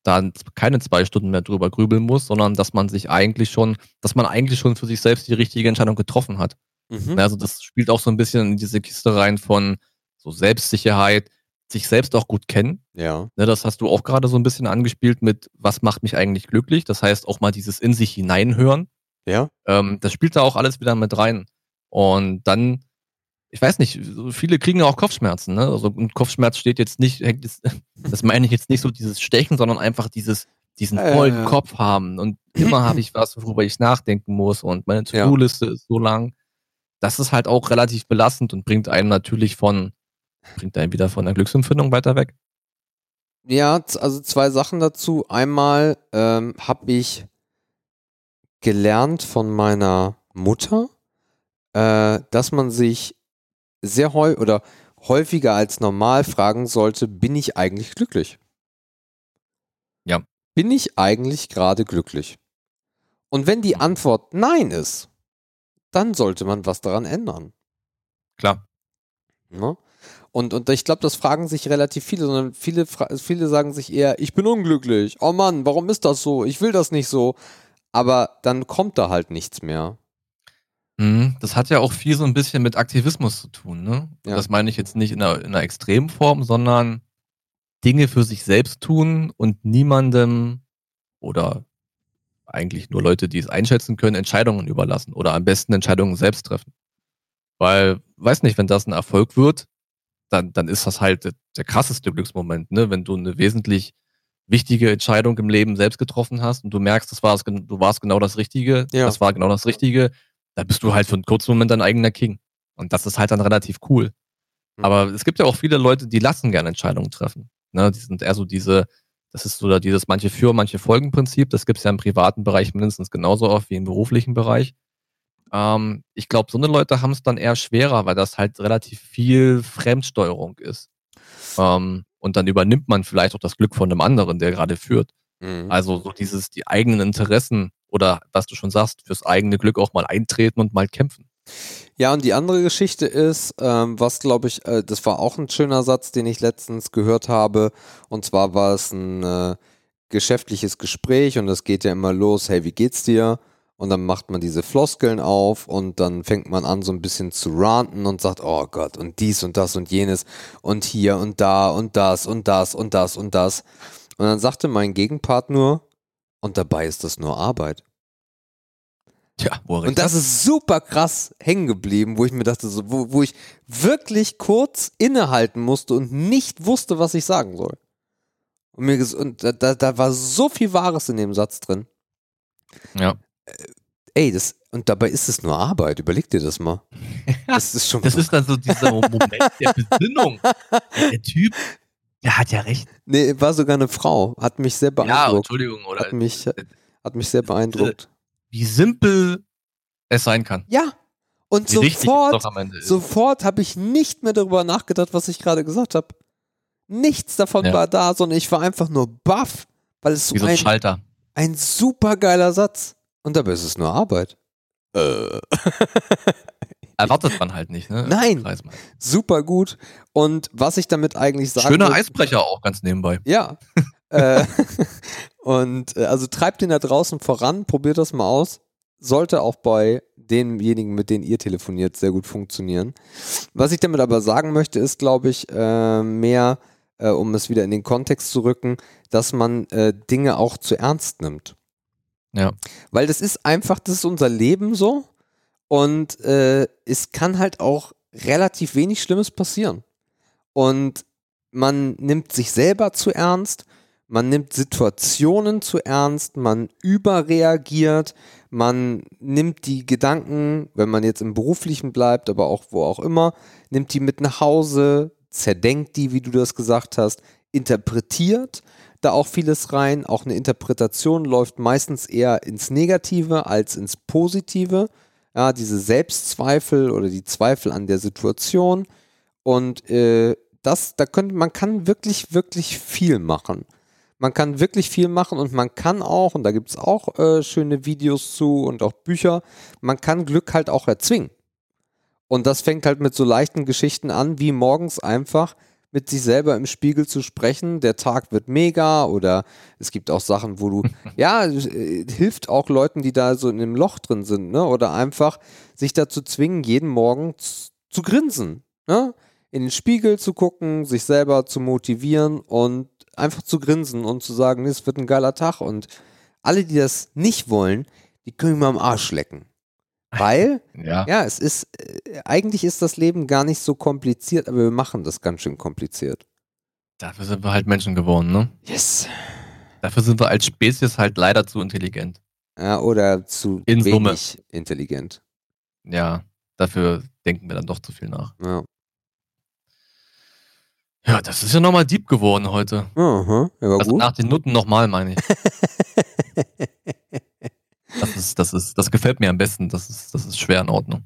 Speaker 2: dann keine zwei Stunden mehr drüber grübeln muss, sondern dass man sich eigentlich schon, dass man eigentlich schon für sich selbst die richtige Entscheidung getroffen hat.
Speaker 1: Mhm.
Speaker 2: Ne, Also das spielt auch so ein bisschen in diese Kiste rein von so Selbstsicherheit, sich selbst auch gut kennen.
Speaker 1: Ja.
Speaker 2: Ne, das hast du auch gerade so ein bisschen angespielt mit, was macht mich eigentlich glücklich? Das heißt auch mal dieses in sich hineinhören.
Speaker 1: Ja.
Speaker 2: Ähm, das spielt da auch alles wieder mit rein. Und dann, ich weiß nicht, viele kriegen ja auch Kopfschmerzen. Ne? Also ein Kopfschmerz steht jetzt nicht, hängt jetzt, das meine ich jetzt nicht so dieses Stechen, sondern einfach dieses, diesen
Speaker 1: Ja, ja,
Speaker 2: vollen
Speaker 1: ja.
Speaker 2: Kopf haben. Und immer habe ich was, worüber ich nachdenken muss. Und meine
Speaker 1: Ja.
Speaker 2: To-Do-Liste ist so lang. Das ist halt auch relativ belastend und bringt einen natürlich von, bringt einen wieder von der Glücksempfindung weiter weg.
Speaker 1: Ja, also zwei Sachen dazu. Einmal ähm, habe ich gelernt von meiner Mutter, äh, dass man sich sehr häufig oder häufiger als normal fragen sollte, bin ich eigentlich glücklich?
Speaker 2: Ja.
Speaker 1: Bin ich eigentlich gerade glücklich? Und wenn die Antwort Nein ist, dann sollte man was daran ändern.
Speaker 2: Klar.
Speaker 1: Ne? Und, und ich glaube, das fragen sich relativ viele, sondern viele, viele sagen sich eher, ich bin unglücklich. Oh Mann, warum ist das so? Ich will das nicht so. Aber dann kommt da halt nichts mehr.
Speaker 2: Mhm, Das hat ja auch viel so ein bisschen mit Aktivismus zu tun, ne?
Speaker 1: Ja.
Speaker 2: Das meine ich jetzt nicht in einer, in einer extremen Form, sondern Dinge für sich selbst tun und niemandem oder eigentlich nur Leute, die es einschätzen können, Entscheidungen überlassen oder am besten Entscheidungen selbst treffen. Weil, weiß nicht, wenn das ein Erfolg wird, dann, dann ist das halt der, der krasseste Glücksmoment, ne? Wenn du eine wesentlich wichtige Entscheidung im Leben selbst getroffen hast und du merkst, das war es, du warst genau das Richtige,
Speaker 1: Ja.
Speaker 2: das war genau das Richtige, dann bist du halt für einen kurzen Moment dein eigener King. Und das ist halt dann relativ cool.
Speaker 1: Mhm.
Speaker 2: Aber es gibt ja auch viele Leute, die lassen gerne Entscheidungen treffen. Ne? Die sind eher so diese, das ist so dieses manche für, manche folgen Prinzip. Das gibt es ja im privaten Bereich mindestens genauso oft wie im beruflichen Bereich. Ähm, ich glaube, so eine Leute haben es dann eher schwerer, weil das halt relativ viel Fremdsteuerung ist. Ähm, und dann übernimmt man vielleicht auch das Glück von einem anderen, der gerade führt.
Speaker 1: Mhm.
Speaker 2: Also so dieses, die eigenen Interessen oder was du schon sagst, fürs eigene Glück auch mal eintreten und mal kämpfen.
Speaker 1: Ja, und die andere Geschichte ist, ähm, was glaube ich, äh, das war auch ein schöner Satz, den ich letztens gehört habe. Und zwar war es ein äh, geschäftliches Gespräch und das geht ja immer los, hey, wie geht's dir? Und dann macht man diese Floskeln auf und dann fängt man an, so ein bisschen zu ranten und sagt, oh Gott, und dies und das und jenes und hier und da und das und das und das und das. Und dann sagte mein Gegenpart nur, und dabei ist das nur Arbeit.
Speaker 2: Tja, wo
Speaker 1: Und das ist super krass hängen geblieben, wo ich mir dachte, so, wo, wo ich wirklich kurz innehalten musste und nicht wusste, was ich sagen soll. Und, mir und da, da, da war so viel Wahres in dem Satz drin.
Speaker 2: Ja.
Speaker 1: Ey, das, und dabei ist es nur Arbeit. Überleg dir das mal. Das ist schon.
Speaker 2: Das ist dann so dieser Moment der Besinnung. Der Typ, der hat ja recht.
Speaker 1: nee, war sogar eine Frau. Hat mich sehr
Speaker 2: Ja,
Speaker 1: beeindruckt.
Speaker 2: Entschuldigung, oder
Speaker 1: hat, mich, hat mich sehr beeindruckt.
Speaker 2: Wie simpel es sein kann.
Speaker 1: Ja. Und
Speaker 2: Wie
Speaker 1: sofort, sofort habe ich nicht mehr darüber nachgedacht, was ich gerade gesagt habe. Nichts davon
Speaker 2: Ja.
Speaker 1: war da, sondern ich war einfach nur baff, weil es so
Speaker 2: Wie so ein
Speaker 1: ein,
Speaker 2: Schalter.
Speaker 1: ein super geiler Satz. Und dabei ist es nur Arbeit. Äh.
Speaker 2: Erwartet man halt nicht, ne?
Speaker 1: Nein. Super gut. Und was ich damit eigentlich sagen
Speaker 2: Schöner Eisbrecher auch ganz nebenbei.
Speaker 1: Ja. äh, und äh, also treibt den da draußen voran, probiert das mal aus. Sollte auch bei denjenigen, mit denen ihr telefoniert, sehr gut funktionieren. Was ich damit aber sagen möchte, ist, glaube ich, äh, mehr, äh, um es wieder in den Kontext zu rücken, dass man äh, Dinge auch zu ernst nimmt.
Speaker 2: Ja.
Speaker 1: Weil das ist einfach, das ist unser Leben so. Und es kann halt auch relativ wenig Schlimmes passieren. Und man nimmt sich selber zu ernst, man nimmt Situationen zu ernst, man überreagiert, man nimmt die Gedanken, wenn man jetzt im Beruflichen bleibt, aber auch wo auch immer, nimmt die mit nach Hause, zerdenkt die, wie du das gesagt hast, interpretiert da auch vieles rein. Auch eine Interpretation läuft meistens eher ins Negative als ins Positive. Ja, diese Selbstzweifel oder die Zweifel an der Situation. Und äh, das, da könnte, man kann wirklich, wirklich viel machen. Man kann wirklich viel machen und man kann auch, und da gibt es auch äh, schöne Videos zu und auch Bücher, man kann Glück halt auch erzwingen. Und das fängt halt mit so leichten Geschichten an, wie morgens einfach mit sich selber im Spiegel zu sprechen, der Tag wird mega oder es gibt auch Sachen, wo du, ja, äh, hilft auch Leuten, die da so in einem Loch drin sind, ne? Oder einfach sich dazu zwingen, jeden Morgen zu grinsen, ne? In den Spiegel zu gucken, sich selber zu motivieren und einfach zu grinsen und zu sagen, es wird ein geiler Tag und alle, die das nicht wollen, die können mir am Arsch lecken. Weil
Speaker 2: Ja.
Speaker 1: ja, es ist, äh, eigentlich ist das Leben gar nicht so kompliziert, aber wir machen das ganz schön kompliziert.
Speaker 2: Dafür sind wir halt Menschen geworden, ne?
Speaker 1: Yes.
Speaker 2: Dafür sind wir als Spezies halt leider zu intelligent.
Speaker 1: Ja, oder zu
Speaker 2: In
Speaker 1: wenig
Speaker 2: Summe.
Speaker 1: intelligent.
Speaker 2: Ja, dafür denken wir dann doch zu viel nach.
Speaker 1: Ja.
Speaker 2: Ja, das ist ja nochmal deep geworden heute.
Speaker 1: Aha, ja,
Speaker 2: Also
Speaker 1: gut.
Speaker 2: nach den Nutten nochmal, meine ich. Das ist, das ist, das gefällt mir am besten. Das ist, das ist schwer in Ordnung.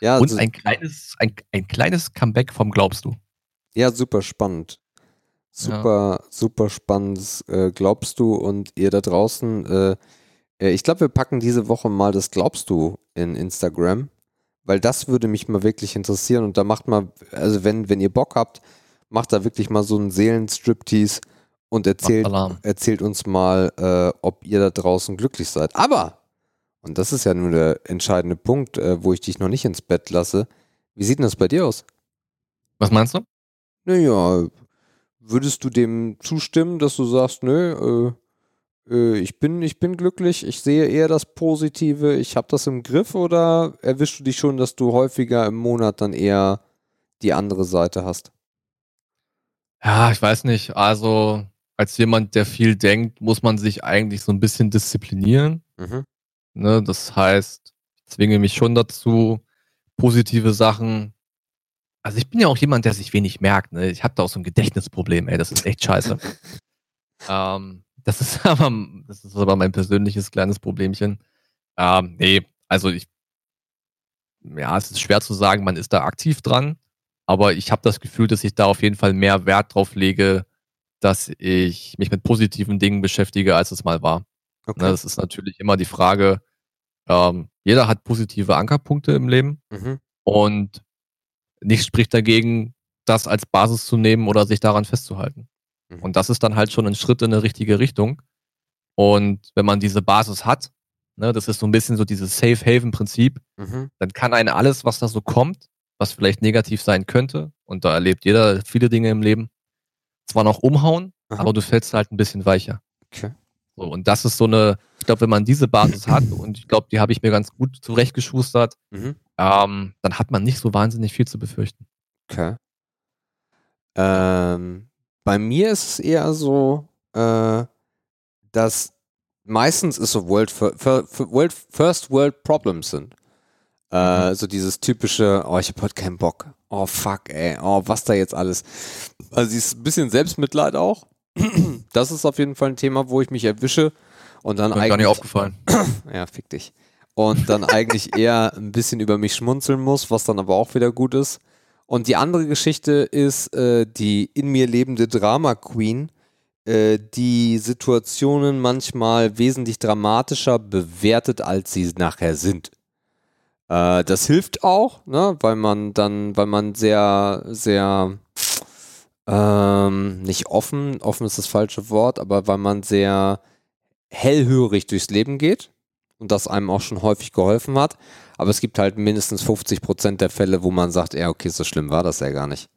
Speaker 1: ja,
Speaker 2: Und ein kleines, ein, ein kleines Comeback vom Glaubst du.
Speaker 1: ja, super spannend. Super, super spannendes äh, Glaubst du und ihr da draußen. Äh, äh, ich glaube, wir packen diese Woche mal das Glaubst du in Instagram, weil das würde mich mal wirklich interessieren und da macht mal, also wenn, wenn ihr Bock habt, macht da wirklich mal so einen Seelenstriptease und erzählt, erzählt uns mal, äh, ob ihr da draußen glücklich seid. Aber, und das ist ja nur der entscheidende Punkt, äh, wo ich dich noch nicht ins Bett lasse, wie sieht denn das bei dir aus?
Speaker 2: Was meinst du?
Speaker 1: Naja, würdest du dem zustimmen, dass du sagst, nö, äh, äh, ich, bin, ich bin glücklich, ich sehe eher das Positive, ich habe das im Griff oder erwischst du dich schon, dass du häufiger im Monat dann eher die andere Seite hast?
Speaker 2: Ja, ich weiß nicht. Also, als jemand, der viel denkt, muss man sich eigentlich so ein bisschen disziplinieren.
Speaker 1: Mhm.
Speaker 2: Ne? Das heißt, ich zwinge mich schon dazu, positive Sachen. Also ich bin ja auch jemand, der sich wenig merkt. Ne? Ich habe da auch so ein Gedächtnisproblem, ey, das ist echt scheiße. ähm, das ist aber, das ist aber mein persönliches kleines Problemchen. Ähm, nee, also ich, ja, es ist schwer zu sagen, man ist da aktiv dran, aber ich habe das Gefühl, dass ich da auf jeden Fall mehr Wert drauf lege, dass ich mich mit positiven Dingen beschäftige, als es mal war.
Speaker 1: Okay.
Speaker 2: Ne, das ist natürlich immer die Frage, ähm, jeder hat positive Ankerpunkte im Leben
Speaker 1: Mhm.
Speaker 2: und nichts spricht dagegen, das als Basis zu nehmen oder sich daran festzuhalten.
Speaker 1: Mhm.
Speaker 2: Und das ist dann halt schon ein Schritt in eine richtige Richtung. Und wenn man diese Basis hat, ne, das ist so ein bisschen so dieses Safe Haven Prinzip,
Speaker 1: Mhm.
Speaker 2: dann kann einen alles, was da so kommt, was vielleicht negativ sein könnte, und da erlebt jeder viele Dinge im Leben, zwar noch umhauen,
Speaker 1: Aha.
Speaker 2: aber du fällst halt ein bisschen weicher.
Speaker 1: Okay.
Speaker 2: So, und das ist so eine, ich glaube, wenn man diese Basis hat, und ich glaube, die habe ich mir ganz gut zurechtgeschustert,
Speaker 1: Mhm.
Speaker 2: ähm, dann hat man nicht so wahnsinnig viel zu befürchten.
Speaker 1: Okay. Ähm, bei mir ist es eher so, äh, dass meistens es so World First World Problems sind. Äh, So dieses typische, oh, ich habe heute keinen Bock. Oh, fuck, ey. Oh, was da jetzt alles. Also dieses bisschen Selbstmitleid auch. Das ist auf jeden Fall ein Thema, wo ich mich erwische und dann
Speaker 2: Mir gar nicht
Speaker 1: eigentlich
Speaker 2: aufgefallen.
Speaker 1: ja, fick dich. und dann eigentlich eher ein bisschen über mich schmunzeln muss, was dann aber auch wieder gut ist. Und die andere Geschichte ist äh, die in mir lebende Drama Queen, äh, die Situationen manchmal wesentlich dramatischer bewertet, als sie nachher sind. Äh, das hilft auch, ne, weil man dann, weil man sehr, sehr ähm, nicht offen, offen ist das falsche Wort, aber weil man sehr hellhörig durchs Leben geht und das einem auch schon häufig geholfen hat. Aber es gibt halt mindestens 50 Prozent der Fälle, wo man sagt, ja, okay, so schlimm war das ja gar nicht.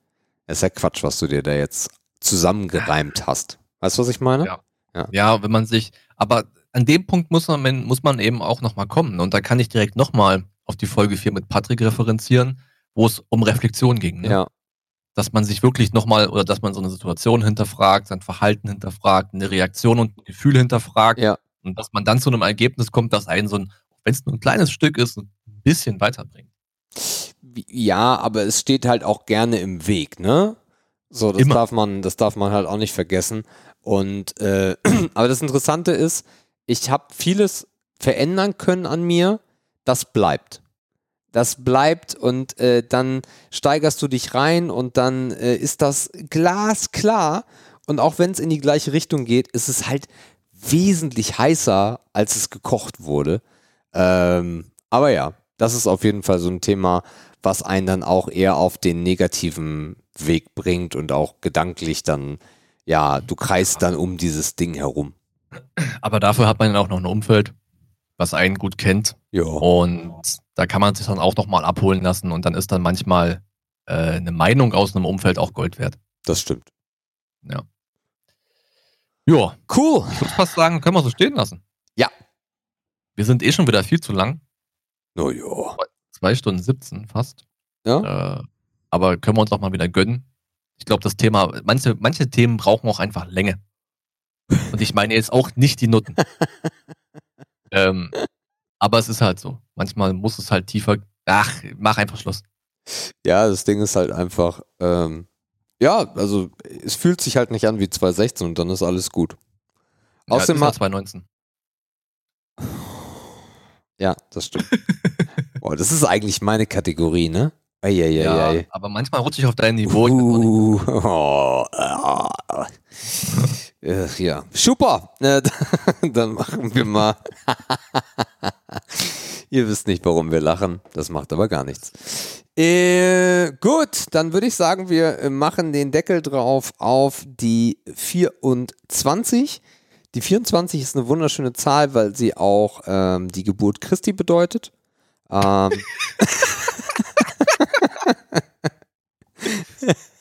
Speaker 1: Es ist ja Quatsch, was du dir da jetzt zusammengereimt hast. Weißt du, was ich meine?
Speaker 2: Ja. ja. Ja, wenn man sich, aber an dem Punkt muss man, muss man eben auch nochmal kommen. Und da kann ich direkt nochmal auf die Folge 4 mit Patrick referenzieren, wo es um Reflexion ging. Ne?
Speaker 1: Ja.
Speaker 2: Dass man sich wirklich nochmal oder dass man so eine Situation hinterfragt, sein Verhalten hinterfragt, eine Reaktion und ein Gefühl hinterfragt.
Speaker 1: Ja.
Speaker 2: Und dass man dann zu einem Ergebnis kommt, das einen so ein, wenn es nur ein kleines Stück ist, ein bisschen weiterbringt.
Speaker 1: Ja, aber es steht halt auch gerne im Weg, ne? So, das
Speaker 2: Immer.
Speaker 1: darf man, das darf man halt auch nicht vergessen. Und äh, aber das Interessante ist, ich habe vieles verändern können an mir, das bleibt. Das bleibt und äh, dann steigerst du dich rein und dann äh, ist das glasklar. Und auch wenn es in die gleiche Richtung geht, ist es halt wesentlich heißer, als es gekocht wurde. Ähm, aber ja, das ist auf jeden Fall so ein Thema, was einen dann auch eher auf den negativen Weg bringt und auch gedanklich dann, ja, du kreist dann um dieses Ding herum.
Speaker 2: Aber dafür hat man dann auch noch ein Umfeld, was einen gut kennt.
Speaker 1: Ja.
Speaker 2: Und da kann man sich dann auch nochmal abholen lassen und dann ist dann manchmal äh, eine Meinung aus einem Umfeld auch Gold wert.
Speaker 1: Das stimmt.
Speaker 2: Ja. Ja,
Speaker 1: Cool.
Speaker 2: ich würde fast sagen, können wir so stehen lassen.
Speaker 1: Ja.
Speaker 2: Wir sind eh schon wieder viel zu lang.
Speaker 1: No, ja.
Speaker 2: Zwei Stunden 17 fast.
Speaker 1: Ja.
Speaker 2: Äh, aber können wir uns auch mal wieder gönnen. Ich glaube, das Thema, manche, manche Themen brauchen auch einfach Länge. Und ich meine jetzt auch nicht die Nutten. ähm, aber es ist halt so. Manchmal muss es halt tiefer. Ach, mach einfach Schluss.
Speaker 1: Ja, das Ding ist halt einfach, ähm, ja, also es fühlt sich halt nicht an wie 2016 und dann ist alles gut.
Speaker 2: Ja,
Speaker 1: Außerdem
Speaker 2: ist ja
Speaker 1: hat-
Speaker 2: 2019.
Speaker 1: Ja, das stimmt. Boah, das ist eigentlich meine Kategorie, ne? Eieiei.
Speaker 2: aber manchmal rutsche ich auf dein Niveau.
Speaker 1: Uh, oh, ah. Ja, super. Dann machen wir mal. Ihr wisst nicht, warum wir lachen. Das macht aber gar nichts. Äh, gut, dann würde ich sagen, wir machen den Deckel drauf auf die 24. Die 24 ist eine wunderschöne Zahl, weil sie auch ähm, die Geburt Christi bedeutet. Ähm,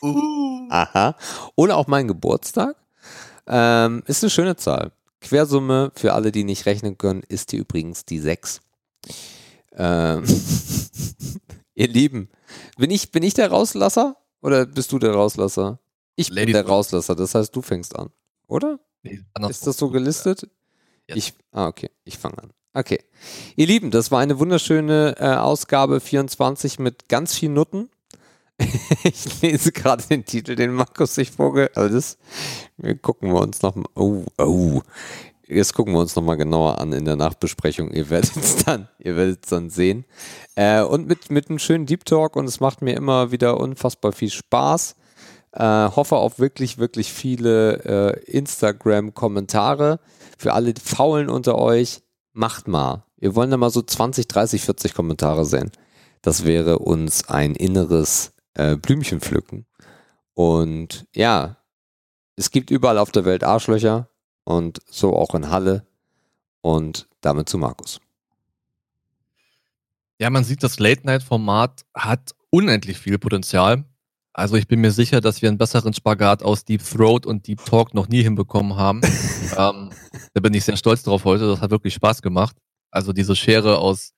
Speaker 1: Aha. Oder auch mein Geburtstag. Ähm, ist eine schöne Zahl. Quersumme für alle, die nicht rechnen können, ist hier übrigens die 6. Ähm, ihr Lieben, bin ich, bin ich der Rauslasser oder bist du der Rauslasser? Ich bin
Speaker 2: Ladies
Speaker 1: der. Rauslasser, das heißt, du fängst an, oder?
Speaker 2: Nee.
Speaker 1: Ist das so gelistet?
Speaker 2: Ja.
Speaker 1: Ich, ah, okay, ich fange an. Okay. Ihr Lieben, das war eine wunderschöne äh, Ausgabe 24 mit ganz vielen Nutten. ich lese gerade den Titel, den Markus sich vorge... Also das wir gucken wir uns noch mal... Oh, oh. Jetzt gucken wir uns noch mal genauer an in der Nachbesprechung. Ihr werdet es dann, dann sehen. Äh, und mit, mit einem schönen Deep Talk und es macht mir immer wieder unfassbar viel Spaß. Äh, hoffe auf wirklich, wirklich viele äh, Instagram-Kommentare. Für alle Faulen unter euch, macht mal. Wir wollen da mal so 20, 30, 40 Kommentare sehen. Das wäre uns ein inneres äh, Blümchen pflücken. Und ja, es gibt überall auf der Welt Arschlöcher und so auch in Halle. Und damit zu Markus.
Speaker 2: Ja, man sieht, das Late-Night-Format hat unendlich viel Potenzial. Also ich bin mir sicher, dass wir einen besseren Spagat aus Deep Throat und Deep Talk noch nie hinbekommen haben. ähm, da bin ich sehr stolz drauf heute. Das hat wirklich Spaß gemacht. Also diese Schere aus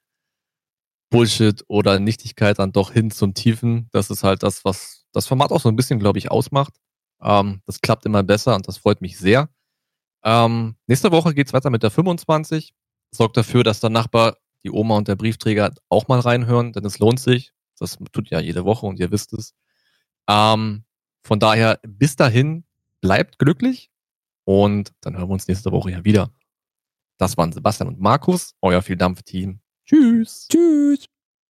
Speaker 2: Bullshit oder Nichtigkeit dann doch hin zum Tiefen. Das ist halt das, was das Format auch so ein bisschen, glaube ich, ausmacht. Ähm, das klappt immer besser und das freut mich sehr. Ähm, nächste Woche geht's weiter mit der 25. Sorgt dafür, dass der Nachbar, die Oma und der Briefträger auch mal reinhören, denn es lohnt sich. Das tut ja jede Woche und ihr wisst es. Ähm, von daher, bis dahin, bleibt glücklich und dann hören wir uns nächste Woche ja wieder. Das waren Sebastian und Markus, euer Vieldampf-Team. Tschüss.
Speaker 1: Tschüss.